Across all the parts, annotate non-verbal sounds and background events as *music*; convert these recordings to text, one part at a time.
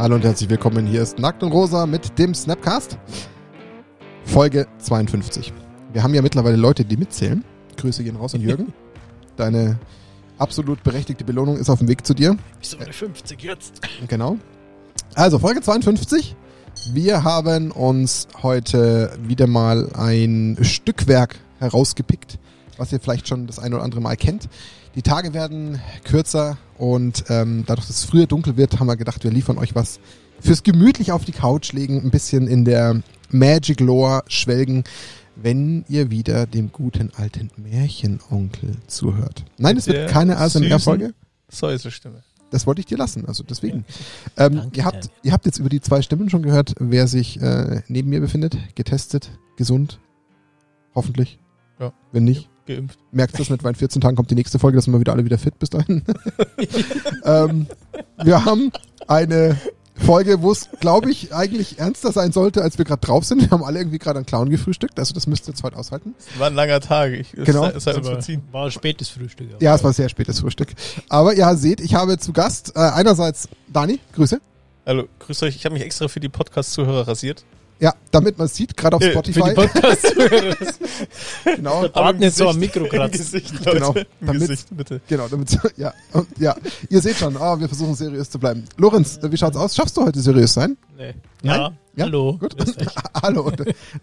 Hallo und herzlich willkommen. Hier ist Nackt und Rosa mit dem Snapcast. Folge 52. Wir haben ja mittlerweile Leute, die mitzählen. Grüße gehen raus an Jürgen. *laughs* Deine absolut berechtigte Belohnung ist auf dem Weg zu dir. Wieso bei 50 jetzt? Genau. Also Folge 52. Wir haben uns heute wieder mal ein Stückwerk herausgepickt, was ihr vielleicht schon das ein oder andere Mal kennt. Die Tage werden kürzer und ähm, dadurch, dass es früher dunkel wird, haben wir gedacht, wir liefern euch was fürs gemütlich auf die Couch legen, ein bisschen in der Magic Lore schwelgen, wenn ihr wieder dem guten alten Märchenonkel zuhört. Nein, es wird Der keine ASMR-Folge. Säusestimme. Das wollte ich dir lassen, also deswegen. Ähm, Danke, ihr, habt, ihr habt jetzt über die zwei Stimmen schon gehört, wer sich äh, neben mir befindet. Getestet, gesund, hoffentlich. Ja. Wenn nicht, Geimpft. merkt das nicht, weil in 14 Tagen kommt die nächste Folge, da sind wir wieder alle wieder fit bis dahin. *laughs* ähm, wir haben eine Folge, wo es, glaube ich, eigentlich ernster sein sollte, als wir gerade drauf sind. Wir haben alle irgendwie gerade einen Clown gefrühstückt, also das müsst ihr jetzt heute aushalten. War ein langer Tag. Ich, es Genau. Es Aber verziehen. war ein spätes Frühstück. aber- Ja, es war sehr spätes Frühstück. Aber ihr seht, ich habe zu Gast äh, einerseits Dani, Grüße. Hallo, grüßt euch. Ich habe mich extra für die Podcast-Zuhörer rasiert. Ja, damit man es sieht, gerade auf Spotify. Für die podcast *laughs* genau, Warten jetzt so am Mikro. Gesicht, Genau, *laughs* damit- Gesicht, bitte. genau, damit, *laughs* ja, und, ja, ihr seht schon, ah, wir versuchen seriös zu bleiben. Lorenz, äh, wie schaut's aus? Schaffst du heute seriös sein? Nee. Nein? Ja, Ja? hallo. Gut. Hallo,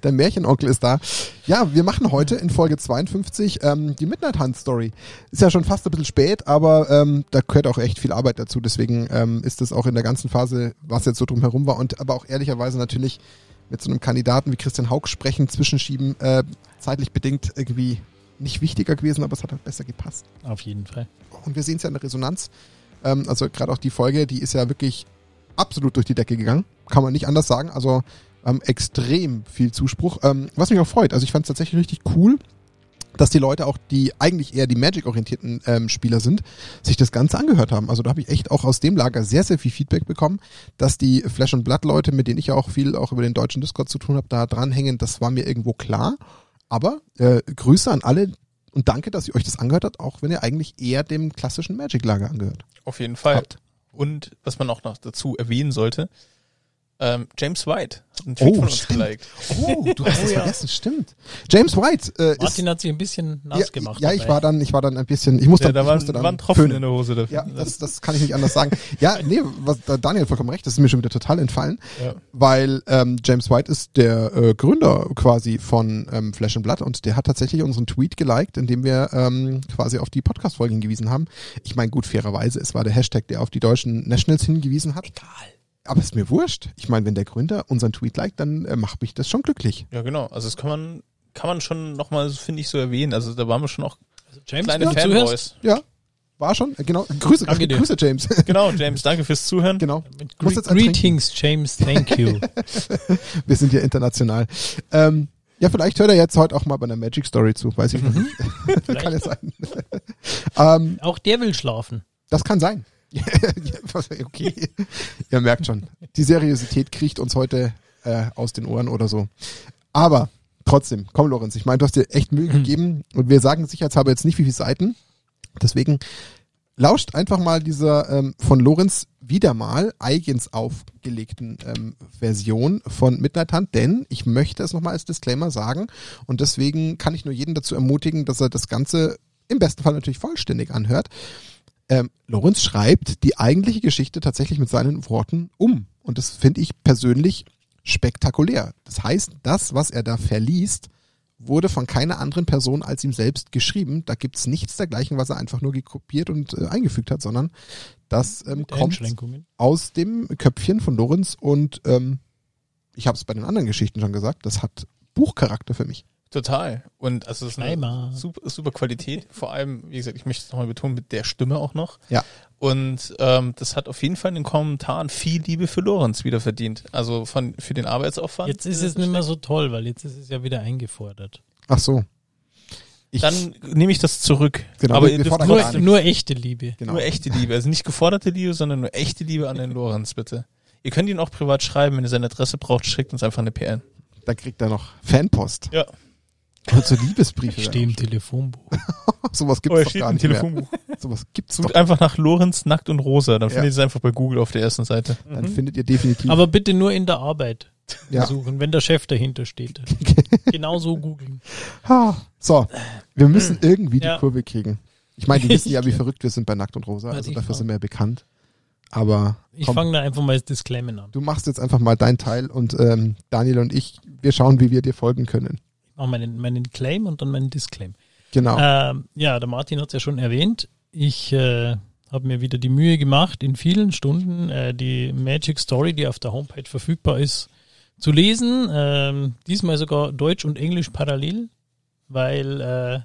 der Märchenonkel ist da. Ja, wir machen heute in Folge 52 ähm, die Midnight Hunt Story. Ist ja schon fast ein bisschen spät, aber ähm, da gehört auch echt viel Arbeit dazu. Deswegen ähm, ist das auch in der ganzen Phase, was jetzt so drumherum war und aber auch ehrlicherweise natürlich mit so einem Kandidaten wie Christian Haug sprechen, zwischenschieben, äh, zeitlich bedingt irgendwie nicht wichtiger gewesen, aber es hat halt besser gepasst. Auf jeden Fall. Und wir sehen es ja in der Resonanz. Ähm, also gerade auch die Folge, die ist ja wirklich absolut durch die Decke gegangen. Kann man nicht anders sagen. Also ähm, extrem viel Zuspruch. Ähm, was mich auch freut. Also ich fand es tatsächlich richtig cool, dass die Leute auch, die eigentlich eher die Magic-orientierten ähm, Spieler sind, sich das Ganze angehört haben. Also da habe ich echt auch aus dem Lager sehr, sehr viel Feedback bekommen, dass die Flash and Blood Leute, mit denen ich ja auch viel auch über den deutschen Discord zu tun habe, da dranhängen. Das war mir irgendwo klar. Aber äh, Grüße an alle und danke, dass ihr euch das angehört habt, auch wenn ihr eigentlich eher dem klassischen Magic-Lager angehört. Auf jeden Fall. Habt. Und was man auch noch dazu erwähnen sollte, ähm, James White hat einen Tweet Oh, von uns stimmt. geliked. Oh, du hast es ja. vergessen, stimmt. James White äh, ist, Martin hat sich ein bisschen nass ja, gemacht. ja, ich dabei. war dann, ich war dann ein bisschen, ich musste, Ja, da ich war, musste dann war ein Tropfen föhnen. in der Hose dafür. Ja, das, das kann ich nicht anders sagen. Ja, nee, was, da Daniel hat vollkommen recht, das ist mir schon wieder total entfallen, Ja. weil ähm, James White ist der äh, Gründer quasi von ähm, Flash and Blood und der hat tatsächlich unseren Tweet geliked, in dem wir ähm, quasi auf die Podcast-Folge hingewiesen haben. Ich meine, gut, fairerweise, es war der Hashtag, der auf die deutschen Nationals hingewiesen hat. Egal. Aber ist mir wurscht. Ich meine, wenn der Gründer unseren Tweet liked, dann äh, macht mich das schon glücklich. ja, genau. Also das kann man, kann man schon nochmal, finde ich, so erwähnen. Also da waren wir schon auch Also James, kleine zuhörst, Fanboys. Ja, war schon. Äh, Genau. Grüße, *laughs* Danke. Grüße James. *laughs* Genau, James, danke fürs Zuhören. genau. Gre Greetings, James, thank you. *laughs* Wir sind ja international. Ähm, ja, vielleicht hört er jetzt heute auch mal bei einer Magic Story zu. Weiß ich noch nicht. kann ja sein. ähm, Auch der will schlafen. das kann sein. *laughs* Okay. Ihr merkt schon. Die Seriosität kriecht uns heute äh, aus den Ohren oder so. Aber trotzdem, komm Lorenz, ich meine, du hast dir echt Mühe gegeben und wir sagen sicherheitshalber jetzt nicht, wie viele Seiten. Deswegen lauscht einfach mal dieser ähm, von Lorenz wieder mal eigens aufgelegten ähm, Version von Midnight Hunt, denn ich möchte es nochmal als Disclaimer sagen und deswegen kann ich nur jeden dazu ermutigen, dass er das Ganze im besten Fall natürlich vollständig anhört. Ähm, Lorenz schreibt die eigentliche Geschichte tatsächlich mit seinen Worten um und das finde ich persönlich spektakulär. Das heißt, das, was er da verliest, wurde von keiner anderen Person als ihm selbst geschrieben. Da gibt's nichts dergleichen, was er einfach nur gekopiert und äh, eingefügt hat, sondern das ähm, kommt aus dem Köpfchen von Lorenz und ähm, ich habe es bei den anderen Geschichten schon gesagt, das hat Buchcharakter für mich. Total. Und also es ist eine super, super Qualität. Vor allem, wie gesagt, ich möchte es nochmal betonen, mit der Stimme auch noch. Ja. Und ähm, das hat auf jeden Fall in den Kommentaren viel Liebe für Lorenz wieder verdient. Also von für den Arbeitsaufwand. Jetzt ist es nicht mehr so toll, weil jetzt ist es ja wieder eingefordert. Ach so. Ich, Dann nehme ich das zurück. Genau, Aber wir- ihr wir nur, nur echte Liebe. genau. nur echte Liebe. Also nicht geforderte Liebe, sondern nur echte Liebe an den Lorenz, bitte. Ihr könnt ihn auch privat schreiben, wenn ihr seine Adresse braucht, schickt uns einfach eine PN. Da kriegt er noch Fanpost. Ja. Und so Liebesbriefe. Ich stehe im Telefonbuch. *laughs* Sowas Oh, gibt's doch steht gar im nicht mehr. Telefonbuch. Sowas gibt's doch. Sucht einfach nach Lorenz nackt und rosa, dann Ja. findet ihr es einfach bei Google auf der ersten Seite. Dann findet ihr definitiv. Aber bitte nur in der Arbeit ja. suchen, wenn der Chef dahinter steht. *laughs* genau so googeln. Ha. So, wir müssen irgendwie die Ja. Kurve kriegen. Ich meine, die *laughs* wissen ja, wie verrückt wir sind bei Nackt und Rosa, Warte, also ich dafür fang- sind wir ja bekannt. Aber Ich komm, fange da einfach mal das Disclaimer an. du machst jetzt einfach mal deinen Teil und ähm, Daniel und ich, wir schauen, wie wir dir folgen können. Mache meinen, meinen Claim und dann meinen Disclaim. Genau. Ähm, ja, der Martin hat es ja schon erwähnt. Ich äh, habe mir wieder die Mühe gemacht, in vielen Stunden äh, die Magic Story, die auf der Homepage verfügbar ist, zu lesen. Ähm, diesmal sogar Deutsch und Englisch parallel, weil äh,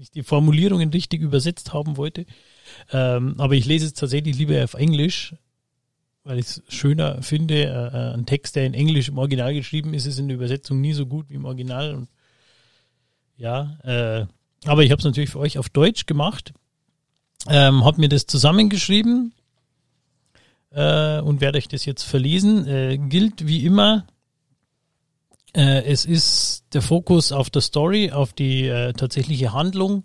ich die Formulierungen richtig übersetzt haben wollte. Ähm, aber ich lese es tatsächlich lieber auf Englisch, weil ich es schöner finde. Äh, äh, ein Text, der in Englisch im Original geschrieben ist, ist in der Übersetzung nie so gut wie im Original. Und ja, äh, aber ich habe es natürlich für euch auf Deutsch gemacht, ähm, habe mir das zusammengeschrieben äh, und werde euch das jetzt verlesen. Äh, gilt wie immer, äh, es ist der Fokus auf der Story, auf die äh, tatsächliche Handlung,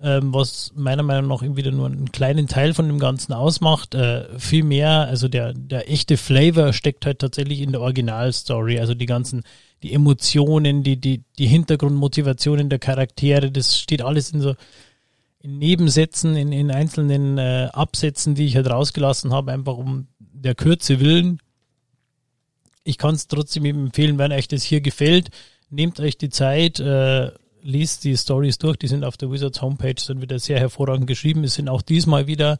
ähm, was meiner Meinung nach eben wieder nur einen kleinen Teil von dem Ganzen ausmacht. Äh, viel mehr, also der, der echte Flavor steckt halt tatsächlich in der Originalstory, also die ganzen, die Emotionen, die, die, die Hintergrundmotivationen der Charaktere, das steht alles in so in Nebensätzen, in, in einzelnen äh, Absätzen, die ich halt rausgelassen habe, einfach um der Kürze willen. Ich kann es trotzdem empfehlen, wenn euch das hier gefällt, nehmt euch die Zeit, äh, liest die Stories durch, die sind auf der Wizards Homepage, sind wieder sehr hervorragend geschrieben. Es sind auch diesmal wieder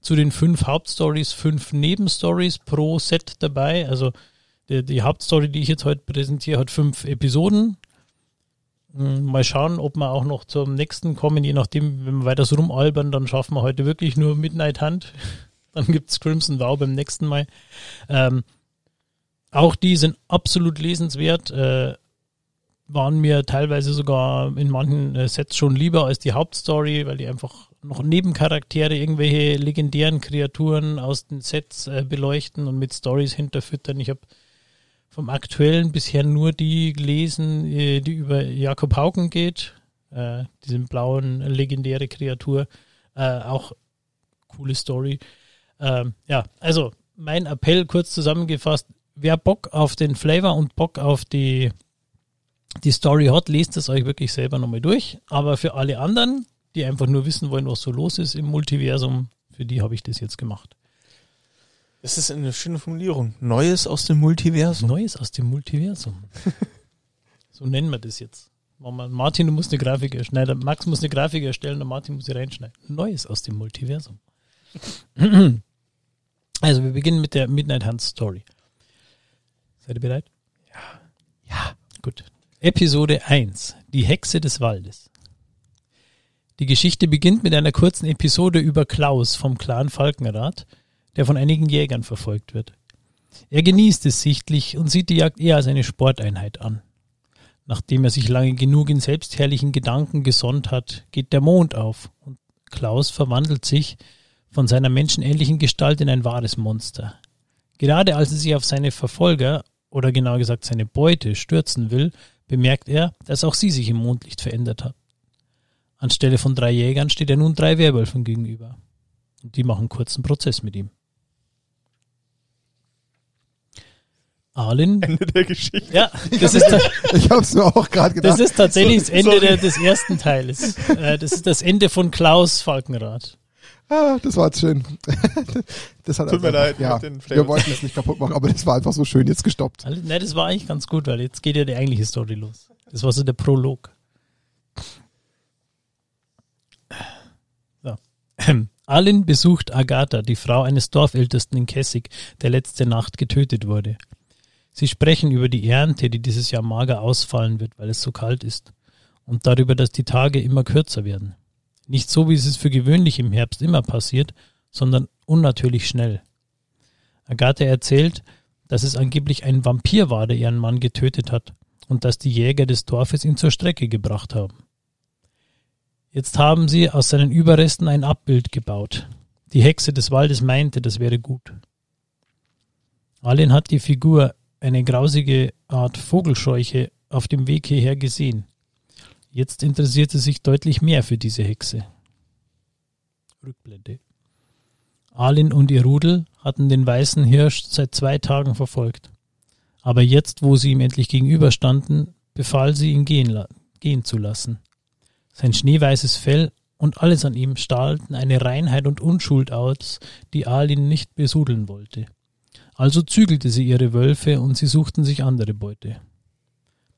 zu den fünf Hauptstories fünf Nebenstories pro Set dabei. Also die, die Hauptstory, die ich jetzt heute präsentiere, hat fünf Episoden. Mm, Mal schauen, ob wir auch noch zum nächsten kommen, je nachdem, wenn wir weiter so rumalbern, dann schaffen wir heute wirklich nur Midnight Hunt. *laughs* Dann gibt's Crimson Vow beim nächsten Mal. Ähm, auch die sind absolut lesenswert, äh, waren mir teilweise sogar in manchen äh, Sets schon lieber als die Hauptstory, weil die einfach noch Nebencharaktere, irgendwelche legendären Kreaturen aus den Sets äh, beleuchten und mit Stories hinterfüttern. Ich habe vom aktuellen bisher nur die gelesen, äh, die über Jakob Hauken geht, äh, diesen blauen legendäre Kreatur. Äh, auch coole Story. Ähm, ja, also mein Appell kurz zusammengefasst, wer Bock auf den Flavor und Bock auf die, die Story hat, lest es euch wirklich selber nochmal durch. Aber für alle anderen, die einfach nur wissen wollen, was so los ist im Multiversum, für die habe ich das jetzt gemacht. Das ist eine schöne Formulierung. Neues aus dem Multiversum. Neues aus dem Multiversum. *laughs* so nennen wir das jetzt. Martin, du musst eine Grafik erstellen. Max muss eine Grafik erstellen und Martin muss sie reinschneiden. Neues aus dem Multiversum. *clears throat* Also, wir beginnen mit der Midnight Hunt Story. Seid ihr bereit? Ja. Ja. Gut. Episode 1. Die Hexe des Waldes. Die Geschichte beginnt mit einer kurzen Episode über Klaus vom Clan Falkenrath, der von einigen Jägern verfolgt wird. Er genießt es sichtlich und sieht die Jagd eher als eine Sporteinheit an. Nachdem er sich lange genug in selbstherrlichen Gedanken gesonnt hat, geht der Mond auf und Klaus verwandelt sich von seiner menschenähnlichen Gestalt in ein wahres Monster. Gerade als er sich auf seine Verfolger, oder genauer gesagt seine Beute, stürzen will, bemerkt er, dass auch sie sich im Mondlicht verändert hat. Anstelle von drei Jägern steht er nun drei Werwölfen gegenüber. Und die machen kurzen Prozess mit ihm. Arlen *laughs* Ende der Geschichte. Ja, das ist, *laughs* Ich habe es mir auch gerade gedacht. das ist tatsächlich das Ende der, des ersten Teiles. Äh, das ist das Ende von Klaus Falkenrath. ah, das war jetzt schön. *laughs* das hat Tut mir leid, Ja, mit den wir wollten es nicht kaputt machen, aber das war einfach so schön jetzt gestoppt. Also, ne, das war eigentlich ganz gut, weil jetzt geht ja die eigentliche Story los. Das war so der Prolog. So. *clears throat* Alin besucht Agatha, die Frau eines Dorfältesten in Kessig, der letzte Nacht getötet wurde. Sie sprechen über die Ernte, die dieses Jahr mager ausfallen wird, weil es so kalt ist. Und darüber, dass die Tage immer kürzer werden. Nicht so, wie es für gewöhnlich im Herbst immer passiert, sondern unnatürlich schnell. Agatha erzählt, dass es angeblich ein Vampir war, der ihren Mann getötet hat und dass die Jäger des Dorfes ihn zur Strecke gebracht haben. Jetzt haben sie aus seinen Überresten ein Abbild gebaut. Die Hexe des Waldes meinte, das wäre gut. Alin hat die Figur, eine grausige Art Vogelscheuche, auf dem Weg hierher gesehen. Jetzt interessiert sie sich deutlich mehr für diese Hexe. Rückblende. Alin und ihr Rudel hatten den weißen Hirsch seit zwei Tagen verfolgt. Aber jetzt, wo sie ihm endlich gegenüberstanden, befahl sie ihn gehen, gehen zu lassen. Sein schneeweißes Fell und alles an ihm stahlten eine Reinheit und Unschuld aus, die Alin nicht besudeln wollte. Also zügelte sie ihre Wölfe und sie suchten sich andere Beute.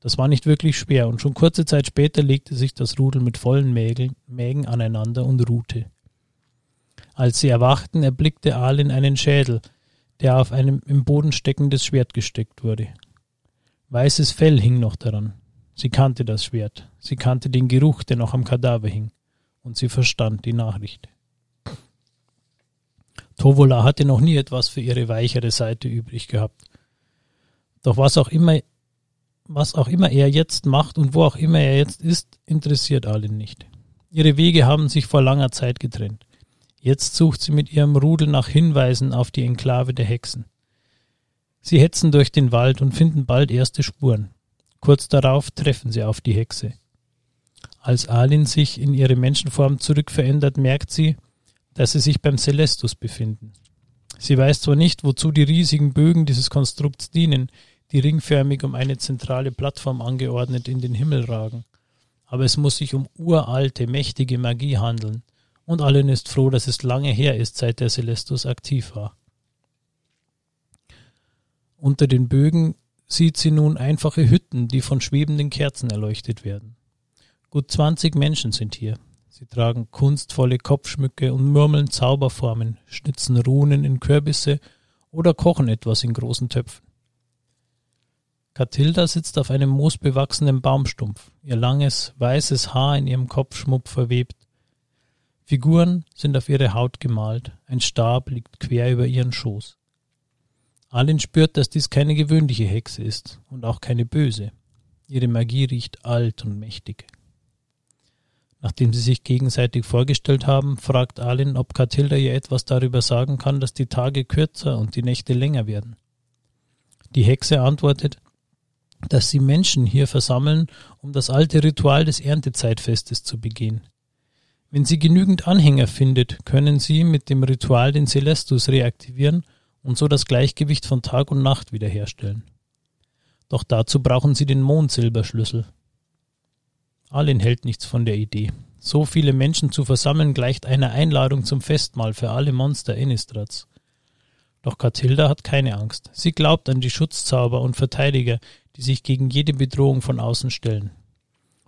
Das war nicht wirklich schwer, und schon kurze Zeit später legte sich das Rudel mit vollen Mägen, Mägen aneinander und ruhte. Als sie erwachten, erblickte Alin einen Schädel, der auf einem im Boden steckendes Schwert gesteckt wurde. Weißes Fell hing noch daran. Sie kannte das Schwert, sie kannte den Geruch, der noch am Kadaver hing, und sie verstand die Nachricht. Tovola hatte noch nie etwas für ihre weichere Seite übrig gehabt. Doch was auch immer was auch immer er jetzt macht und wo auch immer er jetzt ist, interessiert Alin nicht. Ihre Wege haben sich vor langer Zeit getrennt. Jetzt sucht sie mit ihrem Rudel nach Hinweisen auf die Enklave der Hexen. Sie hetzen durch den Wald und finden bald erste Spuren. Kurz darauf treffen sie auf die Hexe. Als Alin sich in ihre Menschenform zurückverändert, merkt sie, dass sie sich beim Celestus befinden. Sie weiß zwar nicht, wozu die riesigen Bögen dieses Konstrukts dienen, die ringförmig um eine zentrale Plattform angeordnet in den Himmel ragen. Aber es muss sich um uralte, mächtige Magie handeln, und Allen ist froh, dass es lange her ist, seit der Celestus aktiv war. Unter den Bögen sieht sie nun einfache Hütten, die von schwebenden Kerzen erleuchtet werden. Gut zwanzig Menschen sind hier. Sie tragen kunstvolle Kopfschmücke und murmeln Zauberformen, schnitzen Runen in Kürbisse oder kochen etwas in großen Töpfen. Katilda sitzt auf einem moosbewachsenen Baumstumpf, ihr langes, weißes Haar in ihrem Kopfschmuck verwebt. Figuren sind auf ihre Haut gemalt, ein Stab liegt quer über ihren Schoß. Alin spürt, dass dies keine gewöhnliche Hexe ist und auch keine böse. Ihre Magie riecht alt und mächtig. Nachdem sie sich gegenseitig vorgestellt haben, fragt Alin, ob Katilda ihr etwas darüber sagen kann, dass die Tage kürzer und die Nächte länger werden. Die Hexe antwortet, dass sie Menschen hier versammeln, um das alte Ritual des Erntezeitfestes zu begehen. Wenn sie genügend Anhänger findet, können sie mit dem Ritual den Celestus reaktivieren und so das Gleichgewicht von Tag und Nacht wiederherstellen. Doch dazu brauchen sie den Mondsilberschlüssel. Alin hält nichts von der Idee. So viele Menschen zu versammeln gleicht einer Einladung zum Festmahl für alle Monster Innistrats. Doch Katilda hat keine Angst. Sie glaubt an die Schutzzauber und Verteidiger, die sich gegen jede Bedrohung von außen stellen.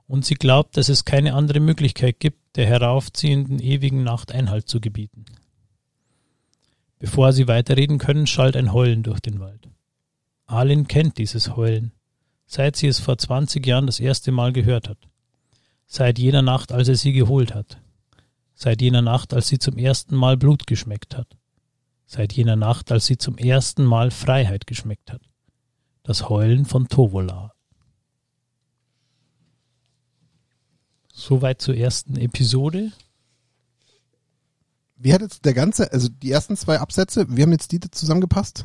Und sie glaubt, dass es keine andere Möglichkeit gibt, der heraufziehenden ewigen Nacht Einhalt zu gebieten. Bevor sie weiterreden können, schallt ein Heulen durch den Wald. Alin kennt dieses Heulen, seit sie es vor zwanzig Jahren das erste Mal gehört hat. Seit jener Nacht, als er sie geholt hat. Seit jener Nacht, als sie zum ersten Mal Blut geschmeckt hat seit jener Nacht, als sie zum ersten Mal Freiheit geschmeckt hat. Das Heulen von Tovola. Soweit zur ersten Episode. Wie hat jetzt der ganze, also die ersten zwei Absätze, wie haben jetzt die zusammengepasst?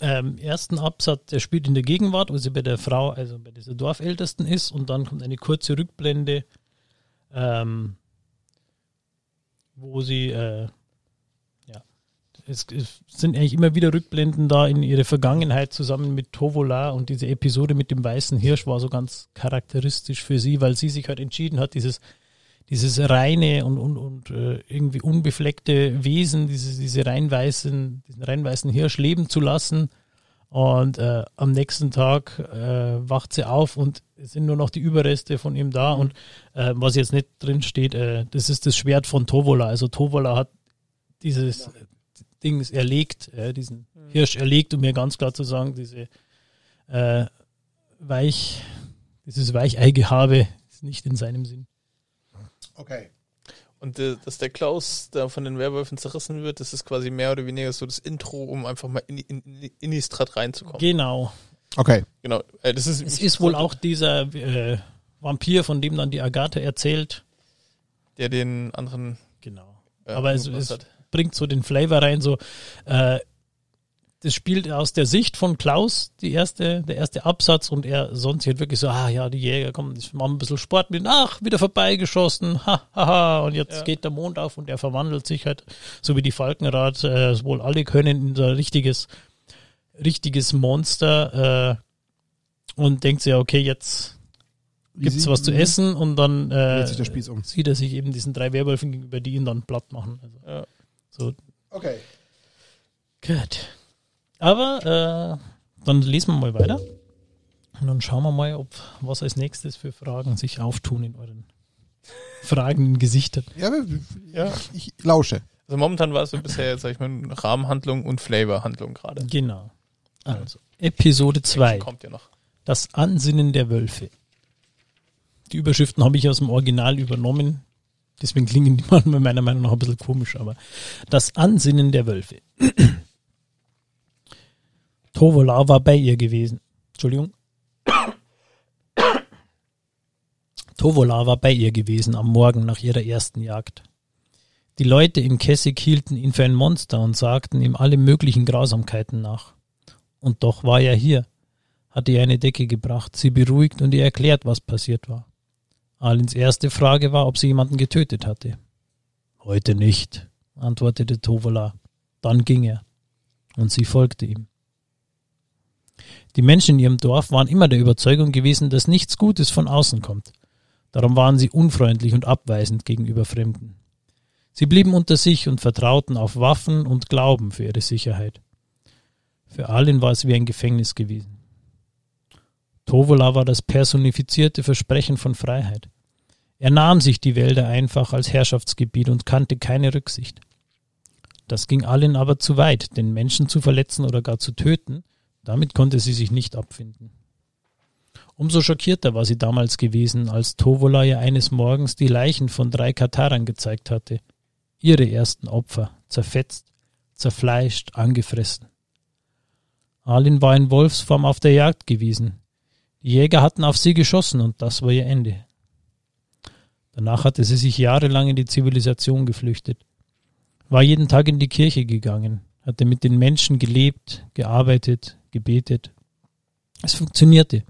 Ähm, ersten Absatz, der spielt in der Gegenwart, wo sie bei der Frau, also bei dieser Dorfältesten ist, und dann kommt eine kurze Rückblende, ähm, wo sie äh, es, es, sind eigentlich immer wieder Rückblenden da in ihre Vergangenheit zusammen mit Tovola und diese Episode mit dem weißen Hirsch war so ganz charakteristisch für sie, weil sie sich halt entschieden hat, dieses, dieses reine und, und, und äh, irgendwie unbefleckte Wesen, diese, diese rein weißen, diesen rein weißen Hirsch leben zu lassen. Und äh, am nächsten Tag äh, wacht sie auf und es sind nur noch die Überreste von ihm da. Und äh, was jetzt nicht drin steht, äh, das ist das Schwert von Tovola. Also Tovola hat dieses, Dings erlegt, äh, diesen mhm. Hirsch erlegt, um mir ganz klar zu sagen, diese Weich, dieses Weicheigehabe ist nicht in seinem Sinn. Okay. Und äh, dass der Klaus da von den Werwölfen zerrissen wird, das ist quasi mehr oder weniger so das Intro, um einfach mal in, in, in Innistrad reinzukommen. Genau. Okay. Genau. Äh, das ist, es ist wohl auch dieser äh, Vampir, von dem dann die Agathe erzählt. Der den anderen. Genau. Aber es, es, bringt so den Flavor rein, so äh, das spielt aus der Sicht von Klaus, die erste, der erste Absatz und er sonst halt wirklich so, ah ja, die Jäger kommen, machen ein bisschen Sport mit, ach, wieder vorbeigeschossen, *laughs* ha, ha, ha, und jetzt Ja. geht der Mond auf und er verwandelt sich halt, so wie die Falkenrad, äh, wohl alle können, in so ein richtiges, richtiges Monster, äh, und denkt sich, ja, okay, jetzt gibt's sie- was zu essen und dann, äh, sich um. sieht er sich eben diesen drei Werwölfen gegenüber, die ihn dann platt machen. Also, Ja. so, Okay. Gut. Aber äh, dann lesen wir mal weiter. Und dann schauen wir mal, ob was als nächstes für Fragen sich auftun in euren fragenden Gesichtern. Ja, Ja. ich lausche. Also momentan war es so bisher, sag ich mal, Rahmenhandlung und Flavorhandlung gerade. Genau. Also, Episode 2. Kommt ja noch. Das Ansinnen der Wölfe. Die Überschriften habe ich aus dem Original übernommen. Deswegen klingen die *laughs* manchmal meiner Meinung nach ein bisschen komisch, aber das Ansinnen der Wölfe. Tovola war bei ihr gewesen. Entschuldigung. Tovola war bei ihr gewesen am Morgen nach ihrer ersten Jagd. Die Leute in Kessig hielten ihn für ein Monster und sagten ihm alle möglichen Grausamkeiten nach. Und doch war er hier hatte ihr eine Decke gebracht, sie beruhigt und ihr erklärt, was passiert war. Alins erste Frage war, ob sie jemanden getötet hatte. Heute nicht, antwortete Tovola. Dann ging er. Und sie folgte ihm. Die Menschen in ihrem Dorf waren immer der Überzeugung gewesen, dass nichts Gutes von außen kommt. Darum waren sie unfreundlich und abweisend gegenüber Fremden. Sie blieben unter sich und vertrauten auf Waffen und Glauben für ihre Sicherheit. Für Alin war es wie ein Gefängnis gewesen. Tovola war das personifizierte Versprechen von Freiheit. Er nahm sich die Wälder einfach als Herrschaftsgebiet und kannte keine Rücksicht. Das ging allen aber zu weit, den Menschen zu verletzen oder gar zu töten, damit konnte sie sich nicht abfinden. Umso schockierter war sie damals gewesen, als Tovola ihr eines Morgens die Leichen von drei Katarern gezeigt hatte. Ihre ersten Opfer, zerfetzt, zerfleischt, angefressen. Alin war in Wolfsform auf der Jagd gewesen. Die Jäger hatten auf sie geschossen und das war ihr Ende. Danach hatte sie sich jahrelang in die Zivilisation geflüchtet, war jeden Tag in die Kirche gegangen, hatte mit den Menschen gelebt, gearbeitet, gebetet. Es funktionierte.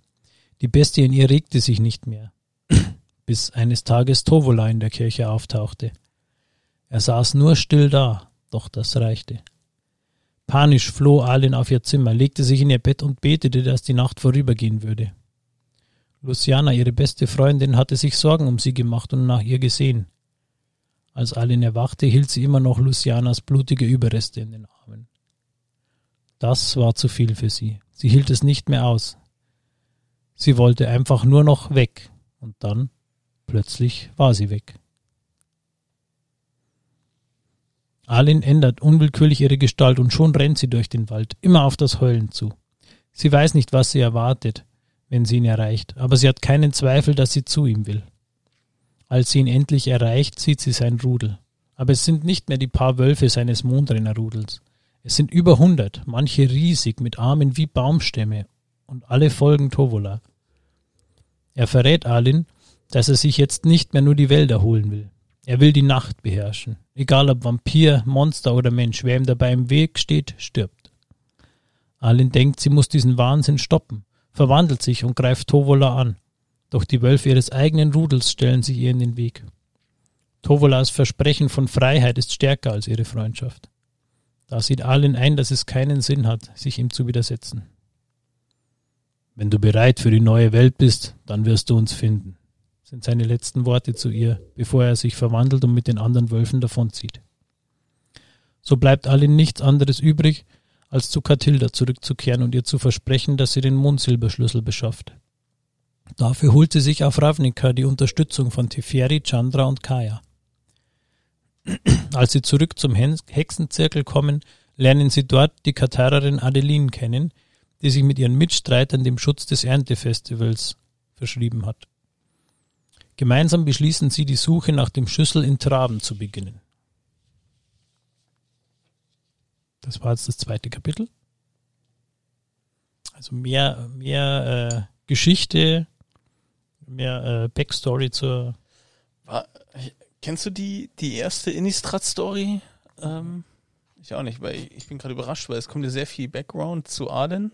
Die Bestie in ihr regte sich nicht mehr, *clears throat* bis eines Tages Tovola in der Kirche auftauchte. Er saß nur still da, doch das reichte. Panisch floh Alin auf ihr Zimmer, legte sich in ihr Bett und betete, dass die Nacht vorübergehen würde. Luciana, ihre beste Freundin, hatte sich Sorgen um sie gemacht und nach ihr gesehen. Als Alin erwachte, hielt sie immer noch Lucianas blutige Überreste in den Armen. Das war zu viel für sie. Sie hielt es nicht mehr aus. Sie wollte einfach nur noch weg. Und dann, plötzlich, war sie weg. Alin ändert unwillkürlich ihre Gestalt und schon rennt sie durch den Wald, immer auf das Heulen zu. Sie weiß nicht, was sie erwartet, wenn sie ihn erreicht, aber sie hat keinen Zweifel, dass sie zu ihm will. Als sie ihn endlich erreicht, sieht sie sein Rudel. Aber es sind nicht mehr die paar Wölfe seines Mondrennerrudels. Es sind über hundert, manche riesig, mit Armen wie Baumstämme, und alle folgen Tovola. Er verrät Alin, dass er sich jetzt nicht mehr nur die Wälder holen will. Er will die Nacht beherrschen. Egal ob Vampir, Monster oder Mensch, wer ihm dabei im Weg steht, stirbt. Alin denkt, sie muss diesen Wahnsinn stoppen, verwandelt sich und greift Tovola an. Doch die Wölfe ihres eigenen Rudels stellen sich ihr in den Weg. Tovolas Versprechen von Freiheit ist stärker als ihre Freundschaft. Da sieht Alin ein, dass es keinen Sinn hat, sich ihm zu widersetzen. Wenn du bereit für die neue Welt bist, dann wirst du uns finden, sind seine letzten Worte zu ihr, bevor er sich verwandelt und mit den anderen Wölfen davonzieht. So bleibt Alin nichts anderes übrig, als zu Katilda zurückzukehren und ihr zu versprechen, dass sie den Mondsilberschlüssel beschafft. Dafür holt sie sich auf Ravnica die Unterstützung von Teferi, Chandra und Kaya. Als sie zurück zum Hexenzirkel kommen, lernen sie dort die Katarerin Adeline kennen, die sich mit ihren Mitstreitern dem Schutz des Erntefestivals verschrieben hat. Gemeinsam beschließen sie, die Suche nach dem Schlüssel in Traben zu beginnen. Das war jetzt das zweite Kapitel. Also mehr, mehr äh, Geschichte, mehr äh, Backstory zur. War, kennst du die, die erste Innistrad-Story? Ähm, Ich auch nicht, weil ich, ich bin gerade überrascht, weil es kommt ja sehr viel Background zu Arden.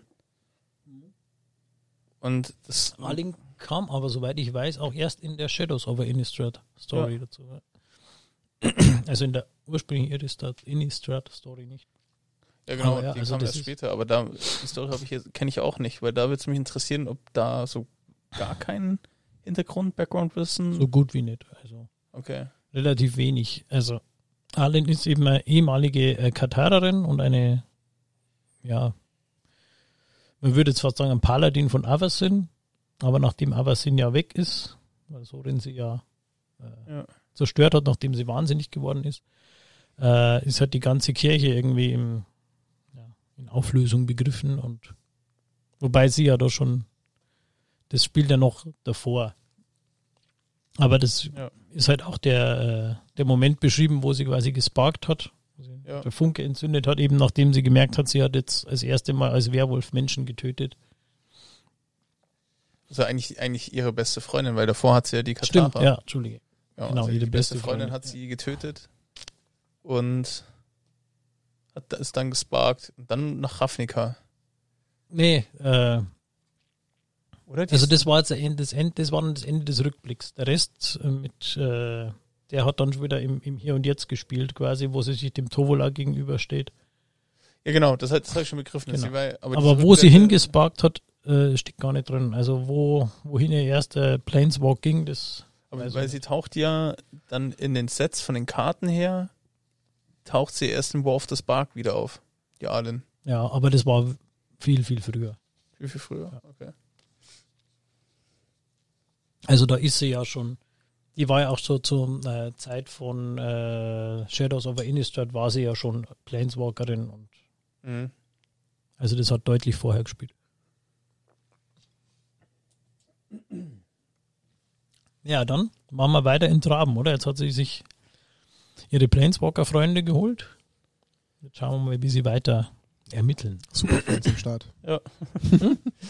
Und das. Arling kam aber, soweit ich weiß, auch erst in der Shadows of Innistrad Story Ja. dazu. Also in der ursprünglichen Innistrad, Innistrad Story nicht. Ja, genau, Aber ja, die also kam das erst später, aber da, die Story habe ich jetzt, kenne ich auch nicht, weil da würde es mich interessieren, ob da so gar kein Hintergrund, Background-Wissen. So gut wie nicht. Also Okay. Relativ wenig. Also Arlen ist eben eine ehemalige äh, Katarerin und eine, ja, man würde jetzt fast sagen, ein Paladin von Avacyn. Aber nachdem Avacyn ja weg ist, weil Sorin sie ja, äh, Ja. zerstört hat, nachdem sie wahnsinnig geworden ist, äh, ist halt die ganze Kirche irgendwie im, ja, in Auflösung begriffen und wobei sie ja da schon, das spielt ja noch davor. Aber das Ja. ist halt auch der, äh, der Moment beschrieben, wo sie quasi gesparkt hat, wo sie Ja. der Funke entzündet hat, eben nachdem sie gemerkt hat, sie hat jetzt das erste Mal als Werwolf Menschen getötet. Also eigentlich, eigentlich ihre beste Freundin, weil davor hat sie ja die Katara. Stimmt, ja, Entschuldige. Ja, Genau, also ihre die beste beste Freundin Freundin, hat sie getötet und hat ist dann gesparkt und dann nach Ravnica. Nee, äh, Oder? Also das war jetzt Ende, das, Ende, das war dann das Ende des Rückblicks. Der Rest äh, mit, äh, der hat dann schon wieder im, im Hier und Jetzt gespielt, quasi, wo sie sich dem Tovola gegenübersteht. ja genau, das, hat- das habe ich schon begriffen. Genau. War, aber Aber wo sie hingesparkt hat, äh, steht gar nicht drin. Also wo, wohin ihr erster Planeswalk ging, das Aber weil sie taucht ja dann in den Sets von den Karten her, taucht sie erst in War of the Spark wieder auf. Die Arlen. ja, aber das war viel, viel früher. Wie viel früher? Ja. Okay. Also da ist sie ja schon, die war ja auch so zur äh, Zeit von äh, Shadows of Innistrad war sie ja schon Planeswalkerin und Mhm. also das hat deutlich vorher gespielt. Ja, dann machen wir weiter in Traben, oder? Jetzt hat sie sich ihre Planeswalker-Freunde geholt. Jetzt schauen wir mal, wie sie weiter ermitteln. Super Friends am Start. Ja.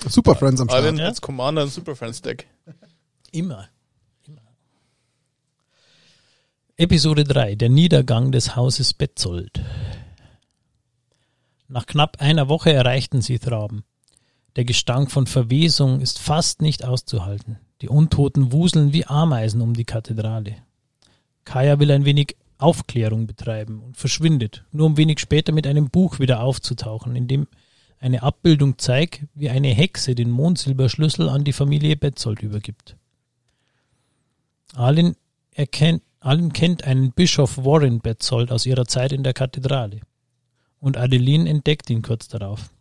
Super Friends am Start. Ja. als Commander im Super Friends Deck. Immer. Immer. Episode 3. Der Niedergang des Hauses Betzold. Nach knapp einer Woche erreichten sie Thraben. Der Gestank von Verwesung ist fast nicht auszuhalten. Die Untoten wuseln wie Ameisen um die Kathedrale. Kaya will ein wenig Aufklärung betreiben und verschwindet, nur um wenig später mit einem Buch wieder aufzutauchen, in dem eine Abbildung zeigt, wie eine Hexe den Mondsilberschlüssel an die Familie Betzold übergibt. Alin, erkennt, Alin kennt einen Bischof Warren Betzold aus ihrer Zeit in der Kathedrale. Und Adeline entdeckt ihn kurz darauf.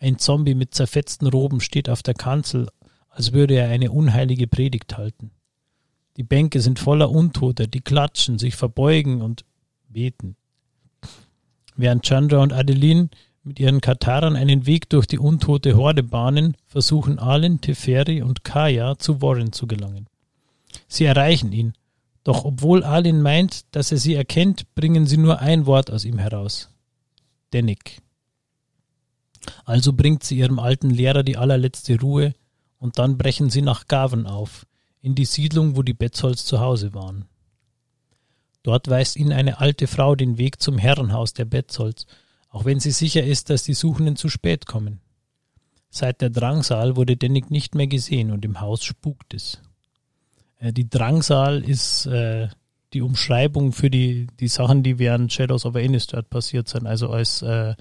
Ein Zombie mit zerfetzten Roben steht auf der Kanzel, als würde er eine unheilige Predigt halten. Die Bänke sind voller Untoter, die klatschen, sich verbeugen und beten. Während Chandra und Adeline mit ihren Katarern einen Weg durch die untote Horde bahnen, versuchen Alin, Teferi und Kaya zu Warren zu gelangen. Sie erreichen ihn, doch obwohl Alin meint, dass er sie erkennt, bringen sie nur ein Wort aus ihm heraus. Dennick. Also bringt sie ihrem alten Lehrer die allerletzte Ruhe und dann brechen sie nach Gaven auf, in die Siedlung, wo die Betzholz zu Hause waren. Dort weist ihnen eine alte Frau den Weg zum Herrenhaus der Betzholz, auch wenn sie sicher ist, dass die Suchenden zu spät kommen. Seit der Drangsal wurde Dennick nicht mehr gesehen und im Haus spukt es. Äh, Die Drangsal ist äh, die Umschreibung für die, die Sachen, die während Shadows of Innistrad passiert sind. Also als äh,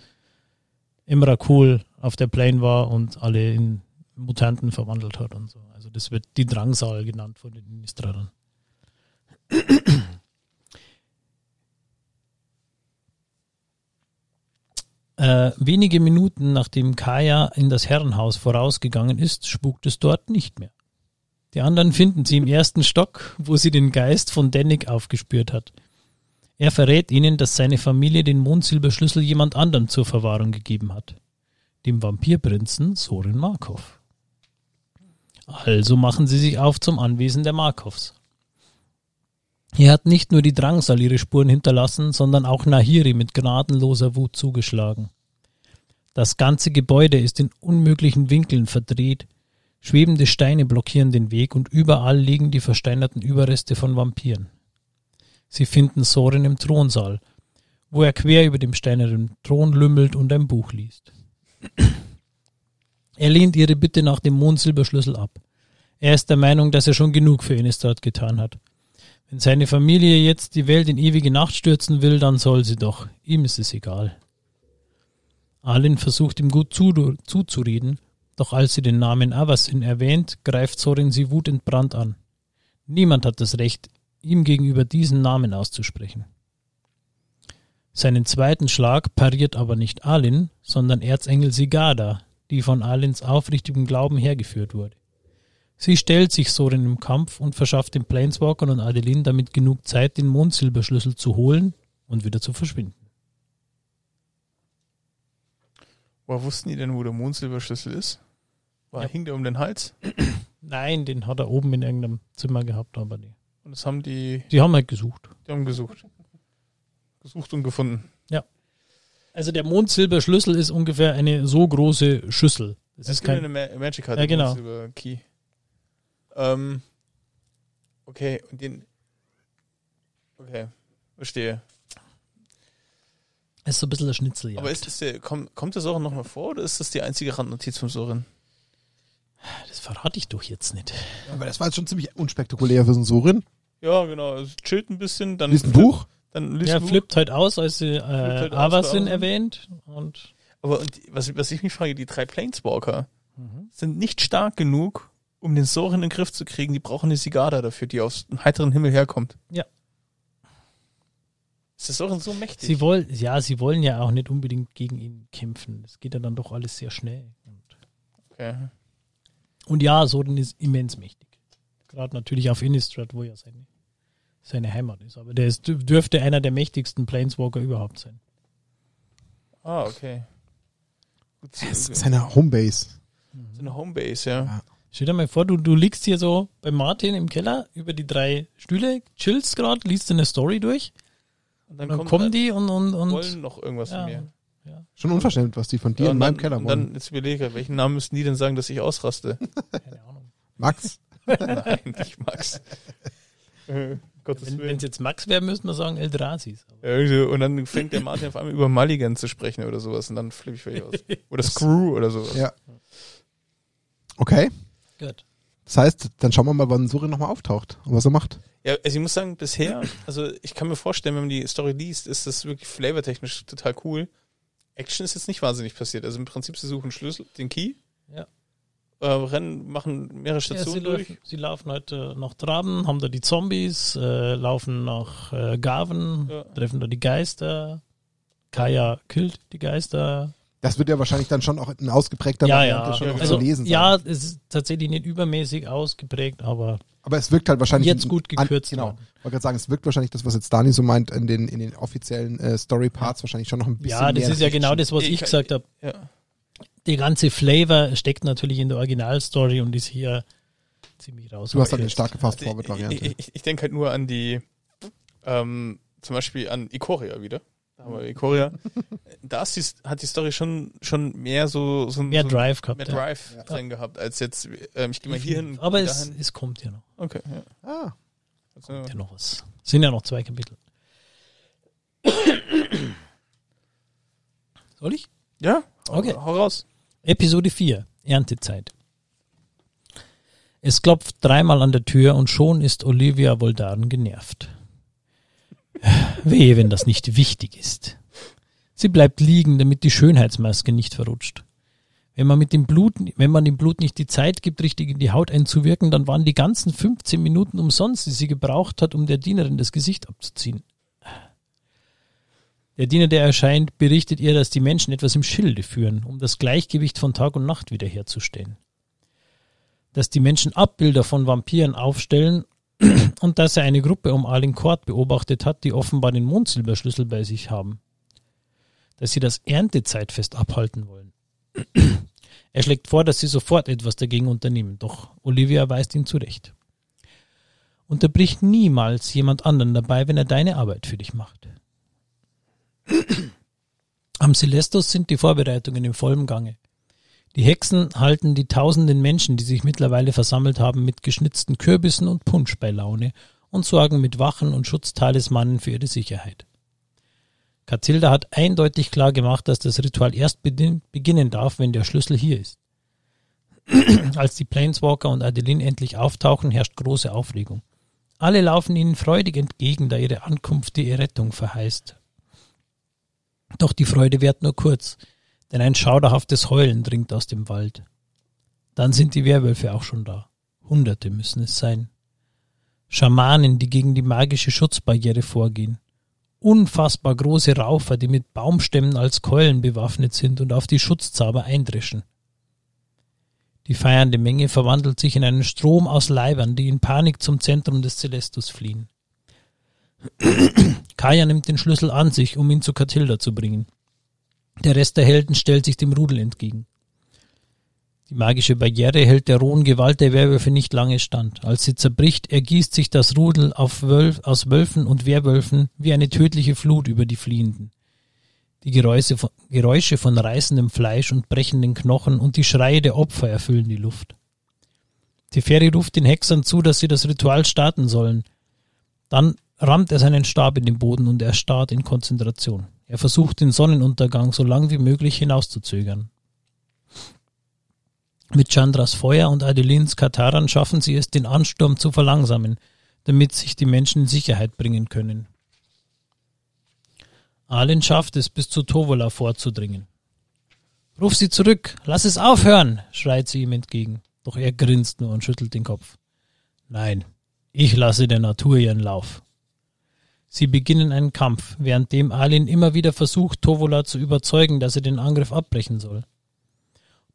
Imrakul auf der Plane war und alle in Mutanten verwandelt hat und so. Also das wird die Drangsal genannt von den Innistradern. Äh, wenige Minuten nachdem Kaya in das Herrenhaus vorausgegangen ist, spukt es dort nicht mehr. Die anderen finden sie im ersten Stock, wo sie den Geist von Dennick aufgespürt hat. Er verrät ihnen, dass seine Familie den Mondsilberschlüssel jemand anderem zur Verwahrung gegeben hat. Dem Vampirprinzen Sorin Markov. Also machen sie sich auf zum Anwesen der Markovs. Hier hat nicht nur die Drangsal ihre Spuren hinterlassen, sondern auch Nahiri mit gnadenloser Wut zugeschlagen. Das ganze Gebäude ist in unmöglichen Winkeln verdreht, schwebende Steine blockieren den Weg und überall liegen die versteinerten Überreste von Vampiren. Sie finden Soren im Thronsaal, wo er quer über dem steinernen Thron lümmelt und ein Buch liest. *clears throat* Er lehnt ihre Bitte nach dem Mondsilberschlüssel ab. Er ist der Meinung, dass er schon genug für Innistrad getan hat. Wenn seine Familie jetzt die Welt in ewige Nacht stürzen will, dann soll sie doch. Ihm ist es egal. Alin versucht ihm gut zu, zuzureden, doch als sie den Namen Avasin erwähnt, greift Sorin sie wutentbrannt an. Niemand hat das Recht, ihm gegenüber diesen Namen auszusprechen. Seinen zweiten Schlag pariert aber nicht Alin, sondern Erzengel Sigada, die von Alins aufrichtigem Glauben hergeführt wurde. Sie stellt sich Sorin im Kampf und verschafft den Planeswalkern und Adeline damit genug Zeit, den Mondsilberschlüssel zu holen und wieder zu verschwinden. Woher wussten die denn, wo der Mondsilberschlüssel ist? War, ja. Hing der um den Hals? *clears throat* Nein, den hat er oben in irgendeinem Zimmer gehabt, aber die. Und das haben die. Die haben halt gesucht. Die haben gesucht. Gesucht und gefunden. Ja. Also der Mondsilberschlüssel ist ungefähr eine so große Schüssel. Das, das ist keine Ma Magic Card. Ja, genau. Key. Ähm, okay, und den. Okay, verstehe. Ist so ein bisschen der Schnitzel, Aber ist das der, kommt, kommt das auch nochmal vor oder ist das die einzige Randnotiz vom Sorin? Das verrate ich doch jetzt nicht. Aber das war jetzt schon ziemlich unspektakulär für so einen Sorin. Ja, genau. Also chillt ein bisschen, dann. Liest ein Buch? Dann liest ja, flippt halt aus, als sie äh, halt Avasin erwähnt. Und Aber und was, was ich mich frage, die drei Planeswalker mhm. sind nicht stark genug, um den Sorin in den Griff zu kriegen. Die brauchen eine Sigada dafür, die aus dem heiteren Himmel herkommt. Ja. Ist das auch so mächtig? Sie wollen, ja, sie wollen ja auch nicht unbedingt gegen ihn kämpfen. Das geht ja dann doch alles sehr schnell. Und, okay. Und ja, Soden ist immens mächtig. Gerade natürlich auf Innistrad, wo ja seine, seine Heimat ist. Aber der ist, dürfte einer der mächtigsten Planeswalker überhaupt sein. Ah, okay. Gut, das ist seine Homebase. Seine Homebase, ja. ja. Stell dir mal vor, du, du liegst hier so bei Martin im Keller über die drei Stühle, chillst gerade, liest eine Story durch und dann, und dann kommen die und, und, und wollen noch irgendwas ja, von mir. Ja. Schon unverschämt, was die von dir ja, in meinem Keller wollen. Und dann jetzt überlege, welchen Namen müssten die denn sagen, dass ich ausraste? *laughs* Keine Ahnung. Max? *laughs* Nein, nicht Max. *laughs* Wenn es jetzt Max wäre, müsste man sagen Eldrasis. Ja, und dann fängt der Martin auf einmal über Mulligan zu sprechen oder sowas und dann flippe ich völlig aus. Oder Screw oder sowas. Ja. Okay. Gut. Das heißt, dann schauen wir mal, wann Suri nochmal auftaucht und was er macht. Ja, also ich muss sagen, bisher, also ich kann mir vorstellen, wenn man die Story liest, ist das wirklich flavortechnisch total cool. Action ist jetzt nicht wahnsinnig passiert. Also im Prinzip, sie suchen Schlüssel, den Key. Ja. Äh, rennen, machen mehrere Stationen ja, sie durch. Laufen, sie laufen heute nach Traben, haben da die Zombies, äh, laufen nach äh, Gaven, ja. treffen da die Geister. Kaya killt die Geister. Das wird ja wahrscheinlich dann schon auch ein ausgeprägter ja, ja. schon ja, also, zu lesen sein. Ja, es ist tatsächlich nicht übermäßig ausgeprägt, aber aber es wirkt halt wahrscheinlich jetzt gut gekürzt. An, genau. Ich wollte gerade sagen, es wirkt wahrscheinlich das, was jetzt Dani so meint, in den in den offiziellen äh, Story Parts wahrscheinlich schon noch ein bisschen Ja, das mehr ist ja genau das, was ich, ich gesagt habe. Ja. Die ganze Flavor steckt natürlich in der Originalstory und ist hier ziemlich raus. Du hast halt eine starke Fast-Forward-Variante. Ich, ich, ich denke halt nur an die, ähm, zum Beispiel an Ikoria wieder da haben wir Ikoria. *laughs* da ist hat die Story schon, schon mehr so, so mehr so Drive gehabt, mehr Drive ja. drin gehabt, als jetzt, ähm, ich gehe mal hier hin. Aber es, es kommt ja noch. Okay, ja. Ah. Also, kommt ja noch was. Sind ja noch zwei Kapitel. *coughs* Soll ich? Ja. Okay. Hau raus. Episode 4. Erntezeit. Es klopft dreimal an der Tür und schon ist Olivia Voldaren genervt. Wehe, wenn das nicht wichtig ist. Sie bleibt liegen, damit die Schönheitsmaske nicht verrutscht. Wenn man mit dem Blut, wenn man dem Blut nicht die Zeit gibt, richtig in die Haut einzuwirken, dann waren die ganzen 15 Minuten umsonst, die sie gebraucht hat, um der Dienerin das Gesicht abzuziehen. Der Diener, der erscheint, berichtet ihr, dass die Menschen etwas im Schilde führen, um das Gleichgewicht von Tag und Nacht wiederherzustellen. Dass die Menschen Abbilder von Vampiren aufstellen *clears throat* und dass er eine Gruppe um Alincourt beobachtet hat, die offenbar den Mondsilberschlüssel bei sich haben. Dass sie das Erntezeitfest abhalten wollen. *clears throat* er schlägt vor, dass sie sofort etwas dagegen unternehmen, doch Olivia weist ihn zurecht. Unterbrich niemals jemand anderen dabei, wenn er deine Arbeit für dich macht. *clears throat* Am Celestus sind die Vorbereitungen im vollen Gange. Die Hexen halten die tausenden Menschen, die sich mittlerweile versammelt haben, mit geschnitzten Kürbissen und Punsch bei Laune und sorgen mit Wachen und Schutztalismanen für ihre Sicherheit. Catilda hat eindeutig klar gemacht, dass das Ritual erst beginnen darf, wenn der Schlüssel hier ist. *clears throat* Als die Planeswalker und Adeline endlich auftauchen, herrscht große Aufregung. Alle laufen ihnen freudig entgegen, da ihre Ankunft die Errettung verheißt. Doch die Freude währt nur kurz, denn ein schauderhaftes Heulen dringt aus dem Wald. Dann sind die Werwölfe auch schon da. Hunderte müssen es sein. Schamanen, die gegen die magische Schutzbarriere vorgehen. Unfassbar große Raufer, die mit Baumstämmen als Keulen bewaffnet sind und auf die Schutzzauber eindreschen. Die feiernde Menge verwandelt sich in einen Strom aus Leibern, die in Panik zum Zentrum des Celestus fliehen. *clears throat* Kaya nimmt den Schlüssel an sich, um ihn zu Catilda zu bringen. Der Rest der Helden stellt sich dem Rudel entgegen. Die magische Barriere hält der rohen Gewalt der Werwölfe nicht lange stand. Als sie zerbricht, ergießt sich das Rudel Wölf, aus Wölfen und Werwölfen wie eine tödliche Flut über die Fliehenden. Die Geräusche von, Geräusche von reißendem Fleisch und brechenden Knochen und die Schreie der Opfer erfüllen die Luft. Teferi ruft den Hexern zu, dass sie das Ritual starten sollen. Dann rammt er seinen Stab in den Boden und erstarrt in Konzentration. Er versucht den Sonnenuntergang so lang wie möglich hinauszuzögern. Mit Chandras Feuer und Adelins Kataran schaffen sie es, den Ansturm zu verlangsamen, damit sich die Menschen in Sicherheit bringen können. Alin schafft es, bis zu Tovola vorzudringen. Ruf sie zurück, lass es aufhören, schreit sie ihm entgegen. Doch er grinst nur und schüttelt den Kopf. Nein, ich lasse der Natur ihren Lauf. Sie beginnen einen Kampf, währenddem Alin immer wieder versucht, Tovola zu überzeugen, dass er den Angriff abbrechen soll.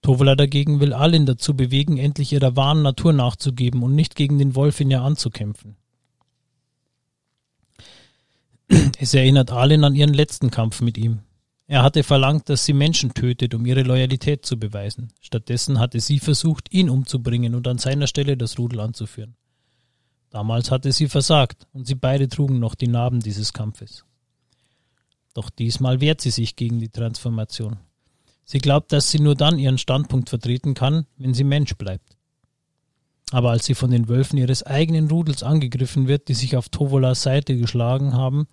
Tovola dagegen will Alin dazu bewegen, endlich ihrer wahren Natur nachzugeben und nicht gegen den Wolf in ihr anzukämpfen. Es erinnert Alin an ihren letzten Kampf mit ihm. Er hatte verlangt, dass sie Menschen tötet, um ihre Loyalität zu beweisen. Stattdessen hatte sie versucht, ihn umzubringen und an seiner Stelle das Rudel anzuführen. Damals hatte sie versagt und sie beide trugen noch die Narben dieses Kampfes. Doch diesmal wehrt sie sich gegen die Transformation. Sie glaubt, dass sie nur dann ihren Standpunkt vertreten kann, wenn sie Mensch bleibt. Aber als sie von den Wölfen ihres eigenen Rudels angegriffen wird, die sich auf Tovolas Seite geschlagen haben,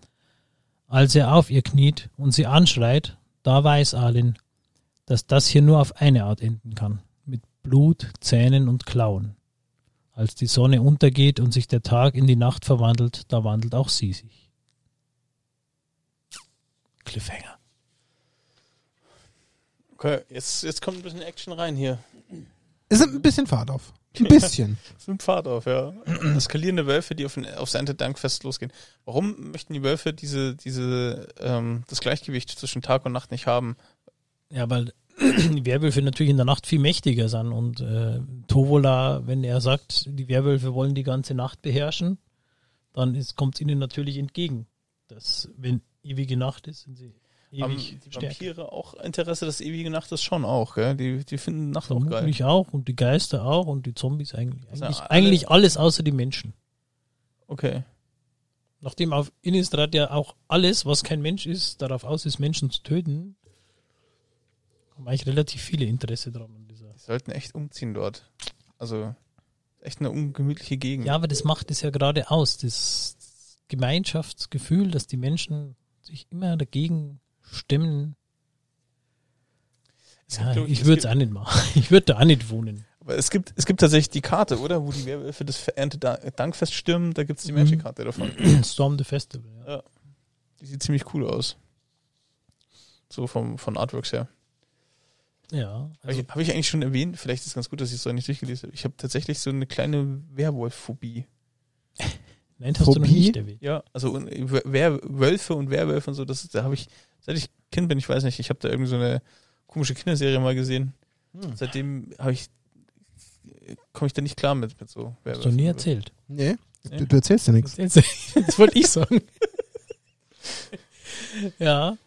als er auf ihr kniet und sie anschreit, da weiß Alin, dass das hier nur auf eine Art enden kann. Mit Blut, Zähnen und Klauen. Als die Sonne untergeht und sich der Tag in die Nacht verwandelt, da wandelt auch sie sich. Cliffhanger. Okay, jetzt, jetzt kommt ein bisschen Action rein hier. Es sind ein bisschen Fahrt auf. Ein bisschen. *laughs* Es nimmt Fahrt auf, ja. Eskalierende Wölfe, die auf, ein, aufs Erntedankfest losgehen. Warum möchten die Wölfe diese, diese, ähm, das Gleichgewicht zwischen Tag und Nacht nicht haben? Ja, weil die Werwölfe natürlich in der Nacht viel mächtiger sind und äh, Tovola, wenn er sagt, die Werwölfe wollen die ganze Nacht beherrschen, dann kommt es ihnen natürlich entgegen. Dass, wenn ewige Nacht ist, sind sie Haben ewig die stärker. Vampire auch Interesse, das ewige Nacht ist schon auch, gell? Die, die finden Nacht auch geil. Vermutlich auch und die Geister auch und die Zombies eigentlich. Also Eigentlich, alle- eigentlich alles außer die Menschen. Okay. Nachdem auf Innistrad ja auch alles, was kein Mensch ist, darauf aus ist, Menschen zu töten, haben eigentlich relativ viele Interesse dran. An dieser. Die sollten echt umziehen dort. Also, echt eine ungemütliche Gegend. Ja, aber das macht es ja gerade aus, das Gemeinschaftsgefühl, dass die Menschen sich immer dagegen stemmen. Es Ja, gibt, ich würde es auch nicht machen. *laughs* Ich würde da auch nicht wohnen. Aber es gibt, es gibt tatsächlich die Karte, oder? Wo die Werwölfe das Erntedankfest stürmen, da gibt es die Mhm. Magic-Karte davon. *clears throat* Storm the Festival. Ja. Die sieht ziemlich cool aus. So vom, von Artworks her. Ja Habe also, ich, hab ich eigentlich schon erwähnt, vielleicht ist es ganz gut, dass ich es noch nicht durchgelesen habe. Ich habe tatsächlich so eine kleine Werwolf-Phobie. *laughs* nein, hast du noch Phobie? nicht erwähnt. Ja, also und Wölfe und Werwölfe und so, das da habe ich, seit ich Kind bin, ich weiß nicht, ich habe da irgendwie so eine komische Kinderserie mal gesehen. Hm. Seitdem habe ich komme ich da nicht klar mit, mit so Hast du nie erzählt. Nee, Nee. du, du erzählst ja nichts. Das, *laughs* das wollte ich sagen. *laughs* ja,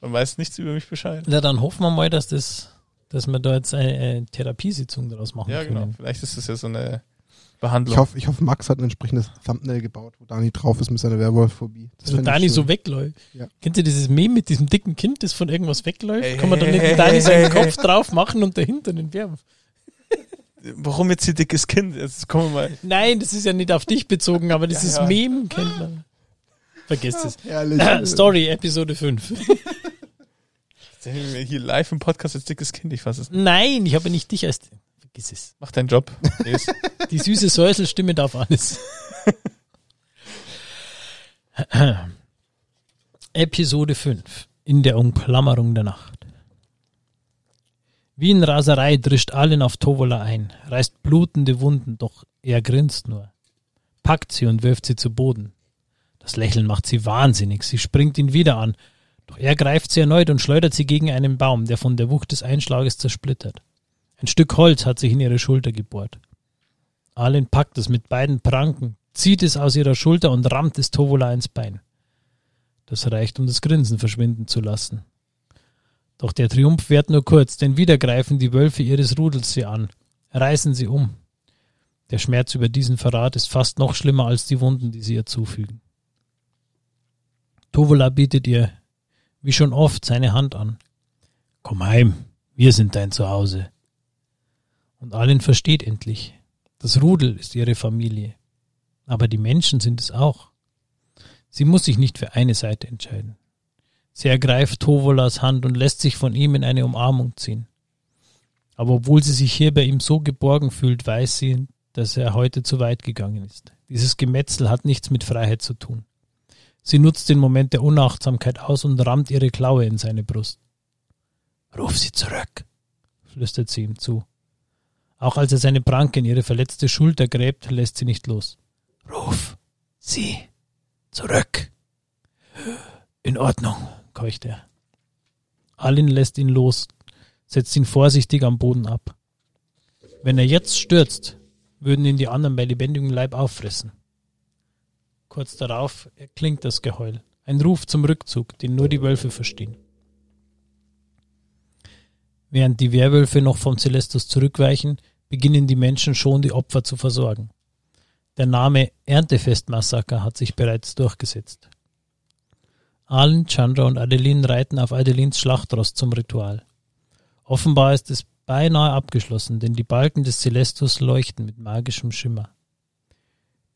Man weiß nichts über mich Bescheid. na dann hoffen wir mal, dass das, dass wir da jetzt eine, eine Therapiesitzung daraus machen Ja, genau. können. Vielleicht ist das ja so eine Ich Behandlung. hoffe, ich hoffe, Max hat ein entsprechendes Thumbnail gebaut, wo Dani drauf ist mit seiner Werwolf-Phobie. Das Also ich Dani so wegläuft. Ja. Kennt ihr dieses Meme mit diesem dicken Kind, das von irgendwas wegläuft? Hey, Kann man dann hey, neben hey, Dani hey, seinen hey, Kopf drauf machen und dahinter den Werwolf. Warum jetzt hier dickes Kind? Jetzt kommen wir mal. Nein, das ist ja nicht auf dich bezogen, aber dieses Ja, ja. Meme kennt man. Vergesst es. Herrlich. Story, Episode 5. Hier live im Podcast als dickes Kind, ich fasse es. nicht. Nein, ich habe nicht dich als. Vergiss es. Mach deinen Job. *laughs* Die süße Säuselstimme darf alles. *laughs* Episode 5. In der Umklammerung der Nacht. Wie in Raserei drischt Allen auf Tovola ein, reißt blutende Wunden, doch er grinst nur. Packt sie und wirft sie zu Boden. Das Lächeln macht sie wahnsinnig, sie springt ihn wieder an, doch er greift sie erneut und schleudert sie gegen einen Baum, der von der Wucht des Einschlages zersplittert. Ein Stück Holz hat sich in ihre Schulter gebohrt. Allen packt es mit beiden Pranken, zieht es aus ihrer Schulter und rammt es Tovola ins Bein. Das reicht, um das Grinsen verschwinden zu lassen. Doch der Triumph währt nur kurz, denn wieder greifen die Wölfe ihres Rudels sie an, reißen sie um. Der Schmerz über diesen Verrat ist fast noch schlimmer als die Wunden, die sie ihr zufügen. Tovola bietet ihr, wie schon oft, seine Hand an. Komm heim, wir sind dein Zuhause. Und Allen versteht endlich. Das Rudel ist ihre Familie. Aber die Menschen sind es auch. Sie muss sich nicht für eine Seite entscheiden. Sie ergreift Tovolas Hand und lässt sich von ihm in eine Umarmung ziehen. Aber obwohl sie sich hier bei ihm so geborgen fühlt, weiß sie, dass er heute zu weit gegangen ist. Dieses Gemetzel hat nichts mit Freiheit zu tun. Sie nutzt den Moment der Unachtsamkeit aus und rammt ihre Klaue in seine Brust. Ruf sie zurück, flüstert sie ihm zu. Auch als er seine Pranke in ihre verletzte Schulter gräbt, lässt sie nicht los. Ruf sie zurück. In Ordnung, keucht er. Alin lässt ihn los, setzt ihn vorsichtig am Boden ab. Wenn er jetzt stürzt, würden ihn die anderen bei lebendigem Leib auffressen. Kurz darauf erklingt das Geheul, ein Ruf zum Rückzug, den nur die Wölfe verstehen. Während die Werwölfe noch vom Celestus zurückweichen, beginnen die Menschen schon die Opfer zu versorgen. Der Name Erntefestmassaker hat sich bereits durchgesetzt. Alan, Chandra und Adeline reiten auf Adelines Schlachtross zum Ritual. Offenbar ist es beinahe abgeschlossen, denn die Balken des Celestus leuchten mit magischem Schimmer.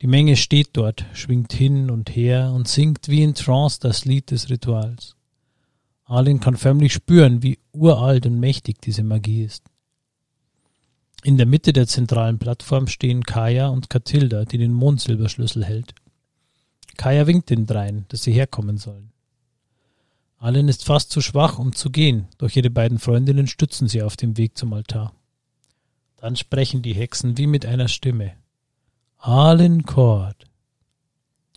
Die Menge steht dort, schwingt hin und her und singt wie in Trance das Lied des Rituals. Arlen kann förmlich spüren, wie uralt und mächtig diese Magie ist. In der Mitte der zentralen Plattform stehen Kaya und Katilda, die den Mondsilberschlüssel hält. Kaya winkt den dreien, dass sie herkommen sollen. Allen ist fast zu schwach, um zu gehen, doch ihre beiden Freundinnen stützen sie auf dem Weg zum Altar. Dann sprechen die Hexen wie mit einer Stimme. Allen Cord.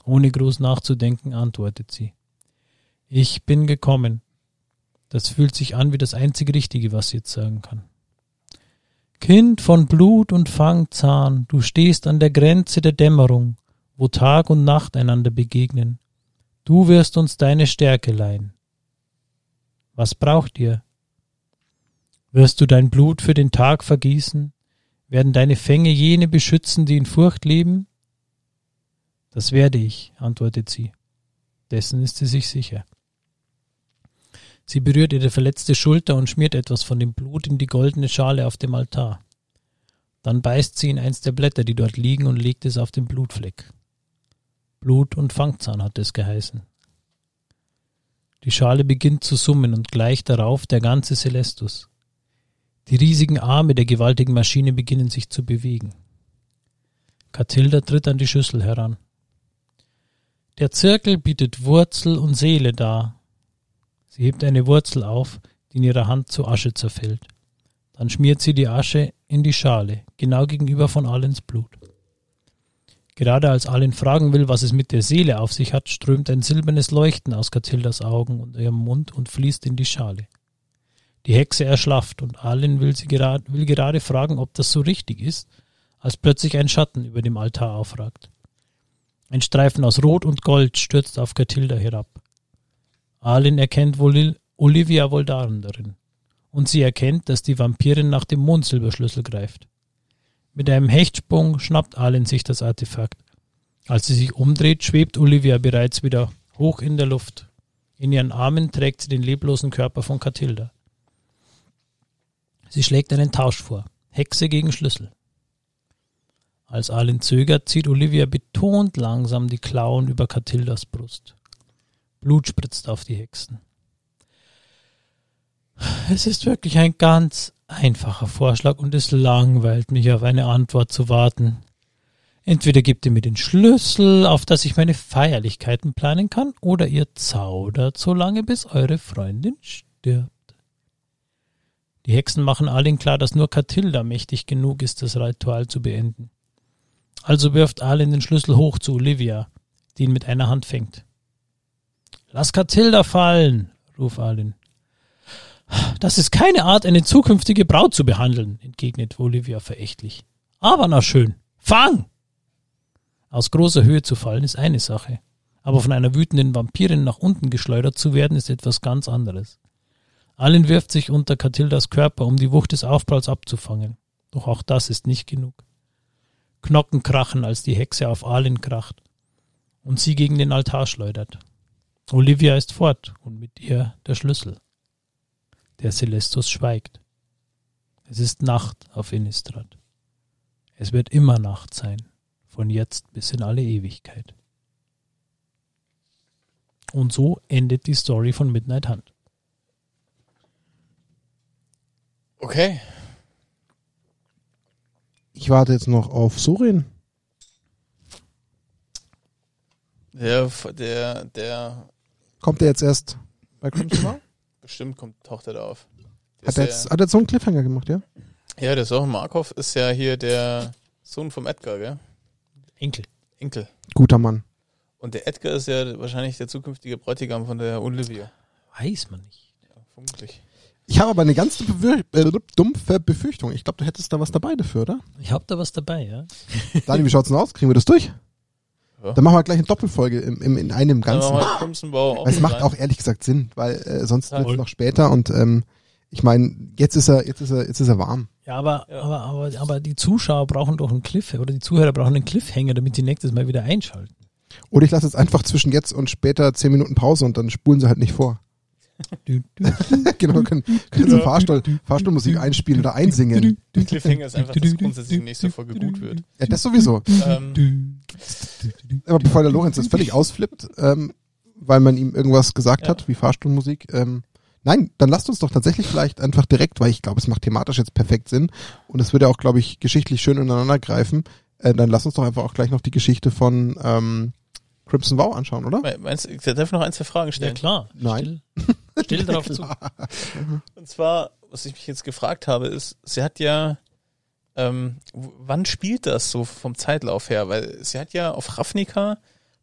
Ohne groß nachzudenken antwortet sie. Ich bin gekommen. Das fühlt sich an wie das einzig Richtige, was sie jetzt sagen kann. Kind von Blut und Fangzahn, du stehst an der Grenze der Dämmerung, wo Tag und Nacht einander begegnen. Du wirst uns deine Stärke leihen. Was braucht ihr? Wirst du dein Blut für den Tag vergießen? Werden deine Fänge jene beschützen, die in Furcht leben? Das werde ich, antwortet sie. Dessen ist sie sich sicher. Sie berührt ihre verletzte Schulter und schmiert etwas von dem Blut in die goldene Schale auf dem Altar. Dann beißt sie in eins der Blätter, die dort liegen, und legt es auf den Blutfleck. Blut und Fangzahn hat es geheißen. Die Schale beginnt zu summen und gleich darauf der ganze Celestus. Die riesigen Arme der gewaltigen Maschine beginnen sich zu bewegen. Katilda tritt an die Schüssel heran. Der Zirkel bietet Wurzel und Seele dar. Sie hebt eine Wurzel auf, die in ihrer Hand zu Asche zerfällt. Dann schmiert sie die Asche in die Schale, genau gegenüber von Alens Blut. Gerade als Allen fragen will, was es mit der Seele auf sich hat, strömt ein silbernes Leuchten aus Katildas Augen und ihrem Mund und fließt in die Schale. Die Hexe erschlafft und Allen will, sie gerade, will gerade fragen, ob das so richtig ist, als plötzlich ein Schatten über dem Altar aufragt. Ein Streifen aus Rot und Gold stürzt auf Katilda herab. Allen erkennt wohl Olivia Voldaren darin. Und sie erkennt, dass die Vampirin nach dem Mondsilberschlüssel greift. Mit einem Hechtsprung schnappt Allen sich das Artefakt. Als sie sich umdreht, schwebt Olivia bereits wieder hoch in der Luft. In ihren Armen trägt sie den leblosen Körper von Katilda. Sie schlägt einen Tausch vor. Hexe gegen Schlüssel. Als Allen zögert, zieht Olivia betont langsam die Klauen über Katildas Brust. Blut spritzt auf die Hexen. Es ist wirklich ein ganz einfacher Vorschlag und es langweilt mich, auf eine Antwort zu warten. Entweder gebt ihr mir den Schlüssel, auf dass ich meine Feierlichkeiten planen kann, oder ihr zaudert so lange, bis eure Freundin stirbt. Die Hexen machen allen klar, dass nur Katilda mächtig genug ist, das Ritual zu beenden. Also wirft Alin den Schlüssel hoch zu Olivia, die ihn mit einer Hand fängt. Lass Katilda fallen, ruft Alin. Das ist keine Art, eine zukünftige Braut zu behandeln, entgegnet Olivia verächtlich. Aber na schön. Fang! Aus großer Höhe zu fallen ist eine Sache. Aber von einer wütenden Vampirin nach unten geschleudert zu werden, ist etwas ganz anderes. Allen wirft sich unter Katildas Körper, um die Wucht des Aufpralls abzufangen. Doch auch das ist nicht genug. Knochen krachen, als die Hexe auf Alin kracht und sie gegen den Altar schleudert. Olivia ist fort und mit ihr der Schlüssel. Der Celestus schweigt. Es ist Nacht auf Innistrad. Es wird immer Nacht sein, von jetzt bis in alle Ewigkeit. Und so endet die Story von Midnight Hunt. Okay. Ich warte jetzt noch auf Sorin. Der, der, der Kommt der jetzt erst bei Crimson bestimmt kommt, taucht er da auf. Der Hat er jetzt, hat er jetzt so einen Cliffhanger gemacht, ja? Ja, der Soren Markov ist ja hier der Sohn vom Edgar, gell? Enkel. Enkel. Guter Mann. Und der Edgar ist ja wahrscheinlich der zukünftige Bräutigam von der Olivia. Weiß man nicht. Ja, vermutlich. Ich habe aber eine ganz bewir- äh, dumpfe Befürchtung. Ich glaube, du hättest da was dabei dafür, oder? Ich hab da was dabei, ja. *laughs* Dani, wie schaut's denn aus? Kriegen wir das durch? Ja. Dann machen wir gleich eine Doppelfolge im, im, in einem Ganzen. Weil es macht rein. auch ehrlich gesagt Sinn, weil äh, sonst Ja, wird's voll. noch später und ähm, ich meine, jetzt ist er, jetzt ist er, jetzt ist er warm. Ja, aber, Ja. aber, aber, aber die Zuschauer brauchen doch einen Cliffhanger oder die Zuhörer brauchen einen Cliffhanger, damit sie nächstes Mal wieder einschalten. Oder ich lasse jetzt einfach zwischen jetzt und später zehn Minuten Pause und dann spulen sie halt nicht vor. *laughs* Genau, können, können so Fahrstuhl, Fahrstuhlmusik einspielen oder einsingen. Der Cliffhanger ist einfach, dass grundsätzlich die nächste Folge gut wird. Ja, das sowieso. Ähm. Aber bevor der Lorenz jetzt völlig ausflippt, ähm, weil man ihm irgendwas gesagt Ja. hat, wie Fahrstuhlmusik, ähm, nein, dann lasst uns doch tatsächlich vielleicht einfach direkt, weil ich glaube, es macht thematisch jetzt perfekt Sinn und es würde auch, glaube ich, geschichtlich schön ineinander greifen, äh, dann lass uns doch einfach auch gleich noch die Geschichte von ähm, Crimson Vow anschauen, oder? me- meinst du, der darf noch ein, zwei Fragen Ja stellen? klar. Nein. Still, still *laughs* drauf zu. Und zwar, was ich mich jetzt gefragt habe, ist, sie hat ja, ähm, wann spielt das so vom Zeitlauf her? Weil sie hat ja auf Ravnica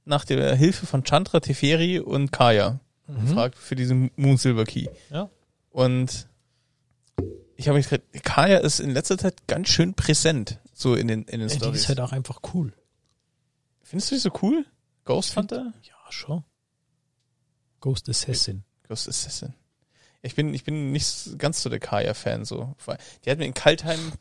nach der Hilfe von Chandra, Teferi und Kaya Mhm. gefragt für diesen Moon Silver Key. Ja. Und ich habe mich gefragt, Kaya ist in letzter Zeit ganz schön präsent, so in den, in den Ja, die Stories. ist halt auch einfach cool. Findest du die so cool? Ghost Hunter? Ja, schon. Ghost Assassin. Ghost Assassin. Ich bin, ich bin nicht ganz so der Kaya-Fan so. Die hat mir in Kaltheim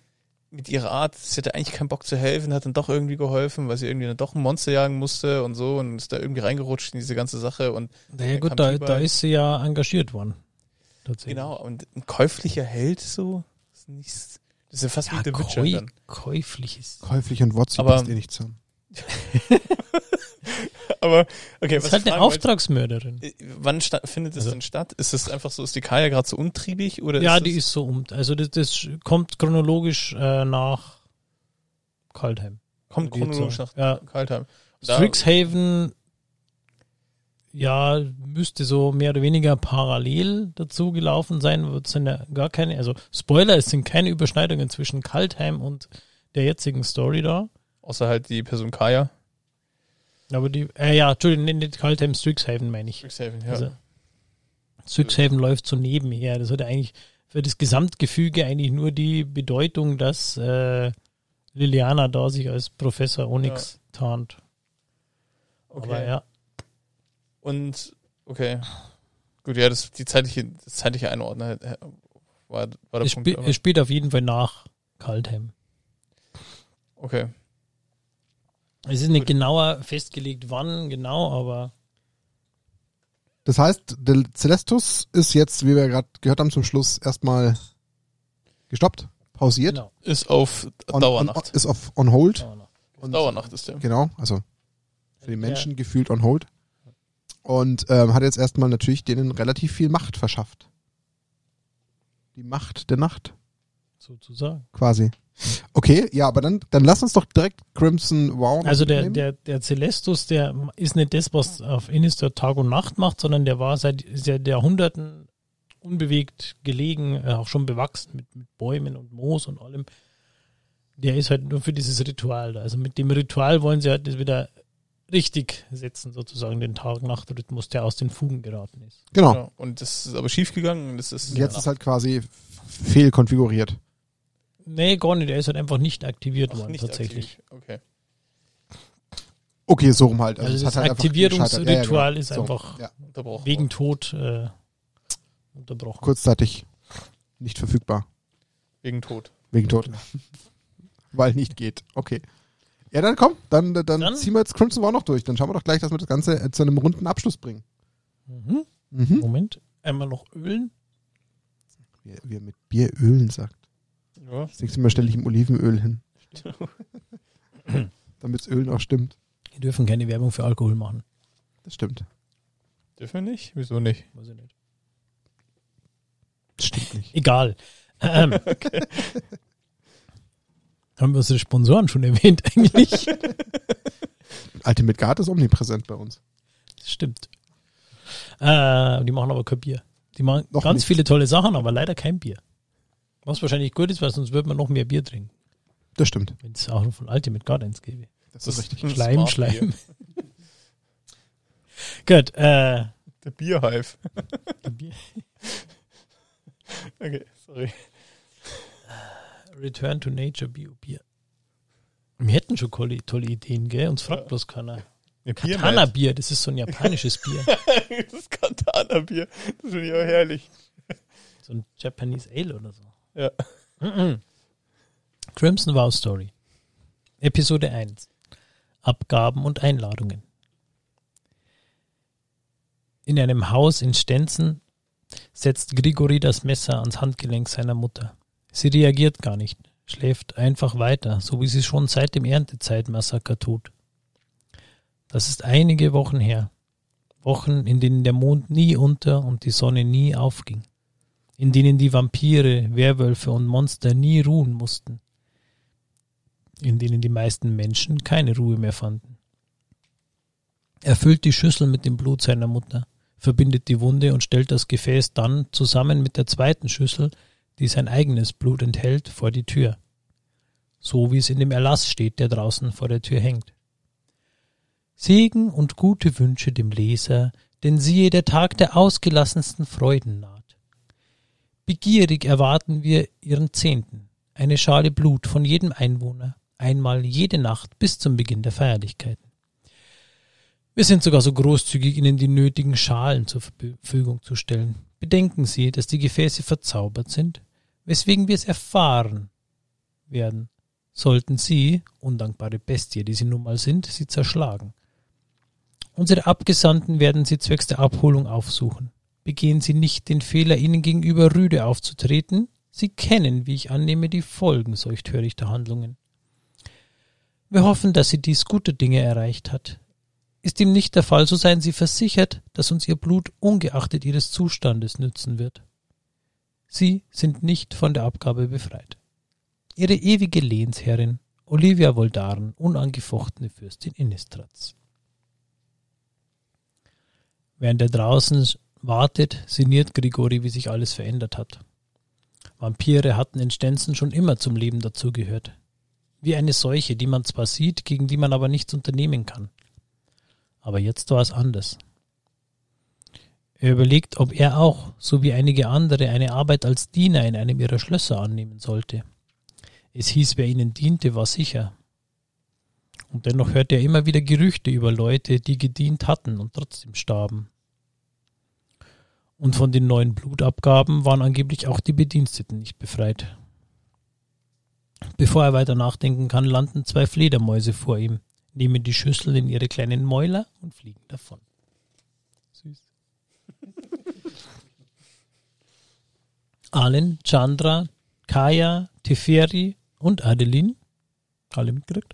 mit ihrer Art, sie hatte eigentlich keinen Bock zu helfen, hat dann doch irgendwie geholfen, weil sie irgendwie dann doch ein Monster jagen musste und so und ist da irgendwie reingerutscht in diese ganze Sache und Naja, gut, da, da ist sie ja engagiert worden. Tatsächlich. genau, und ein käuflicher Held so, ist nicht, das ist ja fast Ja, wie The Witcher käu dann. käuflich ist. Käuflich und Wotzi Aber- passt eh nicht zusammen. *laughs* Aber, okay, Das was ist halt eine Auftragsmörderin. äh, Wann findet es Also- denn statt? Ist es einfach so, ist die Kaya gerade so untriebig oder Ja, ist die das, ist so um. Also das, das kommt chronologisch äh, nach Kaltheim. kommt chronologisch nach. Ja. Kaltheim? Da- Strixhaven, ja, müsste so mehr oder weniger parallel dazu gelaufen sein. Es sind ja gar keine, also Spoiler, es sind keine Überschneidungen zwischen Kaltheim und der jetzigen Story da. Außer halt die Person Kaya. Aber die, äh, ja, Entschuldigung, nicht Kaltheim, Strixhaven meine ich. Strixhaven, ja. Also, Strixhaven läuft so nebenher. Das hat eigentlich für das Gesamtgefüge eigentlich nur die Bedeutung, dass äh, Liliana da sich als Professor Onyx tarnt. okay. Aber ja, Und, okay. Gut, ja, das, die zeitliche, das zeitliche Einordnen halt, äh, war, war der es, Punkt. spiel, es spielt auf jeden Fall nach Kaltheim. okay. Es ist nicht genauer festgelegt, wann genau, aber Das heißt, der Celestus ist jetzt, wie wir gerade gehört haben, zum Schluss erstmal gestoppt, pausiert, genau. Ist auf on, Dauernacht. On, ist auf on hold. Dauernacht. Und- Dauernacht ist der. Genau, also für die Menschen gefühlt on hold. und ähm, hat jetzt erstmal natürlich denen relativ viel Macht verschafft. Die Macht der Nacht, Sozusagen. quasi. Okay, ja, aber dann, dann lass uns doch direkt Crimson Wow. Also der, nehmen. der, der Celestus, der ist nicht das, was auf Innister Tag und Nacht macht, sondern der war seit, seit Jahrhunderten unbewegt gelegen, äh, auch schon bewachsen mit, mit Bäumen und Moos und allem. Der ist halt nur für dieses Ritual da. Also mit dem Ritual wollen sie halt das wieder richtig setzen, sozusagen den Tag-Nacht-Rhythmus, der aus den Fugen geraten ist. Genau. Genau. Und das ist aber schief gegangen. Das ist Jetzt ist halt quasi fehlkonfiguriert. Nee, gar nicht, der ist halt einfach nicht aktiviert Ach, worden, nicht tatsächlich. aktiv. Okay. Okay, so rum halt. Also, es das hat halt Aktivierungsritual. Ja, ja, genau. ist So, einfach ja. Wegen Tod äh, unterbrochen. kurzzeitig nicht verfügbar. Wegen Tod. Wegen Tod. *laughs* Weil nicht geht. Okay. Ja, dann komm, dann, dann, Dann- ziehen wir jetzt Crimson War noch durch. Dann schauen wir doch gleich, dass wir das Ganze äh, zu einem runden Abschluss bringen. Mhm. Mhm. Moment, einmal noch ölen. Wie, wie er mit Bier ölen sagt. Ja. Das nächste Mal stelle ich ihm Olivenöl hin. *laughs* Damit das Ölen auch stimmt. Wir dürfen keine Werbung für Alkohol machen. Das stimmt. Dürfen wir nicht? Wieso nicht? Weiß ich nicht. Das stimmt nicht. Egal. Ähm, *laughs* *laughs* Haben wir unsere Sponsoren schon erwähnt eigentlich? Ultimate Guard ist omnipräsent bei uns. Das stimmt. Äh, die machen aber kein Bier. Die machen Noch ganz nicht. viele tolle Sachen, aber leider kein Bier. Was wahrscheinlich gut ist, weil sonst würde man noch mehr Bier trinken, Das stimmt. wenn es auch noch von Ultimate Gardens gäbe. Das ist richtig. Schleim, Schleim. *laughs* Gut, äh, Der Bierhive. Bier. *laughs* Okay, sorry. Return to Nature Bio Bier. Wir hätten schon tolle, tolle Ideen, gell? Uns fragt Ja. bloß keiner. Ja, Katana Bier, das ist so ein japanisches *laughs* Bier. das Katana-Bier. Das finde ich auch herrlich. So ein Japanese Ale oder so. Ja. Crimson Vow Story. Episode 1. Abgaben und Einladungen. In einem Haus in Stenzen setzt Grigori das Messer ans Handgelenk seiner Mutter. Sie reagiert gar nicht, schläft einfach weiter, so wie sie schon seit dem Erntezeitmassaker tut. Das ist einige Wochen her. Wochen, in denen der Mond nie unter und die Sonne nie aufging in denen die Vampire, Werwölfe und Monster nie ruhen mussten, in denen die meisten Menschen keine Ruhe mehr fanden. Er füllt die Schüssel mit dem Blut seiner Mutter, verbindet die Wunde und stellt das Gefäß dann zusammen mit der zweiten Schüssel, die sein eigenes Blut enthält, vor die Tür. So wie es in dem Erlass steht, der draußen vor der Tür hängt. Segen und gute Wünsche dem Leser, denn siehe, der Tag der ausgelassensten Freuden naht. Begierig erwarten wir ihren Zehnten, eine Schale Blut von jedem Einwohner, einmal jede Nacht bis zum Beginn der Feierlichkeiten. Wir sind sogar so großzügig, Ihnen die nötigen Schalen zur Verfügung zu stellen. Bedenken Sie, dass die Gefäße verzaubert sind, weswegen wir es erfahren werden, sollten Sie, undankbare Bestie, die Sie nun mal sind, sie zerschlagen. Unsere Abgesandten werden Sie zwecks der Abholung aufsuchen begehen Sie nicht den Fehler, ihnen gegenüber rüde aufzutreten. Sie kennen, wie ich annehme, die Folgen solch törichter Handlungen. Wir hoffen, dass sie dies gute Dinge erreicht hat. Ist ihm nicht der Fall, so seien Sie versichert, dass uns Ihr Blut ungeachtet Ihres Zustandes nützen wird. Sie sind nicht von der Abgabe befreit. Ihre ewige Lehnsherrin, Olivia Voldaren, unangefochtene Fürstin Innistratz. Während er draußen wartet, sinniert Grigori, wie sich alles verändert hat. Vampire hatten in Stenzen schon immer zum Leben dazugehört. Wie eine Seuche, die man zwar sieht, gegen die man aber nichts unternehmen kann. Aber jetzt war es anders. Er überlegt, ob er auch, so wie einige andere, eine Arbeit als Diener in einem ihrer Schlösser annehmen sollte. Es hieß, wer ihnen diente, war sicher. Und dennoch hörte er immer wieder Gerüchte über Leute, die gedient hatten und trotzdem starben. Und von den neuen Blutabgaben waren angeblich auch die Bediensteten nicht befreit. Bevor er weiter nachdenken kann, landen zwei Fledermäuse vor ihm, nehmen die Schüssel in ihre kleinen Mäuler und fliegen davon. Süß. *laughs* Allen, Chandra, Kaya, Teferi und Adeline, alle mitgekriegt,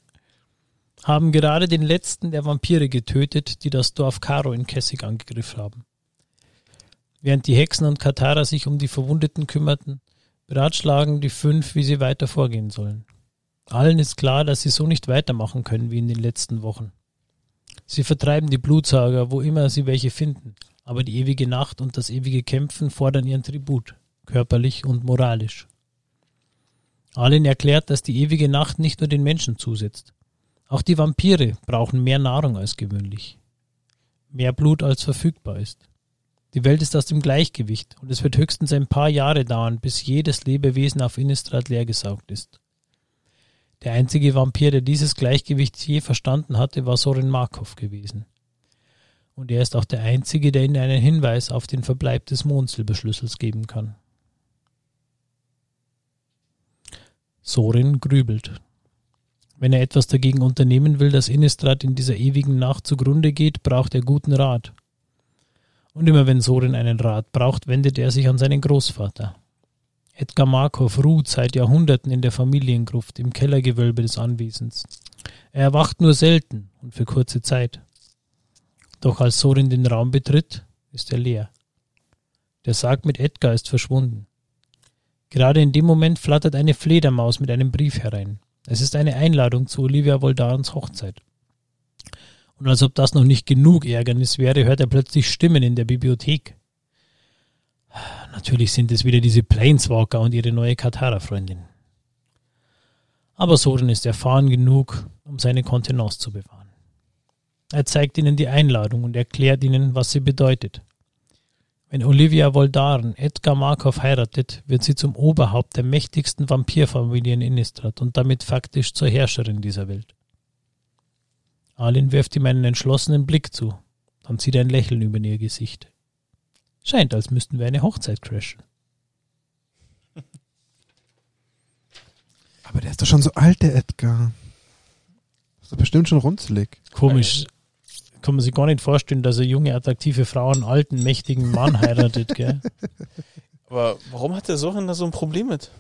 haben gerade den letzten der Vampire getötet, die das Dorf Karo in Kessig angegriffen haben. Während die Hexen und Katara sich um die Verwundeten kümmerten, beratschlagen die fünf, wie sie weiter vorgehen sollen. Allen ist klar, dass sie so nicht weitermachen können wie in den letzten Wochen. Sie vertreiben die Blutsager, wo immer sie welche finden, aber die ewige Nacht und das ewige Kämpfen fordern ihren Tribut, körperlich und moralisch. Allen erklärt, dass die ewige Nacht nicht nur den Menschen zusetzt. Auch die Vampire brauchen mehr Nahrung als gewöhnlich. Mehr Blut als verfügbar ist. Die Welt ist aus dem Gleichgewicht und es wird höchstens ein paar Jahre dauern, bis jedes Lebewesen auf Innistrad leergesaugt ist. Der einzige Vampir, der dieses Gleichgewicht je verstanden hatte, war Soren Markov gewesen. Und er ist auch der einzige, der ihnen einen Hinweis auf den Verbleib des Mondsilberschlüssels geben kann. Sorin grübelt. Wenn er etwas dagegen unternehmen will, dass Innistrad in dieser ewigen Nacht zugrunde geht, braucht er guten Rat. Und immer wenn Sorin einen Rat braucht, wendet er sich an seinen Großvater. Edgar Markov ruht seit Jahrhunderten in der Familiengruft im Kellergewölbe des Anwesens. Er erwacht nur selten und für kurze Zeit. Doch als Sorin den Raum betritt, ist er leer. Der Sarg mit Edgar ist verschwunden. Gerade in dem Moment flattert eine Fledermaus mit einem Brief herein. Es ist eine Einladung zu Olivia Voldarens Hochzeit. Und als ob das noch nicht genug Ärgernis wäre, hört er plötzlich Stimmen in der Bibliothek. Natürlich sind es wieder diese Planeswalker und ihre neue Katara-Freundin. Aber Soren ist erfahren genug, um seine Kontenance zu bewahren. Er zeigt ihnen die Einladung und erklärt ihnen, was sie bedeutet. Wenn Olivia Voldaren Edgar Markov heiratet, wird sie zum Oberhaupt der mächtigsten Vampirfamilie in Innistrad und damit faktisch zur Herrscherin dieser Welt. Alin wirft ihm einen entschlossenen Blick zu, dann zieht ein Lächeln über ihr Gesicht. Scheint, als müssten wir eine Hochzeit crashen. Aber der ist doch schon so alt, der Edgar. Ist doch bestimmt schon runzelig. Komisch. Kann man sich gar nicht vorstellen, dass eine junge, attraktive Frau einen alten, mächtigen Mann heiratet, gell? *laughs* Aber warum hat der Soren da so ein Problem mit?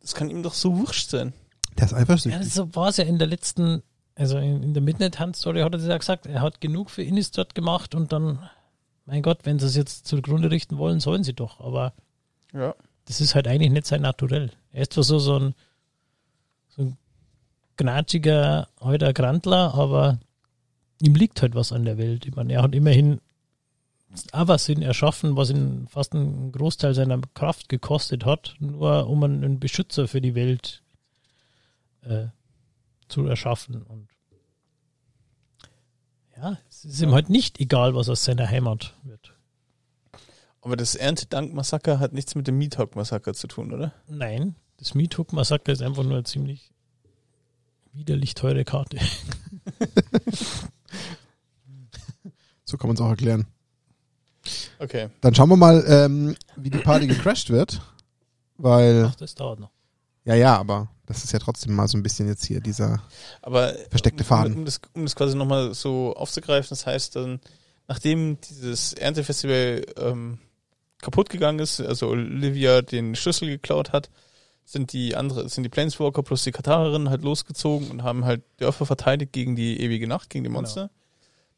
Das kann ihm doch so wurscht sein. Der ist Ja, eifersüchtig. so war es ja in der letzten, also in, in der Midnight Hunt Story hat er das ja gesagt, er hat genug für Innistrad gemacht und dann, mein Gott, wenn sie es jetzt zugrunde richten wollen, sollen sie doch, aber Ja. das ist halt eigentlich nicht sein Naturell. Er ist zwar so, so ein, so ein gnatschiger, alter Grandler, aber ihm liegt halt was an der Welt. Ich meine, er hat immerhin Avacyn erschaffen, was ihn fast einen Großteil seiner Kraft gekostet hat, nur um einen, einen Beschützer für die Welt äh, zu erschaffen. Und ja, es ist ihm halt nicht egal, was aus seiner Heimat wird. Aber das Erntedank-Massaker hat nichts mit dem Meathawk-Massaker zu tun, oder? Nein, das Meathook-Massaker ist einfach nur eine ziemlich widerlich teure Karte. *laughs* So kann man es auch erklären. Okay. Dann schauen wir mal, ähm, wie die Party gecrashed wird. Weil, Ach, das dauert noch. ja, ja, aber das ist ja trotzdem mal so ein bisschen jetzt hier dieser Aber Versteckte um, Faden. Um, das, um das quasi nochmal so aufzugreifen, das heißt dann, nachdem dieses Erntefestival ähm, kaputt gegangen ist, also Olivia den Schlüssel geklaut hat, sind die andere, sind die Planeswalker plus die Katarerinnen halt losgezogen und haben halt Dörfer verteidigt gegen die ewige Nacht, gegen die Genau. Monster.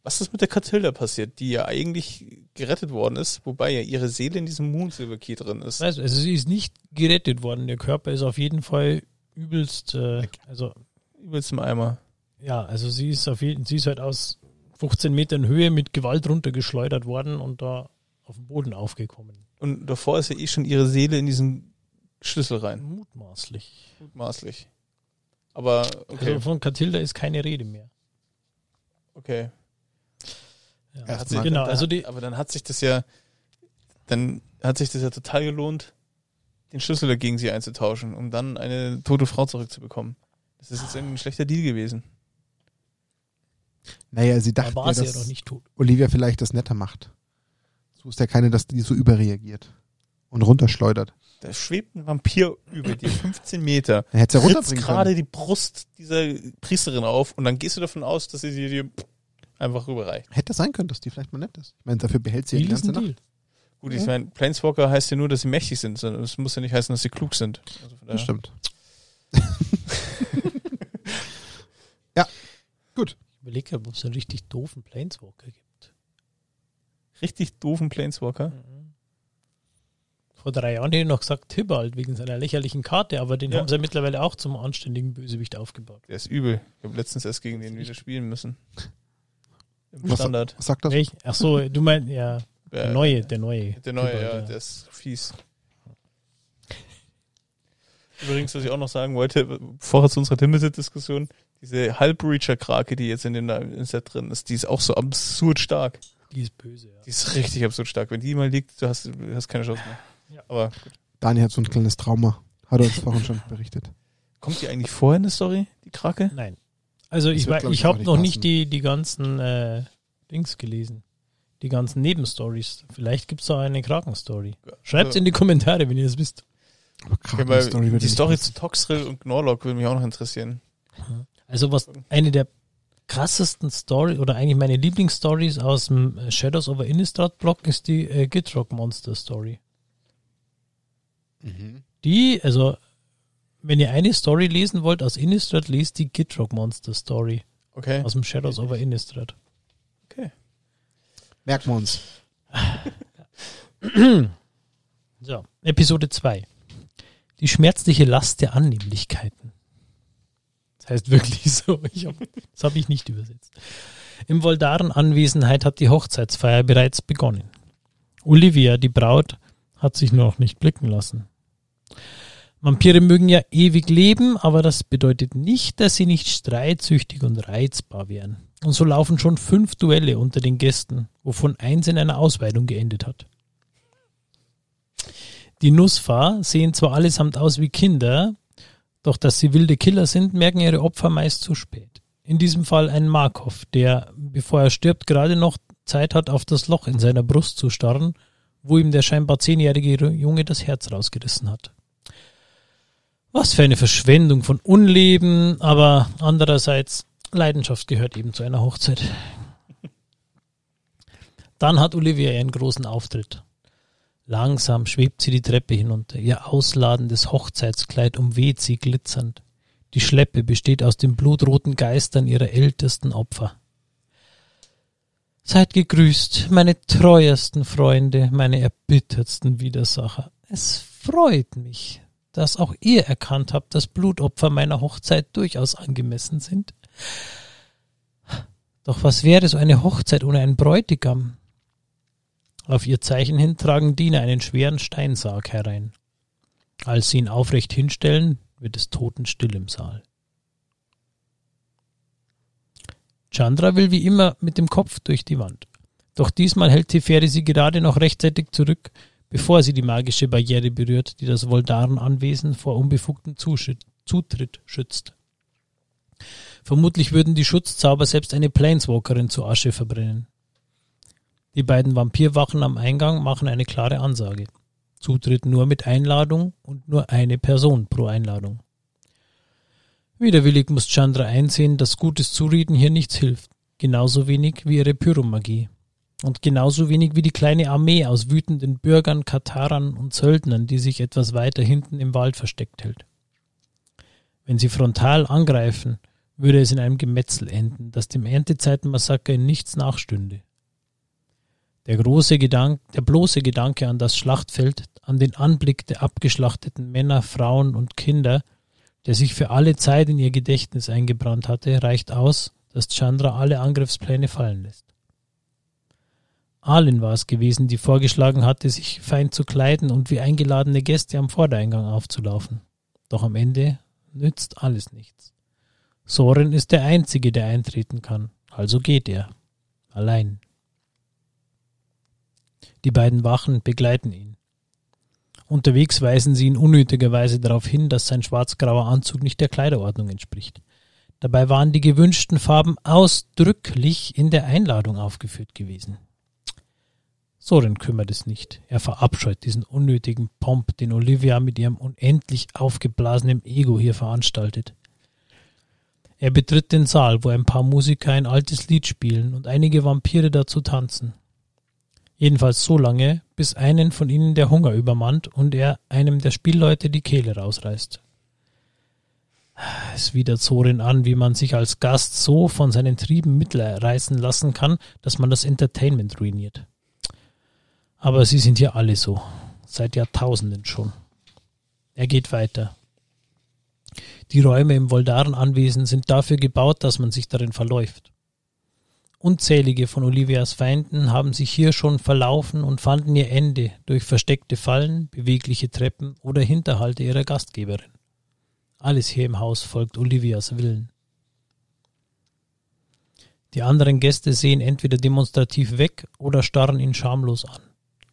Was ist mit der Katilda passiert, die ja eigentlich gerettet worden ist, wobei ja ihre Seele in diesem Moonsilver Key drin ist? Also, also sie ist nicht gerettet worden. Der Körper ist auf jeden Fall übelst, äh, also Übelst im Eimer. ja, also sie ist auf jeden, sie ist halt aus 15 Metern Höhe mit Gewalt runtergeschleudert worden und da auf den Boden aufgekommen. Und davor ist ja eh schon ihre Seele in diesen Schlüssel rein. Mutmaßlich. Mutmaßlich. Aber, okay. Also von Katilda ist keine Rede mehr. okay. Ja, Ja, Hat sich, genau, dann, also die, aber dann hat sich das ja, dann hat sich das ja total gelohnt, den Schlüssel dagegen sie einzutauschen, um dann eine tote Frau zurückzubekommen. Das ist jetzt irgendwie ein schlechter Deal gewesen. Naja, sie da dachte, war ja, ja dass noch nicht tot. Olivia vielleicht das netter macht. So ist ja keine, dass die so überreagiert und runterschleudert. Da schwebt ein Vampir über dir 15 Meter, Er hätte ja gerade die Brust dieser Priesterin auf und dann gehst du davon aus, dass sie sie dir einfach rüberreicht. Hätte sein können, dass die vielleicht mal nett ist. Ich meine, dafür behält sie ja die ganze Nacht. Gut, ich meine, Planeswalker heißt ja nur, dass sie mächtig sind, sondern es muss ja nicht heißen, dass sie klug sind. Also von Das stimmt. *laughs* ja, gut. Ich überlege gerade, ob es einen richtig doofen Planeswalker gibt. Richtig doofen Planeswalker. Vor drei Jahren hätte ich noch gesagt Tibalt wegen seiner lächerlichen Karte, aber den Ja. haben sie ja mittlerweile auch zum anständigen Bösewicht aufgebaut. Der ist übel. Ich habe letztens erst gegen den wieder spielen müssen. Im Was- Standard. Was sagt das? Welch? Ach so, du meinst, ja, der Äh, neue, der neue. Der neue, Tibalt, ja, der ist fies. *laughs* Übrigens, was ich auch noch sagen wollte, vorher zu unserer Limited-Diskussion, diese Halbreacher-Krake, die jetzt in dem im Set drin ist, die ist auch so absurd stark. Die ist böse, ja. Die ist richtig absurd stark. Wenn die mal liegt, du hast, du hast keine Chance mehr. Ja. Aber gut. Daniel hat so ein kleines Trauma. Hat er uns vorhin schon berichtet. kommt die eigentlich vorher in der Story, die Krake? Nein. Also Das ich, ich, habe noch passen. nicht die, die ganzen äh, Dings gelesen. Die ganzen Nebenstories. Vielleicht gibt es da eine Kraken-Story. Schreibt in die Kommentare, wenn ihr es wisst. Aber Okay, Story die Story zu Toxrill und Gnorlock würde mich auch noch interessieren. Also was eine der krassesten Story oder eigentlich meine Lieblingsstories aus dem Shadows over Innistrad Blog ist die äh, Gitrock Monster Story. Mhm. Die, also wenn ihr eine Story lesen wollt aus Innistrad, lest die Gitrock Monster Story Okay. aus dem Shadows over Innistrad. Merken wir uns. *clears throat* So, Episode 2. Die schmerzliche Last der Annehmlichkeiten. Das heißt wirklich *laughs* so. Hab, das habe ich nicht übersetzt. Im Voldaren Anwesenheit hat die Hochzeitsfeier bereits begonnen. Olivia, die Braut, hat sich noch nicht blicken lassen. Vampire mögen ja ewig leben, aber das bedeutet nicht, dass sie nicht streitsüchtig und reizbar wären. Und so laufen schon fünf Duelle unter den Gästen, wovon eins in einer Ausweidung geendet hat. Die Nussfahr sehen zwar allesamt aus wie Kinder, doch dass sie wilde Killer sind, merken ihre Opfer meist zu spät. In diesem Fall ein Markov, der, bevor er stirbt, gerade noch Zeit hat, auf das Loch in seiner Brust zu starren, wo ihm der scheinbar zehnjährige Junge das Herz rausgerissen hat. Was für eine Verschwendung von Unleben, aber andererseits, Leidenschaft gehört eben zu einer Hochzeit. Dann hat Olivia ihren großen Auftritt. Langsam schwebt sie die Treppe hinunter. Ihr ausladendes Hochzeitskleid umweht sie glitzernd. Die Schleppe besteht aus den blutroten Geistern ihrer ältesten Opfer. Seid gegrüßt, meine treuesten Freunde, meine erbittertsten Widersacher. Es freut mich, dass auch ihr erkannt habt, dass Blutopfer meiner Hochzeit durchaus angemessen sind. Doch was wäre so eine Hochzeit ohne einen Bräutigam? Auf ihr Zeichen hin tragen Diener einen schweren Steinsarg herein. Als sie ihn aufrecht hinstellen, wird es totenstill im Saal. Chandra will wie immer mit dem Kopf durch die Wand. Doch diesmal hält Teferi sie gerade noch rechtzeitig zurück, bevor sie die magische Barriere berührt, die das Voldaren-Anwesen vor unbefugtem Zutritt schützt. Vermutlich würden die Schutzzauber selbst eine Planeswalkerin zu Asche verbrennen. Die beiden Vampirwachen am Eingang machen eine klare Ansage. Zutritt nur mit Einladung und nur eine Person pro Einladung. Widerwillig muss Chandra einsehen, dass gutes Zureden hier nichts hilft. Genauso wenig wie ihre Pyromagie. Und genauso wenig wie die kleine Armee aus wütenden Bürgern, Katarern und Söldnern, die sich etwas weiter hinten im Wald versteckt hält. Wenn sie frontal angreifen, würde es in einem Gemetzel enden, das dem Erntezeitenmassaker in nichts nachstünde. Der große Gedanke, der bloße Gedanke an das Schlachtfeld, an den Anblick der abgeschlachteten Männer, Frauen und Kinder, der sich für alle Zeit in ihr Gedächtnis eingebrannt hatte, reicht aus, dass Chandra alle Angriffspläne fallen lässt. Alin war es gewesen, die vorgeschlagen hatte, sich fein zu kleiden und wie eingeladene Gäste am Vordereingang aufzulaufen. Doch am Ende nützt alles nichts. Soren ist der Einzige, der eintreten kann, also geht er. Allein. Die beiden Wachen begleiten ihn. Unterwegs weisen sie ihn unnötigerweise darauf hin, dass sein schwarz-grauer Anzug nicht der Kleiderordnung entspricht. Dabei waren die gewünschten Farben ausdrücklich in der Einladung aufgeführt gewesen. Soren kümmert es nicht. Er verabscheut diesen unnötigen Pomp, den Olivia mit ihrem unendlich aufgeblasenen Ego hier veranstaltet. Er betritt den Saal, wo ein paar Musiker ein altes Lied spielen und einige Vampire dazu tanzen. Jedenfalls so lange, bis einen von ihnen der Hunger übermannt und er einem der Spielleute die Kehle rausreißt. Es widert Sorin an, wie man sich als Gast so von seinen Trieben mitreißen lassen kann, dass man das Entertainment ruiniert. Aber sie sind hier alle so. Seit Jahrtausenden schon. Er geht weiter. Die Räume im Voldaren-Anwesen sind dafür gebaut, dass man sich darin verläuft. Unzählige von Olivias Feinden haben sich hier schon verlaufen und fanden ihr Ende durch versteckte Fallen, bewegliche Treppen oder Hinterhalte ihrer Gastgeberin. Alles hier im Haus folgt Olivias Willen. Die anderen Gäste sehen entweder demonstrativ weg oder starren ihn schamlos an.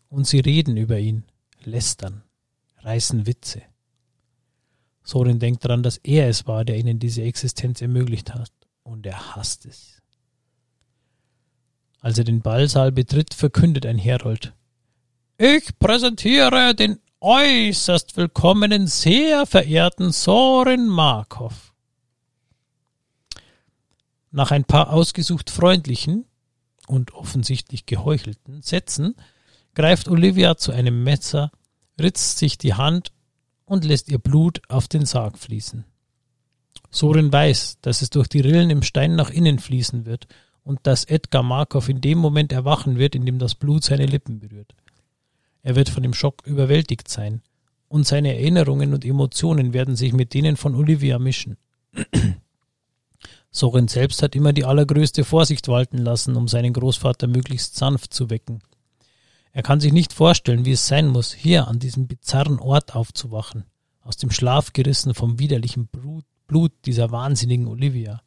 Und sie reden über ihn, lästern, reißen Witze. Sorin denkt daran, dass er es war, der ihnen diese Existenz ermöglicht hat. Und er hasst es. Als er den Ballsaal betritt, verkündet ein Herold. Ich präsentiere den äußerst willkommenen, sehr verehrten Sorin Markov. Nach ein paar ausgesucht freundlichen und offensichtlich geheuchelten Sätzen greift Olivia zu einem Messer, ritzt sich die Hand und lässt ihr Blut auf den Sarg fließen. Sorin weiß, dass es durch die Rillen im Stein nach innen fließen wird und dass Edgar Markov in dem Moment erwachen wird, in dem das Blut seine Lippen berührt. Er wird von dem Schock überwältigt sein und seine Erinnerungen und Emotionen werden sich mit denen von Olivia mischen. Sorin selbst hat immer die allergrößte Vorsicht walten lassen, um seinen Großvater möglichst sanft zu wecken. Er kann sich nicht vorstellen, wie es sein muss, hier an diesem bizarren Ort aufzuwachen, aus dem Schlaf gerissen vom widerlichen Blut, dieser wahnsinnigen Olivia.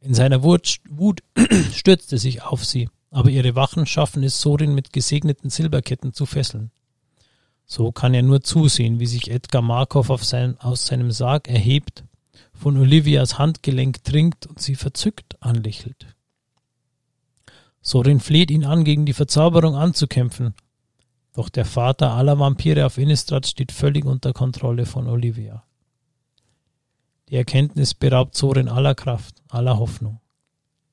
In seiner Wut, Wut *clears throat* stürzt er sich auf sie aber ihre Wachen schaffen es Sorin mit gesegneten Silberketten zu fesseln. So kann er nur zusehen, wie sich Edgar Markov sein, aus seinem Sarg erhebt, von Olivias Handgelenk trinkt und sie verzückt anlächelt. Sorin fleht ihn an, gegen die Verzauberung anzukämpfen, doch der Vater aller Vampire auf Innistrad steht völlig unter Kontrolle von Olivia. Die Erkenntnis beraubt Sorin aller Kraft, aller Hoffnung.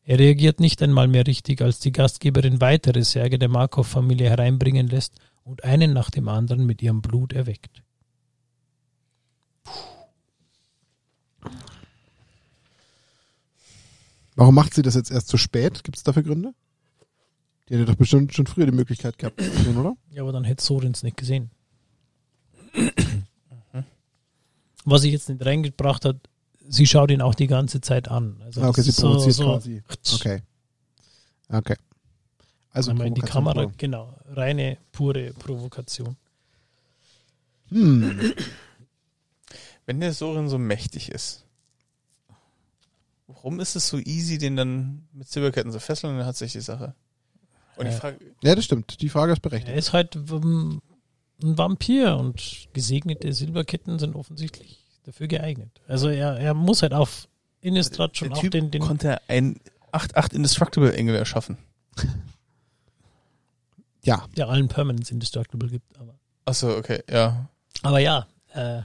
Er reagiert nicht einmal mehr richtig, als die Gastgeberin weitere Särge der Markov-Familie hereinbringen lässt und einen nach dem anderen mit ihrem Blut erweckt. Warum macht sie das jetzt erst zu spät? Gibt es dafür Gründe? Die hätte doch bestimmt schon früher die Möglichkeit gehabt, oder? Ja, aber dann hätte Sorens nicht gesehen. Was ich jetzt nicht reingebracht hat, sie schaut ihn auch die ganze Zeit an. Also Ah, okay, sie provoziert so, quasi. Okay. Okay. Also einmal in die Kamera, pur. genau, reine, pure Provokation. Hm. Wenn der Sorin so mächtig ist, warum ist es so easy, den dann mit Silberketten zu fesseln und dann hat sich die Sache? Und ich Ja. frage, Ja, das stimmt. Die Frage ist Er berechtigt. ist halt ein Vampir und gesegnete Silberketten sind offensichtlich dafür geeignet. Also er, er muss halt auf Innistrad schon der auch Typ den, den konnte ein 8-8 Indestructible Engel erschaffen. Ja. der allen Permanents Indestructible gibt. Aber, Achso, okay, ja. aber ja, äh,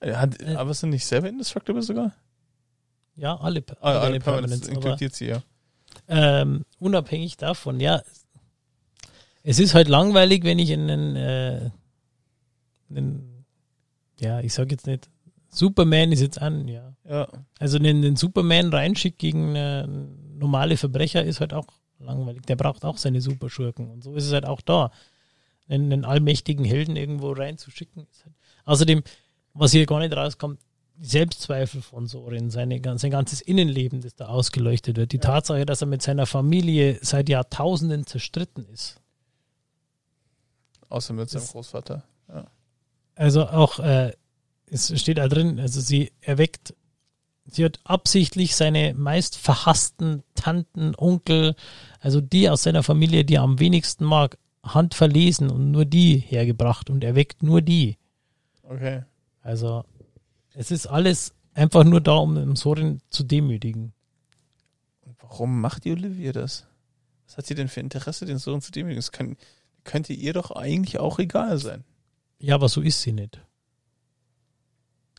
Er Hat, Äh. aber sind nicht selber Indestructible sogar? ja, alle, Ah, alle alle Permanents Permanents. Aber, inkludiert sie, ja. Ähm, unabhängig davon, ja, es ist halt langweilig, wenn ich einen, äh, einen ja, ich sag jetzt nicht, Superman ist jetzt an, ja. Ja. Also den, den Superman reinschickt gegen äh, normale Verbrecher ist halt auch langweilig. Der braucht auch seine Superschurken. Und so ist es halt auch da. Einen, einen allmächtigen Helden irgendwo reinzuschicken. Ist halt. Außerdem, was hier gar nicht rauskommt, Selbstzweifel von Sorin, seine, sein ganzes Innenleben, das da ausgeleuchtet wird. Die Tatsache, dass er mit seiner Familie seit Jahrtausenden zerstritten ist. Außer mit seinem Großvater. Ja. Also auch, äh, es steht da drin, also sie erweckt, sie hat absichtlich seine meist verhassten Tanten, Onkel, also die aus seiner Familie, die er am wenigsten mag, handverlesen und nur die hergebracht und erweckt nur die. Okay. Also es ist alles einfach nur da, um den Sorin zu demütigen. Und warum macht die Olivia das? Was hat sie denn für Interesse, den Sohn zu demütigen? Das kann, könnte ihr doch eigentlich auch egal sein. Ja, aber so ist sie nicht.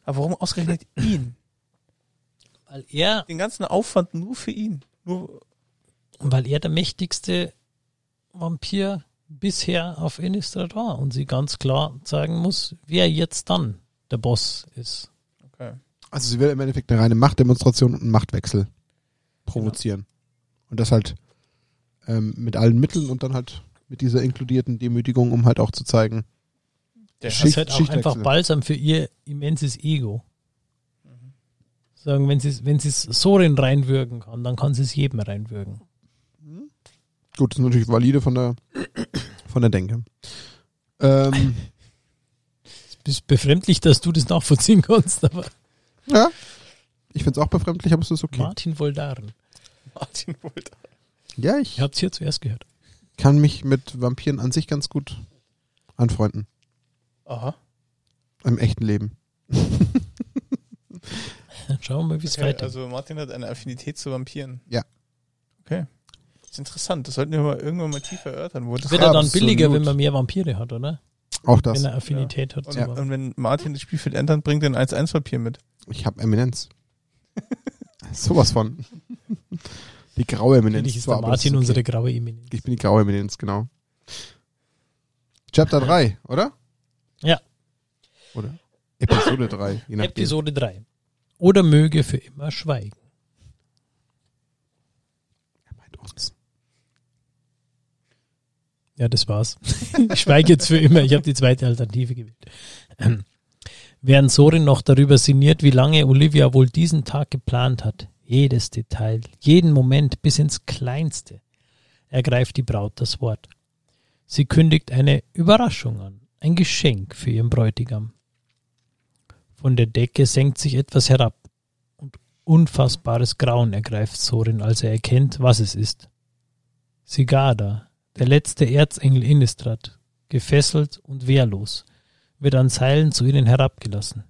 Aber warum ausgerechnet ihn? Weil er, Den ganzen Aufwand nur für ihn. Nur, weil er der mächtigste Vampir bisher auf Innistrad war und sie ganz klar zeigen muss, wer jetzt dann der Boss ist. Okay. Also sie will im Endeffekt eine reine Machtdemonstration und einen Machtwechsel provozieren. Und das halt ähm, mit allen Mitteln und dann halt mit dieser inkludierten Demütigung, um halt auch zu zeigen, Der Schicht- Das ist halt auch einfach balsam für ihr immenses Ego. Sagen, wenn sie wenn sie es Sorin reinwürgen kann, dann kann sie es jedem reinwürgen. Gut, das ist natürlich valide von der von der Denke. Ähm, *laughs* ist befremdlich, dass du das nachvollziehen kannst, aber ja, ich find's auch befremdlich, aber es ist okay. Martin Voldaren. Martin wollte. Ja, ich Ihr habt es hier zuerst gehört. kann mich mit Vampiren an sich ganz gut anfreunden. Aha. Im echten Leben. Dann *laughs* schauen wir mal, wie es Okay, weitergeht. also Martin hat eine Affinität zu Vampiren. Ja. Okay. Das ist interessant. Das sollten wir mal irgendwann mal tiefer erörtern, wo das Wird er dann billiger, wenn man mehr Vampire hat, oder? Auch das. Wenn er Affinität hat. und, Ja. Und wenn Martin das Spielfeld ändert, bringt er ein 1-1-Vampir mit. Ich habe Eminenz. *laughs* Sowas von. Die graue Eminenz. Natürlich ist zwar, Martin okay. unsere graue Eminenz. Ich bin die graue Eminenz, genau. Chapter 3, oder? Ja. Oder? Episode 3, je nachdem. Episode 3. Oder möge für immer schweigen. Er meint uns. Ja, das war's. *laughs* ich schweige jetzt für immer. Ich habe die zweite Alternative gewählt. Ähm, *clears throat* Während Sorin noch darüber sinniert, wie lange Olivia wohl diesen Tag geplant hat, jedes Detail, jeden Moment bis ins Kleinste, ergreift die Braut das Wort. Sie kündigt eine Überraschung an, ein Geschenk für ihren Bräutigam. Von der Decke senkt sich etwas herab und unfassbares Grauen ergreift Sorin, als er erkennt, was es ist. Sigarda, der letzte Erzengel Innistrad, gefesselt und wehrlos, wird an Seilen zu ihnen herabgelassen.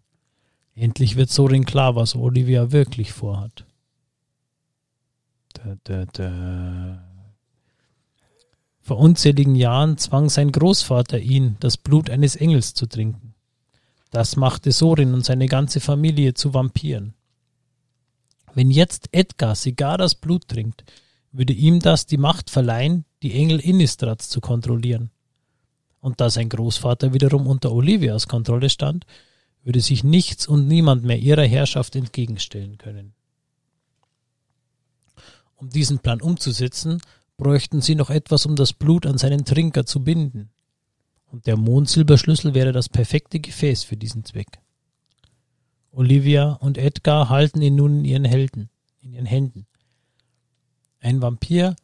Endlich wird Sorin klar, was Olivia wirklich vorhat. Da, da, da. Vor unzähligen Jahren zwang sein Großvater ihn, das Blut eines Engels zu trinken. Das machte Sorin und seine ganze Familie zu Vampiren. Wenn jetzt Edgar Sigardas Blut trinkt, würde ihm das die Macht verleihen, die Engel Innistrads zu kontrollieren. Und da sein Großvater wiederum unter Olivias Kontrolle stand, würde sich nichts und niemand mehr ihrer Herrschaft entgegenstellen können. Um diesen Plan umzusetzen, bräuchten sie noch etwas, um das Blut an seinen Trinker zu binden. Und der Mondsilberschlüssel wäre das perfekte Gefäß für diesen Zweck. Olivia und Edgar halten ihn nun in ihren Helden, in ihren Händen. Ein Vampir,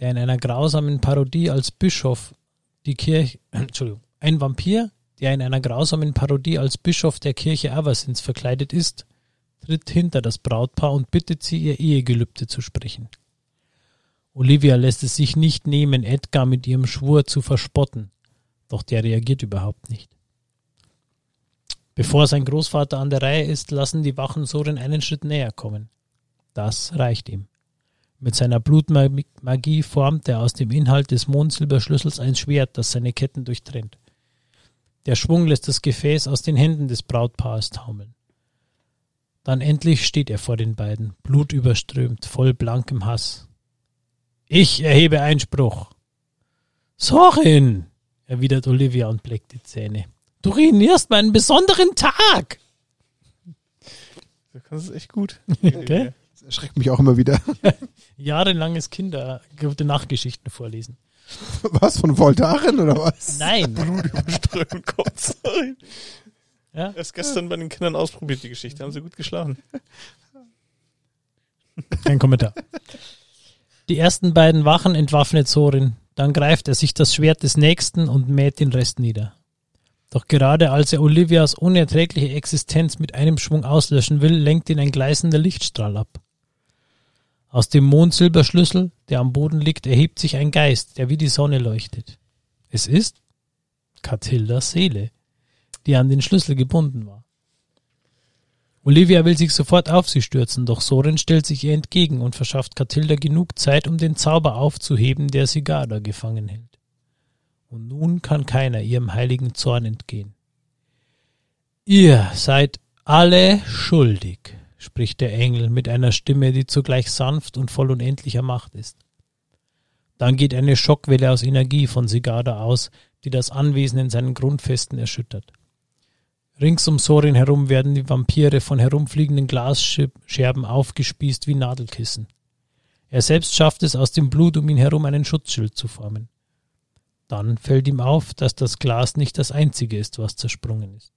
der in einer grausamen Parodie als Bischof die Kirche, *clears throat* Entschuldigung, ein Vampir, der in einer grausamen Parodie als Bischof der Kirche Avasins verkleidet ist, tritt hinter das Brautpaar und bittet sie, ihr Ehegelübde zu sprechen. Olivia lässt es sich nicht nehmen, Edgar mit ihrem Schwur zu verspotten, doch der reagiert überhaupt nicht. Bevor sein Großvater an der Reihe ist, lassen die Wachen Soren einen Schritt näher kommen. Das reicht ihm. Mit seiner Blutmagie formt er aus dem Inhalt des Mondsilberschlüssels ein Schwert, das seine Ketten durchtrennt. Der Schwung lässt das Gefäß aus den Händen des Brautpaares taumeln. Dann endlich steht er vor den beiden, blutüberströmt, voll blankem Hass. Ich erhebe Einspruch. Sorin, erwidert Olivia und bleckt die Zähne. Du ruinierst meinen besonderen Tag. Du kannst es echt gut. *laughs* Okay. Das erschreckt mich auch immer wieder. *laughs* Jahrelanges Kinder gute Nachtgeschichten vorlesen. *laughs* Was, von Voltaren oder was? Nein. Strömen kurz. Ja? Erst gestern bei den Kindern ausprobiert, die Geschichte. Haben sie gut geschlafen. *laughs* Kein Kommentar. Die ersten beiden Wachen entwaffnet Sorin. Dann greift er sich das Schwert des Nächsten und mäht den Rest nieder. Doch gerade als er Olivias unerträgliche Existenz mit einem Schwung auslöschen will, lenkt ihn ein gleißender Lichtstrahl ab. Aus dem Mondsilberschlüssel, der am Boden liegt, erhebt sich ein Geist, der wie die Sonne leuchtet. Es ist Katildas Seele, die an den Schlüssel gebunden war. Olivia will sich sofort auf sie stürzen, doch Soren stellt sich ihr entgegen und verschafft Katilda genug Zeit, um den Zauber aufzuheben, der Sigarda gefangen hält. Und nun kann keiner ihrem heiligen Zorn entgehen. Ihr seid alle schuldig, spricht der Engel mit einer Stimme, die zugleich sanft und voll unendlicher Macht ist. Dann geht eine Schockwelle aus Energie von Sigada aus, die das Anwesen in seinen Grundfesten erschüttert. Rings um Sorin herum werden die Vampire von herumfliegenden Glasscherben aufgespießt wie Nadelkissen. Er selbst schafft es aus dem Blut um ihn herum einen Schutzschild zu formen. Dann fällt ihm auf, dass das Glas nicht das einzige ist, was zersprungen ist.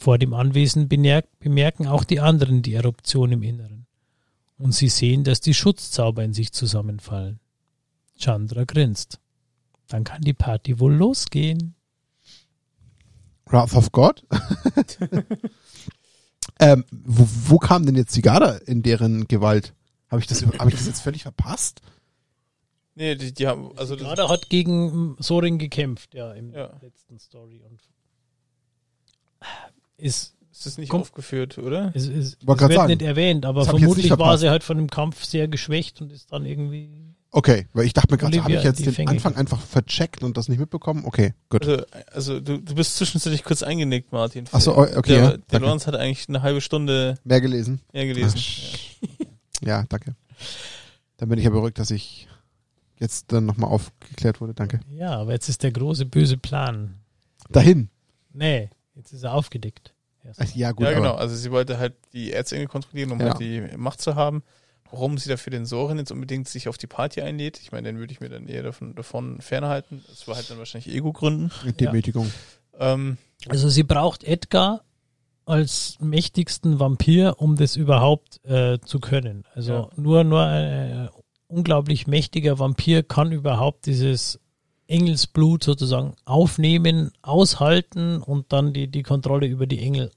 Vor dem Anwesen bemerken auch die anderen die Eruption im Inneren. Und sie sehen, dass die Schutzzauber in sich zusammenfallen. Chandra grinst. Dann kann die Party wohl losgehen. Wrath of God? *laughs* ähm, wo, wo kam denn jetzt Sigada in deren Gewalt? Habe ich, das, hab ich das jetzt völlig verpasst? Nee, die, die haben, also das, Sigada hat gegen Sorin gekämpft, ja, im Ja. letzten Story. Und ist, ist das nicht Komm. aufgeführt, oder? Wollte es grad wird sagen. nicht erwähnt, aber Das vermutlich war sie halt von dem Kampf sehr geschwächt und ist dann irgendwie. Okay, weil ich dachte mir gerade, habe ich jetzt den Fänge Anfang einfach vercheckt und das nicht mitbekommen? Okay, gut. Also, also du, du bist zwischenzeitlich kurz eingenickt, Martin. Ach so, okay, ja, Der, der danke. Lorenz hat eigentlich eine halbe Stunde Mehr gelesen? mehr gelesen. Ach, Ja, danke. Dann bin ich ja beruhigt, dass ich jetzt dann nochmal aufgeklärt wurde. Danke. Ja, aber jetzt ist der große böse Plan. Dahin. Nee, jetzt ist er aufgedeckt. Ja, gut. ja, genau. Also sie wollte halt die Erzengel kontrollieren, um Ja. halt die Macht zu haben. Warum sie dafür den Soren jetzt unbedingt sich auf die Party einlädt, ich meine, den würde ich mir dann eher davon, davon fernhalten. Das war halt dann wahrscheinlich Ego-Gründen. Mit Demütigung. Ähm, Also sie braucht Edgar als mächtigsten Vampir, um das überhaupt äh, zu können. Also Ja. nur nur ein äh, unglaublich mächtiger Vampir kann überhaupt dieses Engelsblut sozusagen aufnehmen, aushalten und dann die, die Kontrolle über die Engel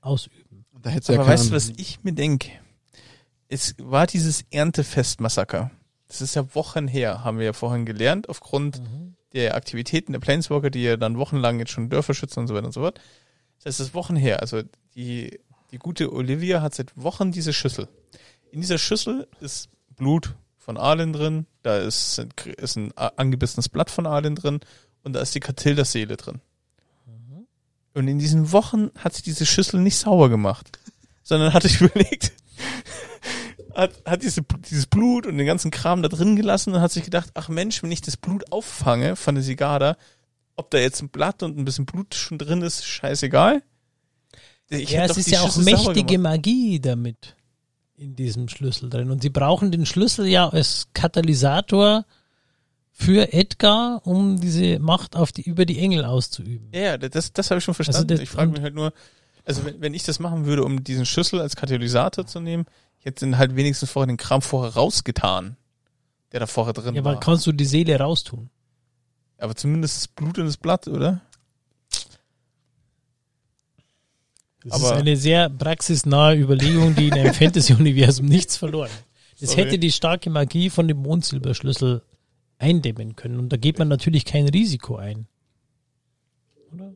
ausüben. Da hätte ja aber weißt du, was ich mir denke? Es war dieses Erntefest-Massaker. Das ist ja Wochen her, haben wir ja vorhin gelernt, aufgrund der Aktivitäten der Planeswalker, die ja dann wochenlang jetzt schon Dörfer schützen und so weiter und so fort. Das heißt, das ist Wochen her. Also die, die gute Olivia hat seit Wochen diese Schüssel. In dieser Schüssel ist Blut von Arlen drin, da ist, ist ein angebissenes Blatt von Arlen drin und da ist die Katildas Seele drin. Und in diesen Wochen hat sie diese Schüssel nicht sauber gemacht, *laughs* sondern hat sich überlegt, *laughs* hat, hat diese, dieses Blut und den ganzen Kram da drin gelassen und hat sich gedacht, ach Mensch, wenn ich das Blut auffange von der Sigada, ob da jetzt ein Blatt und ein bisschen Blut schon drin ist, scheißegal. Ich ja, es ist ja auch mächtige. Magie damit in diesem Schlüssel drin. Und sie brauchen den Schlüssel ja als Katalysator für Edgar, um diese Macht auf die, über die Engel auszuüben. Ja, ja, das, das habe ich schon verstanden. Also ich frage mich halt nur, also wenn, wenn ich das machen würde, um diesen Schlüssel als Katalysator zu nehmen, ich hätte dann halt wenigstens vorher den Kram vorher rausgetan, der da vorher drin Ja, war. aber kannst du die Seele raustun? Aber zumindest das Blut und das Blatt, oder? Das Aber- ist eine sehr praxisnahe Überlegung, die in einem *laughs* Fantasy-Universum nichts verloren hat. Das Sorry. hätte die starke Magie von dem Mondsilberschlüssel eindämmen können. Und da geht man natürlich kein Risiko ein. Oder?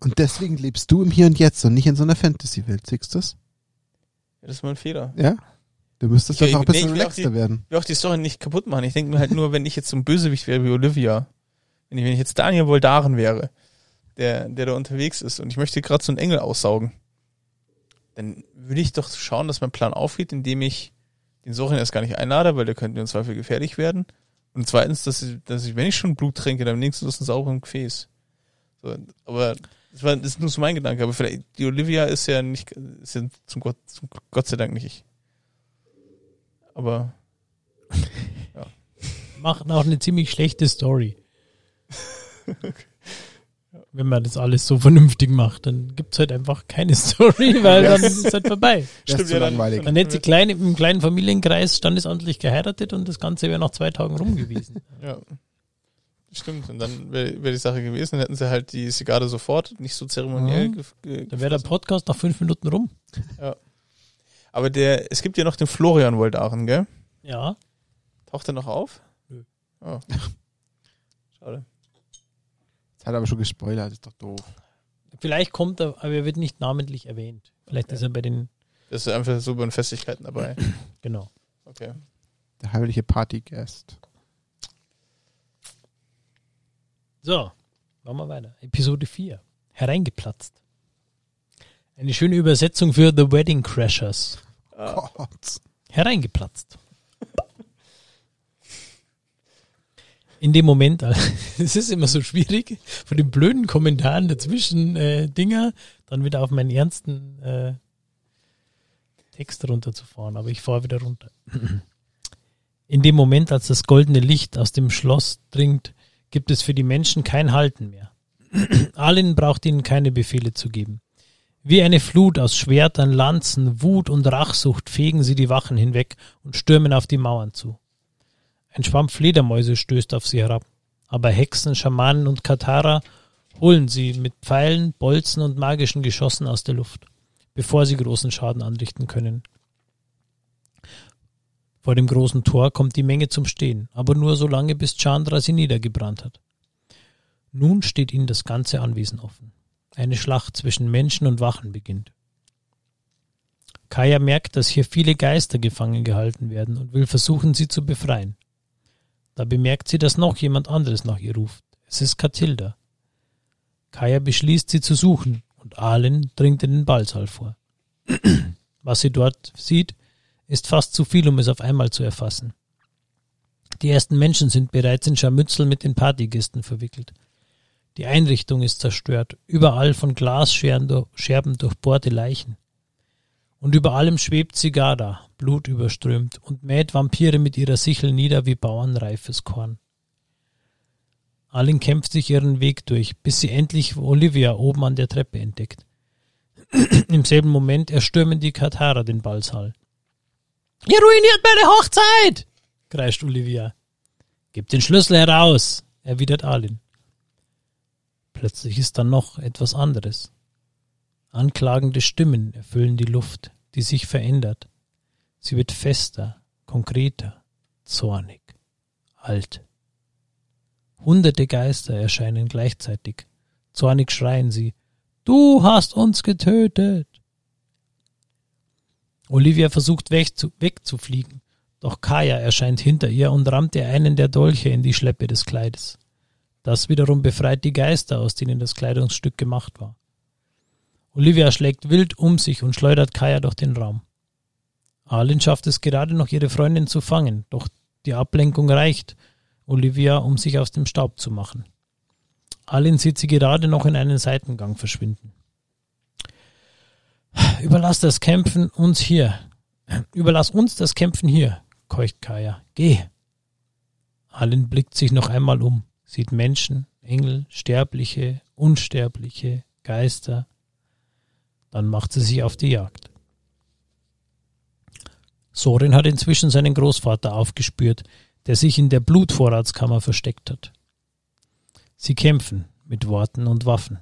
Und deswegen lebst du im Hier und Jetzt und nicht in so einer Fantasy-Welt. Siehst du das? Ja, das ist mein Fehler. Ja? Du müsstest Ich- doch noch ein nee, bisschen auch relaxter die- werden. Ich will auch die Story nicht kaputt machen. Ich denke mir halt nur, wenn ich jetzt so ein Bösewicht wäre wie Olivia, wenn ich, wenn ich jetzt Daniel Voldaren wäre, der, der da unterwegs ist und ich möchte gerade so einen Engel aussaugen, dann würde ich doch schauen, dass mein Plan aufgeht, indem ich den Sorin erst gar nicht einlade, weil der könnte mir im Zweifel gefährlich werden. Und zweitens, dass ich, dass ich, wenn ich schon Blut trinke, dann wenigstens aus einem sauberen Gefäß. So, aber das, war, das ist nur so mein Gedanke. Aber vielleicht, die Olivia ist ja nicht, ist ja zum Gott, zum Gott sei Dank nicht ich. Aber *laughs* Macht auch eine ziemlich schlechte Story. *laughs* Wenn man das alles so vernünftig macht, dann gibt's halt einfach keine *laughs* Story, weil dann ist halt vorbei. Stimmt, ja, dann- langweilig. Man hätte sie klein, im kleinen Familienkreis standesamtlich geheiratet und das Ganze wäre nach zwei Tagen rum gewesen. *laughs* Ja. Stimmt. Und dann wäre wär die Sache gewesen, dann hätten sie halt die Zigarre sofort, nicht so zeremoniell. Mhm. Dann wäre der Podcast nach fünf Minuten rum. Aber der, es gibt ja noch den Florian Woldaren, gell? Ja. Taucht er noch auf? Nö. Oh. *laughs* Schade. Hat er aber schon gespoilert, ist doch doof. Vielleicht kommt er, aber er wird nicht namentlich erwähnt. Vielleicht ist er bei den, Das ist einfach so bei den Festigkeiten dabei. *clears throat* genau. Okay. Der heimliche Partygast. So, machen wir weiter. Episode 4. Hereingeplatzt. Eine schöne Übersetzung für The Wedding Crashers. Ah, Gott. Hereingeplatzt. In dem Moment, *laughs* es ist immer so schwierig, von den blöden Kommentaren dazwischen äh, Dinger dann wieder auf meinen ernsten äh, Text runterzufahren, aber ich fahre wieder runter. *clears throat* In dem Moment, als das goldene Licht aus dem Schloss dringt, gibt es für die Menschen kein Halten mehr. *clears throat* Allen braucht ihnen keine Befehle zu geben. Wie eine Flut aus Schwertern, Lanzen, Wut und Rachsucht fegen sie die Wachen hinweg und stürmen auf die Mauern zu. Ein Schwamm Fledermäuse stößt auf sie herab, aber Hexen, Schamanen und Katharer holen sie mit Pfeilen, Bolzen und magischen Geschossen aus der Luft, bevor sie großen Schaden anrichten können. Vor dem großen Tor kommt die Menge zum Stehen, aber nur so lange, bis Chandra sie niedergebrannt hat. Nun steht ihnen das ganze Anwesen offen. Eine Schlacht zwischen Menschen und Wachen beginnt. Kaya merkt, dass hier viele Geister gefangen gehalten werden und will versuchen, sie zu befreien. Da bemerkt sie, dass noch jemand anderes nach ihr ruft. Es ist Katilda. Kaya beschließt, sie zu suchen, und Alen dringt in den Ballsaal vor. *clears throat* Was sie dort sieht, ist fast zu viel, um es auf einmal zu erfassen. Die ersten Menschen sind bereits in Scharmützel mit den Partygästen verwickelt. Die Einrichtung ist zerstört, überall von Glasscherben durchbohrte Leichen. Und über allem schwebt Sigara, blutüberströmt, und mäht Vampire mit ihrer Sichel nieder wie bauernreifes Korn. Alin kämpft sich ihren Weg durch, bis sie endlich Olivia oben an der Treppe entdeckt. *clears throat* Im selben Moment erstürmen die Katharer den Ballsaal. Ihr ruiniert meine Hochzeit! kreischt Olivia. Gib den Schlüssel heraus, erwidert Alin. Plötzlich ist dann noch etwas anderes. Anklagende Stimmen erfüllen die Luft, die sich verändert. Sie wird fester, konkreter, zornig, alt. Hunderte Geister erscheinen gleichzeitig. Zornig schreien sie, Du hast uns getötet. Olivia versucht wegzufliegen, doch Kaya erscheint hinter ihr und rammt ihr einen der Dolche in die Schleppe des Kleides. Das wiederum befreit die Geister, aus denen das Kleidungsstück gemacht war. Olivia schlägt wild um sich und schleudert Kaya durch den Raum. Arlen schafft es gerade noch, ihre Freundin zu fangen, doch die Ablenkung reicht Olivia, um sich aus dem Staub zu machen. Arlen sieht sie gerade noch in einen Seitengang verschwinden. Überlass das Kämpfen uns hier. Überlass uns das Kämpfen hier, keucht Kaya. Geh. Allen blickt sich noch einmal um sieht Menschen, Engel, Sterbliche, Unsterbliche, Geister. Dann macht sie sich auf die Jagd. Sorin hat inzwischen seinen Großvater aufgespürt, der sich in der Blutvorratskammer versteckt hat. Sie kämpfen mit Worten und Waffen.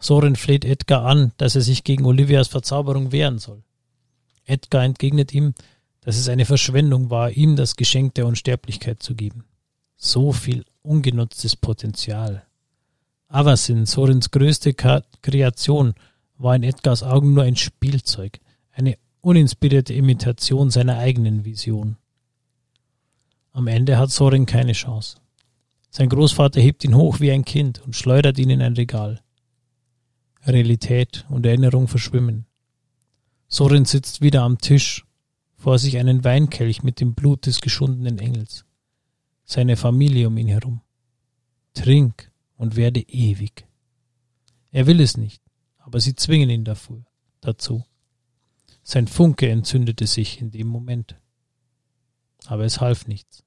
Sorin fleht Edgar an, dass er sich gegen Olivias Verzauberung wehren soll. Edgar entgegnet ihm, dass es eine Verschwendung war, ihm das Geschenk der Unsterblichkeit zu geben. So viel ungenutztes Potenzial. Avasin, Sorins größte Kreation, war in Edgars Augen nur ein Spielzeug, eine uninspirierte Imitation seiner eigenen Vision. Am Ende hat Sorin keine Chance. Sein Großvater hebt ihn hoch wie ein Kind und schleudert ihn in ein Regal. Realität und Erinnerung verschwimmen. Sorin sitzt wieder am Tisch, vor sich einen Weinkelch mit dem Blut des geschundenen Engels seine Familie um ihn herum. Trink und werde ewig. Er will es nicht, aber sie zwingen ihn dafür, dazu. Sein Funke entzündete sich in dem Moment. Aber es half nichts.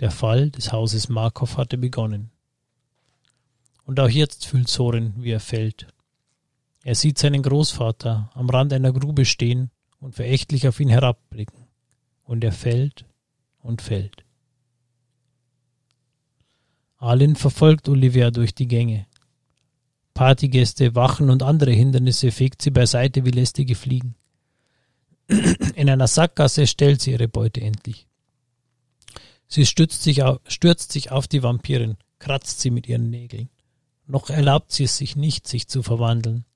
Der Fall des Hauses Markov hatte begonnen. Und auch jetzt fühlt Sorin, wie er fällt. Er sieht seinen Großvater am Rand einer Grube stehen und verächtlich auf ihn herabblicken. Und er fällt und fällt. Alin verfolgt Olivia durch die Gänge. Partygäste, Wachen und andere Hindernisse fegt sie beiseite wie lästige Fliegen. *clears throat* In einer Sackgasse stellt sie ihre Beute endlich. Sie stürzt sich, auf, stürzt sich auf die Vampirin, kratzt sie mit ihren Nägeln. Noch erlaubt sie es sich nicht, sich zu verwandeln.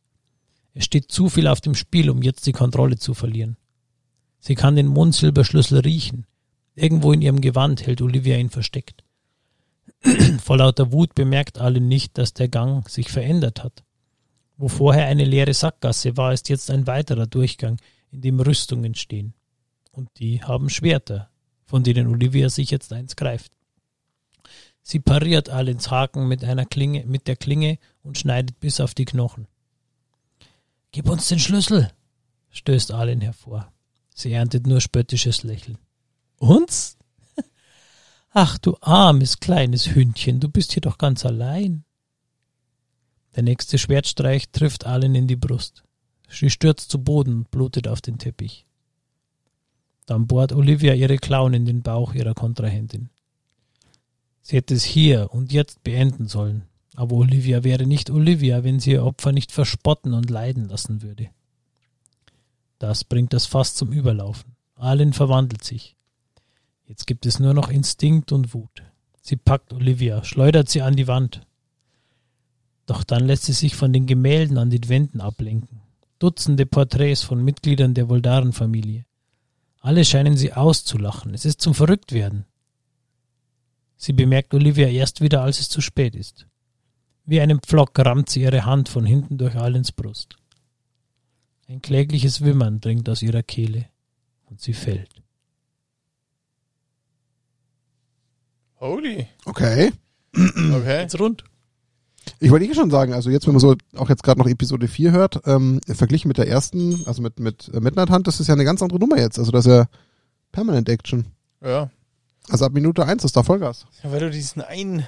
Es steht zu viel auf dem Spiel, um jetzt die Kontrolle zu verlieren. Sie kann den Mondsilberschlüssel riechen. Irgendwo in ihrem Gewand hält Olivia ihn versteckt. *clears throat* Vor lauter Wut bemerkt alle nicht, dass der Gang sich verändert hat. Wo vorher eine leere Sackgasse war, ist jetzt ein weiterer Durchgang, in dem Rüstungen stehen. Und die haben Schwerter, von denen Olivia sich jetzt eins greift. Sie pariert Alins Haken mit einer Klinge, mit der Klinge und schneidet bis auf die Knochen. Gib uns den Schlüssel, stößt Alin hervor. Sie erntet nur spöttisches Lächeln. Uns? Ach, du armes kleines Hündchen, du bist hier doch ganz allein. Der nächste Schwertstreich trifft Allen in die Brust. Sie stürzt zu Boden und blutet auf den Teppich. Dann bohrt Olivia ihre Klauen in den Bauch ihrer Kontrahentin. Sie hätte es hier und jetzt beenden sollen, aber Olivia wäre nicht Olivia, wenn sie ihr Opfer nicht verspotten und leiden lassen würde. Das bringt das Fass zum Überlaufen. Allen verwandelt sich. Jetzt gibt es nur noch Instinkt und Wut. Sie packt Olivia, schleudert sie an die Wand. Doch dann lässt sie sich von den Gemälden an den Wänden ablenken. Dutzende Porträts von Mitgliedern der Voldaren-Familie. Alle scheinen sie auszulachen. Es ist zum Verrücktwerden. Sie bemerkt Olivia erst wieder, als es zu spät ist. Wie einen Pflock rammt sie ihre Hand von hinten durch Alens Brust. Ein klägliches Wimmern dringt aus ihrer Kehle und sie fällt. Holy. Okay. Okay. Jetzt rund. Ich wollte eh schon sagen, also jetzt, wenn man so auch jetzt gerade noch Episode 4 hört, ähm, verglichen mit der ersten, also mit, mit äh, Midnight Hunt, das ist ja eine ganz andere Nummer jetzt. Also das ist ja Permanent Action. Ja. Also ab Minute 1 ist da Vollgas. ja. Weil du diesen einen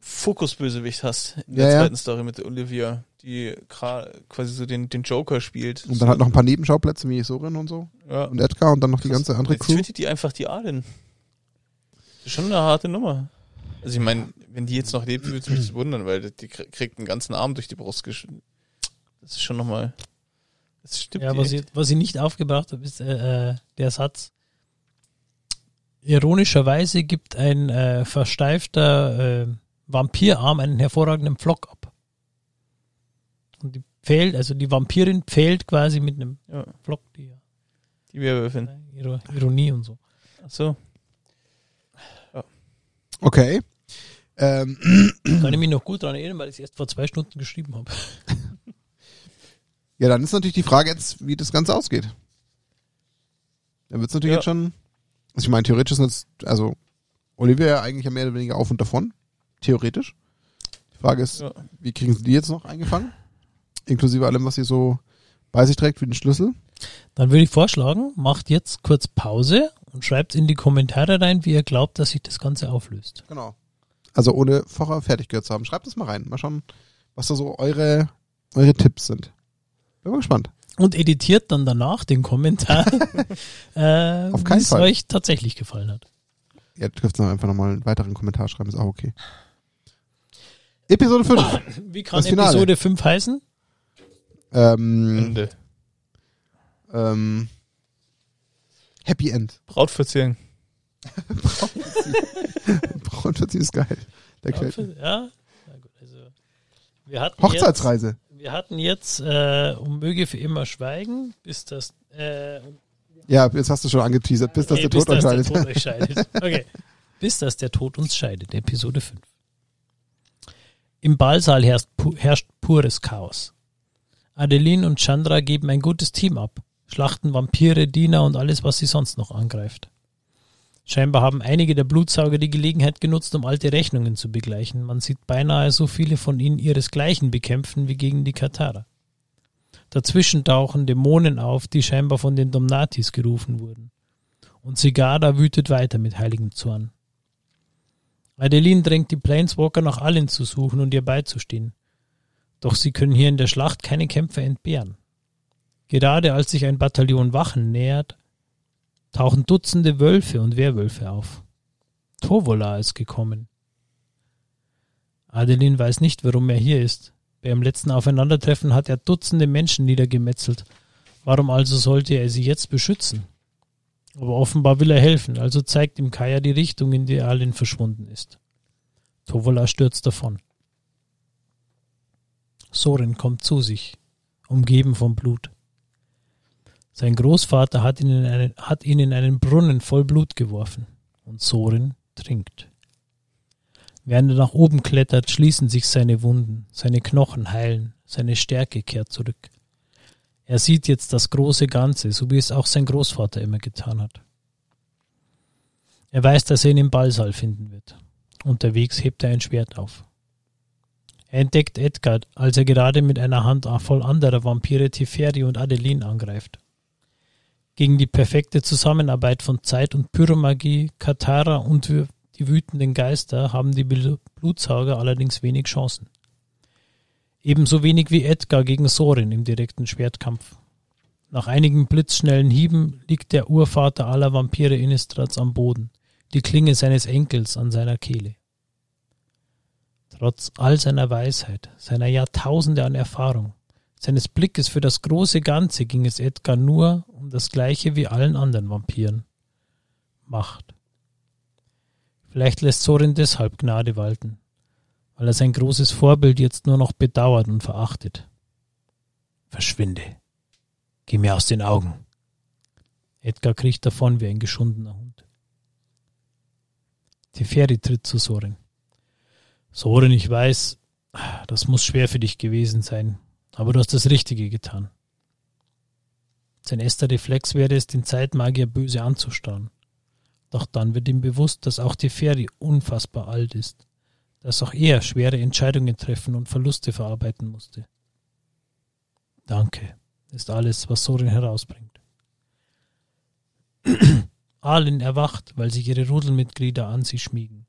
Fokusbösewicht hast in Ja, der ja. zweiten Story mit der Olivia, die quasi so den, den Joker spielt. Und dann halt noch ein paar Nebenschauplätze wie Sorin und so. ja. Und Edgar und dann noch die ganze andere Jetzt Crew. tötet die einfach die Alin. Schon eine harte Nummer. Also ich meine, wenn die jetzt noch lebt, würde es mich wundern, weil die krie- kriegt einen ganzen Arm durch die Brust gesch... Das ist schon nochmal... Das stimmt. Ja, was ich, was ich nicht aufgebracht habe, ist äh, äh, der Satz. Ironischerweise gibt ein äh, versteifter äh, Vampirarm einen hervorragenden Pflock ab. Und die pfählt, also die Vampirin pfählt quasi mit einem Ja, Pflock die die Werwölfin. ihre Ironie und so. Ach so. Okay. Ähm, *clears throat* Kann ich mich noch gut daran erinnern, weil ich es erst vor zwei Stunden geschrieben habe. ja, dann ist natürlich die Frage jetzt, wie das Ganze ausgeht. Dann wird es natürlich Ja. jetzt schon, also ich meine, theoretisch ist jetzt, also Olivia ja eigentlich ja mehr oder weniger auf und davon. Theoretisch. Die Frage ist, Ja. wie kriegen sie die jetzt noch eingefangen? Inklusive allem, was sie so bei sich trägt, wie den Schlüssel. Dann würde ich vorschlagen, macht jetzt kurz Pause und schreibt in die Kommentare rein, wie ihr glaubt, dass sich das Ganze auflöst. Genau. Also ohne vorher fertig gehört zu haben. Schreibt es mal rein. Mal schauen, was da so eure, eure Tipps sind. Bin mal gespannt. und editiert dann danach den Kommentar, *laughs* äh, Auf keinen wie es euch tatsächlich gefallen hat. Ihr dürft noch einfach nochmal einen weiteren Kommentar schreiben, ist auch okay. Episode 5. *coughs* Wie kann Das. Episode 5 heißen? ähm, Ende. ähm, Happy End. Brautverzierung. *laughs* Braunverzieh ist geil. Der mir. Ja, na gut, also wir hatten Hochzeitsreise. Jetzt, wir hatten jetzt äh, um möge für immer schweigen, bis das äh, Ja, jetzt hast du schon angeteasert, bis das nee, der Tod bis das entscheidet. Der Tod euch scheidet. *laughs* Okay. Bis das der Tod uns scheidet, Episode 5. Im Ballsaal herrscht, pu herrscht pures Chaos. Adeline und Chandra geben ein gutes Team ab, schlachten Vampire, Diener und alles, was sie sonst noch angreift. Scheinbar haben einige der Blutsauger die Gelegenheit genutzt, um alte Rechnungen zu begleichen. Man sieht beinahe so viele von ihnen ihresgleichen bekämpfen wie gegen die Katharer. Dazwischen tauchen Dämonen auf, die scheinbar von den Domnatis gerufen wurden. Und Sigara wütet weiter mit heiligem Zorn. Adeline drängt die Planeswalker nach allen zu suchen und ihr beizustehen. Doch sie können hier in der Schlacht keine Kämpfer entbehren. Gerade als sich ein Bataillon Wachen nähert, tauchen Dutzende Wölfe und Werwölfe auf. Tovola ist gekommen. Adeline weiß nicht, warum er hier ist. Beim letzten Aufeinandertreffen hat er Dutzende Menschen niedergemetzelt. Warum also sollte er sie jetzt beschützen? Aber offenbar will er helfen, also zeigt ihm Kaya die Richtung, in die Alin verschwunden ist. Tovola stürzt davon. Soren kommt zu sich, umgeben vom Blut. Sein Großvater hat ihn in einen, hat ihn in einen Brunnen voll Blut geworfen und Soren trinkt. Während er nach oben klettert, schließen sich seine Wunden, seine Knochen heilen, seine Stärke kehrt zurück. Er sieht jetzt das große Ganze, so wie es auch sein Großvater immer getan hat. Er weiß, dass er ihn im Ballsaal finden wird. Unterwegs hebt er ein Schwert auf. Er entdeckt Edgar, als er gerade mit einer Hand voll anderer Vampire Teferi und Adeline angreift. Gegen die perfekte Zusammenarbeit von Zeit und Pyromagie, Katara und die wütenden Geister haben die Blutsauger allerdings wenig Chancen. Ebenso wenig wie Edgar gegen Sorin im direkten Schwertkampf. Nach einigen blitzschnellen Hieben liegt der Urvater aller Vampire Innistrats am Boden, die Klinge seines Enkels an seiner Kehle. Trotz all seiner Weisheit, seiner Jahrtausende an Erfahrung, seines Blickes für das große Ganze ging es Edgar nur das gleiche wie allen anderen Vampiren. Macht. Vielleicht lässt Sorin deshalb Gnade walten, weil er sein großes Vorbild jetzt nur noch bedauert und verachtet. Verschwinde. Geh mir aus den Augen. Edgar kriecht davon wie ein geschundener Hund. Teferi tritt zu Soren. Soren, ich weiß, das muss schwer für dich gewesen sein, aber du hast das Richtige getan. Sein erster Reflex wäre es, den Zeitmagier böse anzustarren. Doch dann wird ihm bewusst, dass auch Teferi unfassbar alt ist, dass auch er schwere Entscheidungen treffen und Verluste verarbeiten musste. Danke, ist alles, was Sorin herausbringt. *clears throat* Alin erwacht, weil sich ihre Rudelmitglieder an sie schmiegen.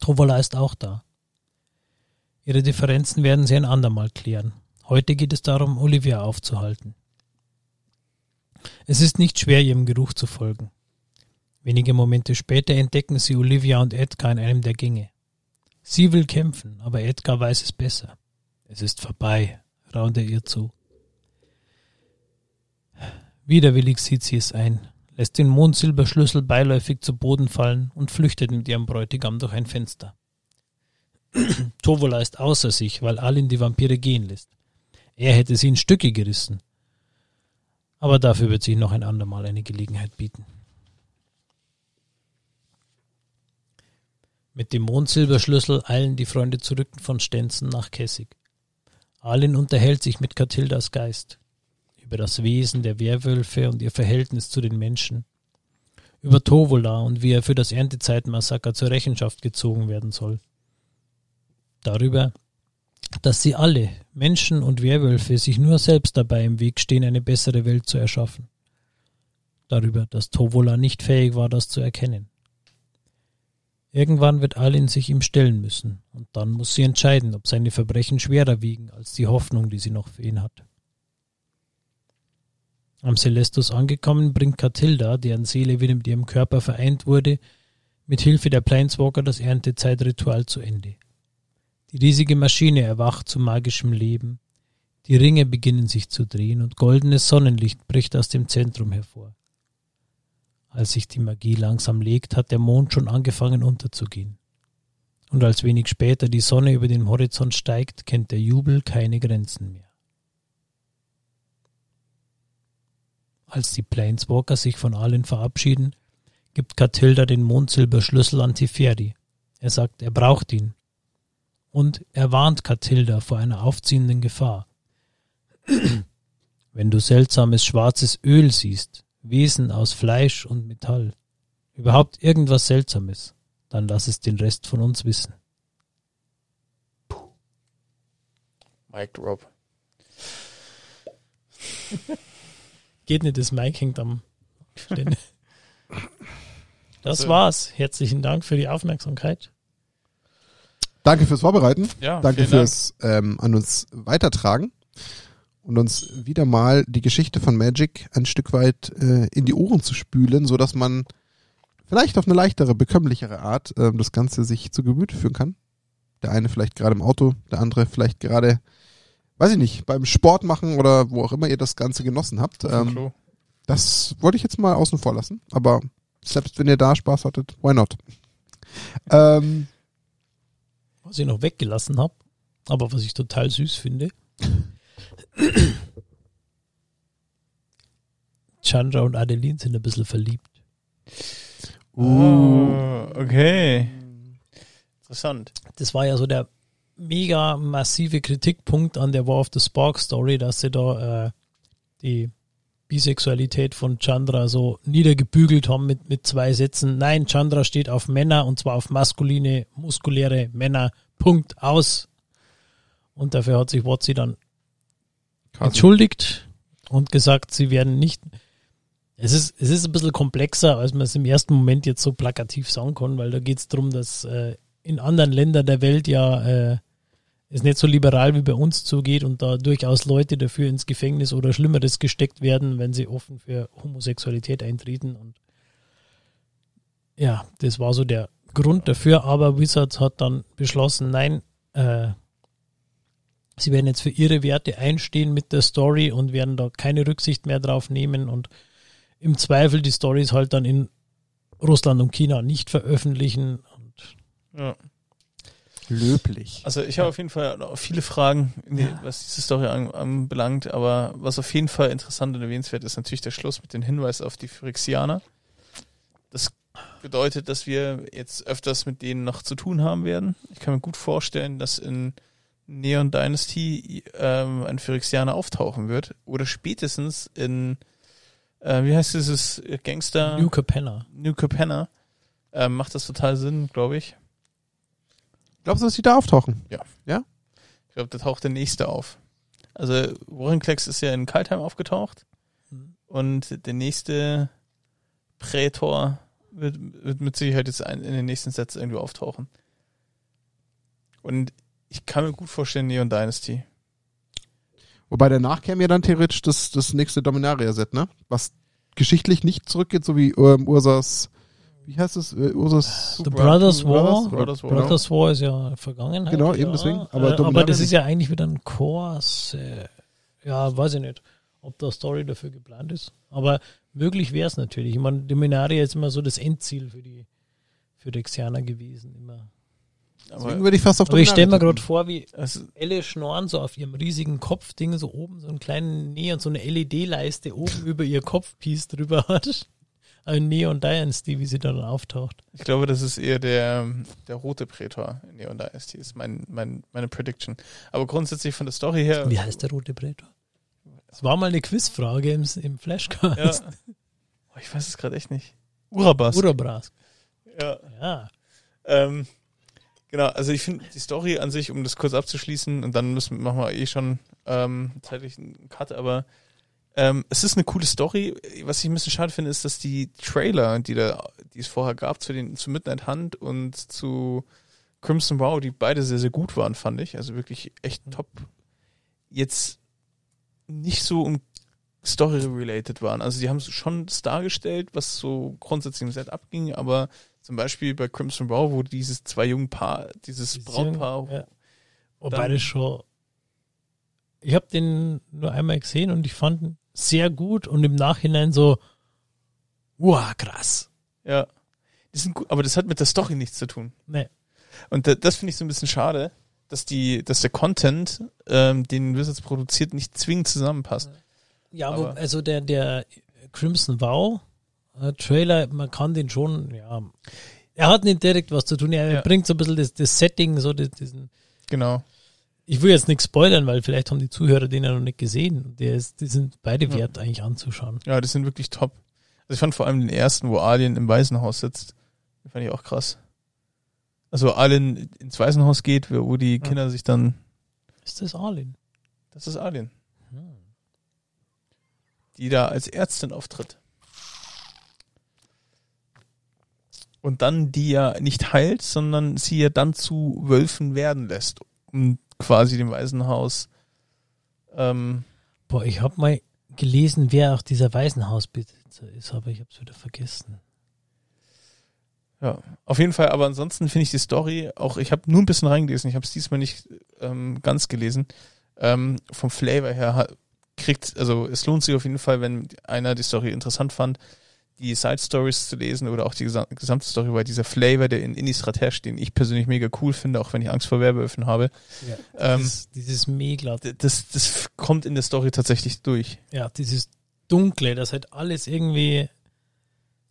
Tovola ist auch da. Ihre Differenzen werden sie ein andermal klären. Heute geht es darum, Olivia aufzuhalten. Es ist nicht schwer, ihrem Geruch zu folgen. Wenige Momente später entdecken sie Olivia und Edgar in einem der Gänge. Sie will kämpfen, aber Edgar weiß es besser. Es ist vorbei, raunt er ihr zu. Widerwillig sieht sie es ein, lässt den Mondsilberschlüssel beiläufig zu Boden fallen und flüchtet mit ihrem Bräutigam durch ein Fenster. *clears throat* Tovola ist außer sich, weil Alin die Vampire gehen lässt. Er hätte sie in Stücke gerissen. Aber dafür wird sich noch ein andermal eine Gelegenheit bieten. Mit dem Mondsilberschlüssel eilen die Freunde zurück von Stenzen nach Kessig. Alin unterhält sich mit Katildas Geist über das Wesen der Werwölfe und ihr Verhältnis zu den Menschen, über Tovola und wie er für das Erntezeitmassaker zur Rechenschaft gezogen werden soll, darüber, dass sie alle, Menschen und Werwölfe, sich nur selbst dabei im Weg stehen, eine bessere Welt zu erschaffen, darüber, dass Tovola nicht fähig war, das zu erkennen. Irgendwann wird Alin sich ihm stellen müssen, und dann muss sie entscheiden, ob seine Verbrechen schwerer wiegen als die Hoffnung, die sie noch für ihn hat. Am Celestus angekommen, bringt Katilda, deren Seele wieder mit ihrem Körper vereint wurde, mit Hilfe der Planeswalker das Erntezeitritual zu Ende. Die riesige Maschine erwacht zu magischem Leben, die Ringe beginnen sich zu drehen und goldenes Sonnenlicht bricht aus dem Zentrum hervor. Als sich die Magie langsam legt, hat der Mond schon angefangen unterzugehen. Und als wenig später die Sonne über den Horizont steigt, kennt der Jubel keine Grenzen mehr. Als die Planeswalker sich von allen verabschieden, gibt Katilda den Mondsilberschlüssel an Tiferi. Er sagt, er braucht ihn. Und er warnt Katilda vor einer aufziehenden Gefahr. *clears throat* Wenn du seltsames schwarzes Öl siehst, Wesen aus Fleisch und Metall, überhaupt irgendwas Seltsames, dann lass es den Rest von uns wissen. Mike Drop. *laughs* Geht nicht, das Mike hängt am Ständer. *laughs* Das war's. Herzlichen Dank für die Aufmerksamkeit. Danke fürs Vorbereiten. Ja, Danke fürs ähm, an uns weitertragen und uns wieder mal die Geschichte von Magic ein Stück weit äh, in die Ohren zu spülen, so dass man vielleicht auf eine leichtere, bekömmlichere Art äh, das Ganze sich zu Gemüte führen kann. Der eine vielleicht gerade im Auto, der andere vielleicht gerade, weiß ich nicht, beim Sport machen oder wo auch immer ihr das Ganze genossen habt. Ähm, das wollte ich jetzt mal außen vor lassen, aber selbst wenn ihr da Spaß hattet, why not? Ähm, Was ich noch weggelassen habe, aber was ich total süß finde. Chandra und Adeline sind ein bisschen verliebt. Oh, okay. Interessant. Das war ja so der mega massive Kritikpunkt an der War of the Spark Story, dass sie da äh, die Bisexualität von Chandra so niedergebügelt haben mit, mit zwei Sätzen. Nein, Chandra steht auf Männer und zwar auf maskuline, muskuläre Männer. Punkt aus. Und dafür hat sich Watsi dann Quasi. entschuldigt und gesagt, sie werden nicht. Es ist, es ist ein bisschen komplexer, als man es im ersten Moment jetzt so plakativ sagen kann, weil da geht es darum, dass äh, in anderen Ländern der Welt ja äh, es nicht so liberal wie bei uns zugeht und da durchaus Leute dafür ins Gefängnis oder Schlimmeres gesteckt werden, wenn sie offen für Homosexualität eintreten. Und ja, das war so der Grund dafür, aber Wizards hat dann beschlossen, nein, äh, sie werden jetzt für ihre Werte einstehen mit der Story und werden da keine Rücksicht mehr drauf nehmen und im Zweifel die Stories halt dann in Russland und China nicht veröffentlichen. Und Ja. Löblich. Also ich habe auf jeden Fall noch viele Fragen, die, Ja. was diese Story an- anbelangt, aber was auf jeden Fall interessant und erwähnenswert ist, natürlich der Schluss mit dem Hinweis auf die Phyrexianer. Das bedeutet, dass wir jetzt öfters mit denen noch zu tun haben werden. Ich kann mir gut vorstellen, dass in Neon Dynasty ähm, ein Phyrexianer auftauchen wird oder spätestens in äh, wie heißt dieses Gangster New Capenna. New Capenna ähm, macht das total Sinn, glaube ich. Glaubst du, dass die da auftauchen? Ich glaube, da taucht der nächste auf. Also Warrenklex ist ja in Kaltheim aufgetaucht Mhm. und der nächste Prätor wird, wird mit Sicherheit jetzt ein, in den nächsten Sets irgendwo auftauchen. Und ich kann mir gut vorstellen, Neon Dynasty. Wobei danach käme ja dann theoretisch das, das nächste Dominaria-Set, ne? Was geschichtlich nicht zurückgeht, so wie ähm, Ursas, wie heißt es? Äh, Ursas The Brothers War. Brothers War. Brothers War ist ja Vergangenheit. Genau, ja. eben deswegen. Aber äh, aber das ist ja eigentlich wieder ein Kurs. Äh, ja, weiß ich nicht, ob da Story dafür geplant ist. Aber möglich wäre es natürlich. Ich meine, Dominaria ist immer so das Endziel für die für die gewesen. Immer. Deswegen Aber würde ich fast auf Aber ich stelle mir gerade vor, wie es, Elle Schnorren so auf ihrem riesigen Kopfding so oben so einen kleinen Neon, so eine LED-Leiste oben *laughs* über ihr Kopfpiece drüber hat. Ein Neon Dynasty, wie sie dann auftaucht. ich glaube, das ist eher der, der rote Prätor in Neon Dynasty, ist mein, mein, meine Prediction. Aber grundsätzlich von der Story her. Wie heißt der rote Prätor? Das war mal eine Quizfrage im, im Flashcast. Ja. Oh, ich weiß es gerade echt nicht. Urabas. Urabras. Ja. Ja. Ähm, genau, also ich finde die Story an sich, um das kurz abzuschließen, und dann müssen, machen wir eh schon ähm, zeitlich einen Cut, aber ähm, es ist eine coole Story. Was ich ein bisschen schade finde, ist, dass die Trailer, die da, die es vorher gab, zu den zu Midnight Hunt und zu Crimson Wow, die beide sehr, sehr gut waren, fand ich. Also wirklich echt top. Jetzt nicht so um Story-related waren. Also die haben schon das dargestellt, was so grundsätzlich im Set abging, aber zum Beispiel bei Crimson Raw, wo dieses zwei jungen Paar, dieses Brautpaar, Ja. Wobei das schon. Ich habe den nur einmal gesehen und ich fand sehr gut und im Nachhinein so, wow, krass. ja, die sind gut, aber das hat mit der Story nichts zu tun. Nee. Und da, das finde ich so ein bisschen schade, dass die, dass der Content, ähm, den Wizards produziert, nicht zwingend zusammenpasst. Ja, wo, Aber- also der, der Crimson Vow äh, Trailer, man kann den schon, ja. Er hat nicht direkt was zu tun, er Ja. bringt so ein bisschen das, das Setting, so das, diesen, Genau. Ich will jetzt nichts spoilern, weil vielleicht haben die Zuhörer den ja noch nicht gesehen. Der ist, die sind beide Ja. wert eigentlich anzuschauen. Ja, die sind wirklich top. Also ich fand vor allem den ersten, wo Alien im Waisenhaus sitzt, den fand ich auch krass. Also Alien ins Waisenhaus geht, wo die Kinder sich dann, Ist das Arlen? das ist Alien, Hm. die da als Ärztin auftritt. Und dann die ja nicht heilt, sondern sie ja dann zu Wölfen werden lässt, um quasi dem Waisenhaus ähm, Boah, ich habe mal gelesen, wer auch dieser Waisenhausbesitzer ist, aber ich habe es wieder vergessen. Ja, auf jeden Fall, aber ansonsten finde ich die Story auch, ich habe nur ein bisschen reingelesen, ich habe es diesmal nicht ähm, ganz gelesen. Ähm, vom Flavor her kriegt, also es lohnt sich auf jeden Fall, wenn einer die Story interessant fand, die Side Stories zu lesen oder auch die gesa- gesamte Story, weil dieser Flavor, der in Innistrad herrscht, den ich persönlich mega cool finde, auch wenn ich Angst vor Werbeöffnen habe, ähm, dieses, dieses Megla, d- das, das kommt in der Story tatsächlich durch. ja, dieses Dunkle, das halt alles irgendwie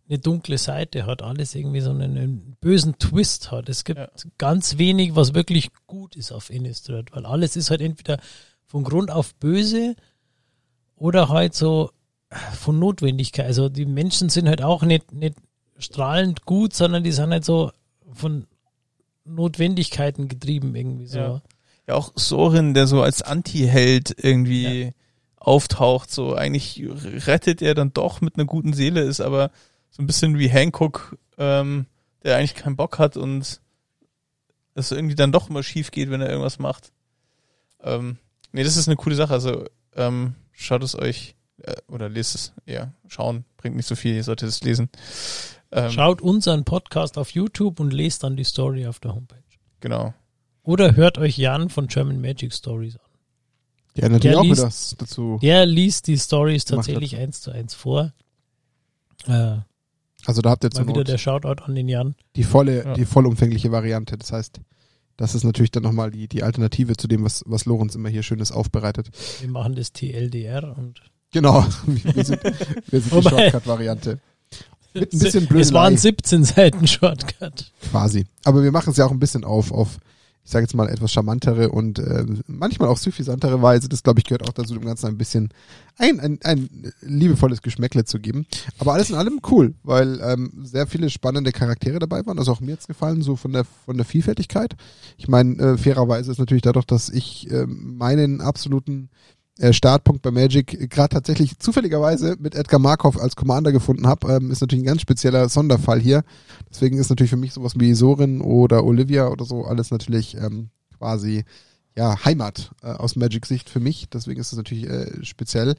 eine dunkle Seite hat, alles irgendwie so einen, einen bösen Twist hat. Es gibt Ja. ganz wenig, was wirklich gut ist auf Innistrad, weil alles ist halt entweder von Grund auf böse oder halt so, von Notwendigkeit. Also die Menschen sind halt auch nicht, nicht strahlend gut, sondern die sind halt so von Notwendigkeiten getrieben irgendwie so. Ja. Ja, auch Sorin, der so als Anti-Held irgendwie auftaucht, so eigentlich rettet er dann doch mit einer guten Seele, ist aber so ein bisschen wie Hancock, ähm, der eigentlich keinen Bock hat und es irgendwie dann doch immer schief geht, wenn er irgendwas macht. Ähm, nee, das ist eine coole Sache. Also ähm, schaut es euch äh, oder lest es. Ja, schauen bringt nicht so viel. Ihr solltet es lesen. Ähm, Schaut unseren Podcast auf YouTube und lest dann die Story auf der Homepage. Genau. Oder hört euch Jan von German Magic Stories an. Ja, natürlich Der auch liest- das dazu. Der liest die Stories tatsächlich eins zu eins vor. Äh, Also da habt ihr zur mal wieder Not der Shoutout an den Jan. die volle, Ja. die vollumfängliche Variante. Das heißt, das ist natürlich dann nochmal die, die Alternative zu dem, was, was Lorenz immer hier Schönes aufbereitet. Wir machen das TLDR und Genau. *laughs* Wir sind, wir sind die Shortcut-Variante. Mit ein bisschen es waren Blödelei. 17 Seiten Shortcut. Quasi. Aber wir machen es ja auch ein bisschen auf, auf, ich sage jetzt mal, etwas charmantere und äh, manchmal auch suffisantere Weise. Das, glaube ich, gehört auch dazu, dem Ganzen ein bisschen ein, ein, ein liebevolles Geschmäckle zu geben. Aber alles in allem cool, weil ähm, sehr viele spannende Charaktere dabei waren. Also auch mir jetzt gefallen, so von der von der Vielfältigkeit. Ich meine, äh, fairerweise ist natürlich dadurch, dass ich ähm, meinen absoluten äh, Startpunkt bei Magic gerade tatsächlich zufälligerweise mit Edgar Markov als Commander gefunden habe, ähm, ist natürlich ein ganz spezieller Sonderfall hier. Deswegen ist natürlich für mich sowas wie Sorin oder Olivia oder so alles natürlich ähm, quasi ja Heimat äh, aus Magic-Sicht für mich. Deswegen ist es natürlich äh, speziell.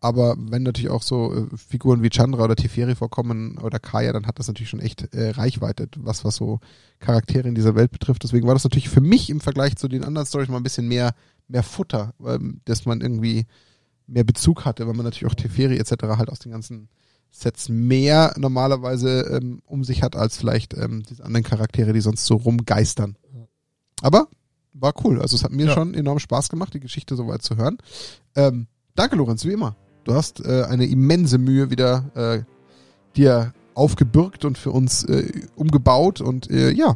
Aber wenn natürlich auch so äh, Figuren wie Chandra oder Teferi vorkommen oder Kaya, dann hat das natürlich schon echt äh, Reichweite, was was so Charaktere in dieser Welt betrifft. Deswegen war das natürlich für mich im Vergleich zu den anderen Stories mal ein bisschen mehr mehr Futter, ähm, dass man irgendwie mehr Bezug hatte, weil man natürlich auch Teferi etc. halt aus den ganzen Sets mehr normalerweise ähm, um sich hat als vielleicht ähm, diese anderen Charaktere, die sonst so rumgeistern. Aber war cool. Also es hat mir Ja. schon enorm Spaß gemacht, die Geschichte soweit zu hören. Ähm, danke, Lorenz, wie immer. Du hast äh, eine immense Mühe wieder äh, dir aufgebürgt und für uns äh, umgebaut und äh, ja,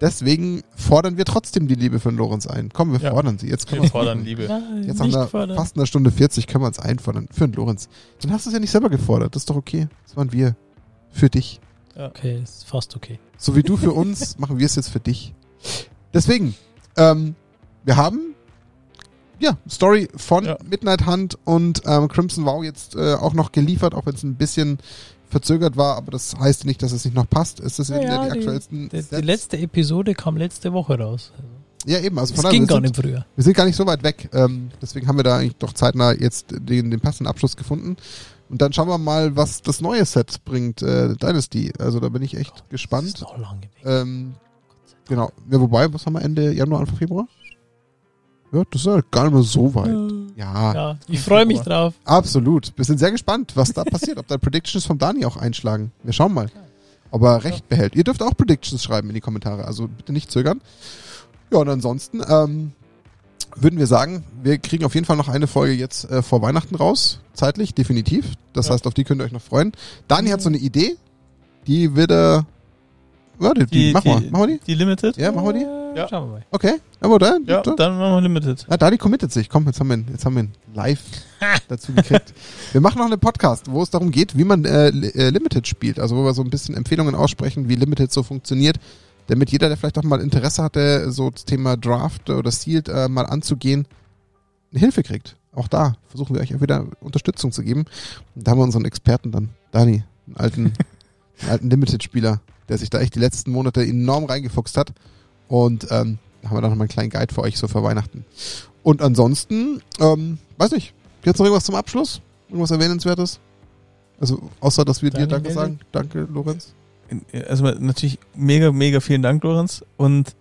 deswegen fordern wir trotzdem die Liebe von Lorenz ein. Komm, wir Ja. fordern sie. Jetzt können Wir wir fordern Liebe. Jetzt nach nicht einer, fordern. fast einer Stunde 40 können wir uns einfordern. Für den Lorenz. Dann hast du es ja nicht selber gefordert. Das ist doch okay. Das waren wir. Für dich. Okay, ist fast okay. So wie du für *laughs* uns, machen wir es jetzt für dich. Deswegen, ähm, wir haben ja Story von Ja. Midnight Hunt und ähm, Crimson Wow jetzt äh, auch noch geliefert, auch wenn es ein bisschen verzögert war, aber das heißt nicht, dass es nicht noch passt. Es ist Ja, wieder ja, die die- aktuellsten. Die, letzte Episode kam letzte Woche raus. Ja, eben. Also daher, ging wir gar sind- nicht früher. Wir sind gar nicht so weit weg. Ähm, deswegen haben wir da eigentlich doch zeitnah jetzt den, den passenden Abschluss gefunden. Und dann schauen wir mal, was das neue Set bringt, äh, Dynasty. Also da bin ich echt Das ist gespannt. noch lange weg. Ähm, genau. Ja, wobei, was haben wir Ende Januar, Anfang Februar? Ja, das ist ja gar nicht mehr so weit. Ja, Ja, ich freue mich drauf. absolut. Wir sind sehr gespannt, was da passiert. Ob da Predictions vom Dani auch einschlagen. Wir schauen mal. Ob er recht behält. Ihr dürft auch Predictions schreiben in die Kommentare. Also bitte nicht zögern. Ja, und ansonsten ähm, würden wir sagen, wir kriegen auf jeden Fall noch eine Folge jetzt äh, vor Weihnachten raus. Zeitlich, definitiv. Das Ja. heißt, auf die könnt ihr euch noch freuen. Dani hat so eine Idee. Die wird er. Ja, die, die, machen wir. Machen wir die? Die Limited? Ja, machen wir die? Ja. Schauen wir mal. Okay. Aber da, Ja, da, dann machen wir Limited. Ah, Dani committet sich. Komm, jetzt haben wir ihn, jetzt haben wir ihn live *laughs* dazu gekriegt. Wir machen noch einen Podcast, wo es darum geht, wie man äh, äh, Limited spielt. Also wo wir so ein bisschen Empfehlungen aussprechen, wie Limited so funktioniert, damit jeder, der vielleicht auch mal Interesse hatte, so das Thema Draft oder Sealed äh, mal anzugehen, eine Hilfe kriegt. Auch da versuchen wir euch auch wieder Unterstützung zu geben. Und da haben wir unseren Experten dann, Dani, einen alten, *laughs* einen alten Limited-Spieler, der sich da echt die letzten Monate enorm reingefuchst hat. Und ähm, da haben wir dann nochmal einen kleinen Guide für euch so für Weihnachten. Und ansonsten, ähm, weiß nicht, jetzt noch irgendwas zum Abschluss? Irgendwas Erwähnenswertes? Also, außer, dass wir dir Deine Danke Welle? sagen. Danke, Lorenz. Also natürlich mega, mega vielen Dank, Lorenz. Und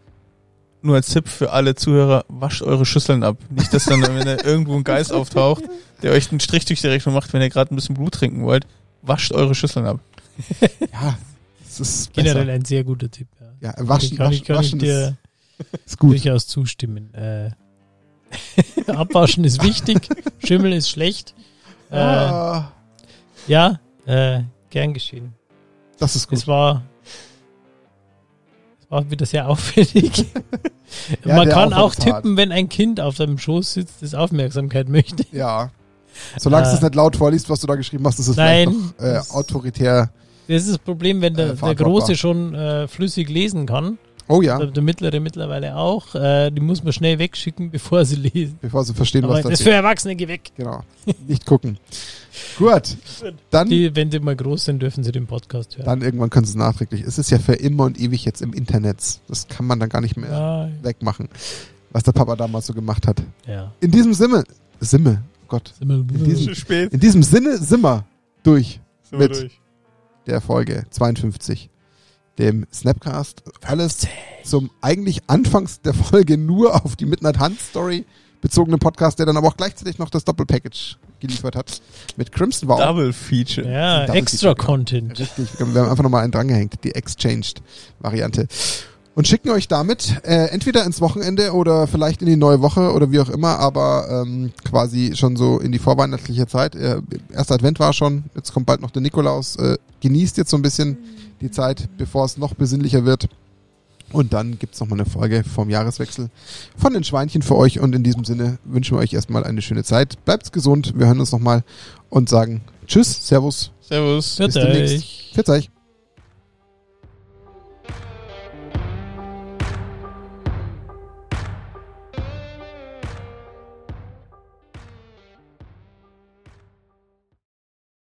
nur als Tipp für alle Zuhörer, wascht eure Schüsseln ab. Nicht, dass dann, wenn da irgendwo ein Geist auftaucht, der euch einen Strich durch die Rechnung macht, wenn ihr gerade ein bisschen Blut trinken wollt, wascht eure Schüsseln ab. Ja, das ist Generell besser. ein sehr guter Tipp. Ja. Ja, waschen, kann ich, waschen, kann waschen ich dir ist, ist gut. durchaus zustimmen. Äh, *laughs* Abwaschen ist wichtig, Schimmel ist schlecht. Äh, Ah, ja, äh, gern geschehen. das ist gut. Es war, es war wieder sehr auffällig. *laughs* Ja, Man kann auch tippen, wenn ein Kind auf seinem Schoß sitzt, das Aufmerksamkeit möchte. Ja. Solange du Äh. es nicht laut vorliest, was du da geschrieben hast, ist es Nein. vielleicht noch äh, autoritär. Das ist das Problem, wenn der, Äh, der. Große schon äh, flüssig lesen kann, Oh ja, der, der Mittlere mittlerweile auch, äh, die muss man schnell wegschicken, *laughs* bevor sie lesen. bevor sie verstehen, Aber was das da ist steht. für Erwachsene, geh weg. Genau. Nicht gucken. Gut. Dann, Die, wenn sie mal groß sind, dürfen sie den Podcast hören. dann irgendwann können sie es nachträglich. Es ist ja für immer und ewig jetzt im Internet. Das kann man dann gar nicht mehr ja, wegmachen, was der Papa damals so gemacht hat. ja. In diesem Sinne, Simme, oh Gott. Wir- In diesem-. *laughs* In diesem Sinne sind wir durch Sind wir mit- durch. Der Folge 52, dem Snapcast. Alles zum eigentlich anfangs der Folge nur auf die Midnight Hunt Story bezogene Podcast, der dann aber auch gleichzeitig noch das Doppelpackage geliefert hat. Mit Crimson Vow. Double Feature. ja, Double extra Feature. Content. Richtig, wir haben einfach nochmal einen drangehängt, die Exchanged-Variante. Und schicken euch damit äh, entweder ins Wochenende oder vielleicht in die neue Woche oder wie auch immer, aber ähm, quasi schon so in die vorweihnachtliche Zeit. Äh, erster Advent war schon, jetzt kommt bald noch der Nikolaus. Äh, genießt jetzt so ein bisschen die Zeit, bevor es noch besinnlicher wird. Und dann gibt's noch mal eine Folge vom Jahreswechsel von den Schweinchen für euch. Und in diesem Sinne wünschen wir euch erstmal eine schöne Zeit. Bleibt gesund, wir hören uns nochmal und sagen Tschüss, Servus, Servus. Bis demnächst. euch. Pfiat euch.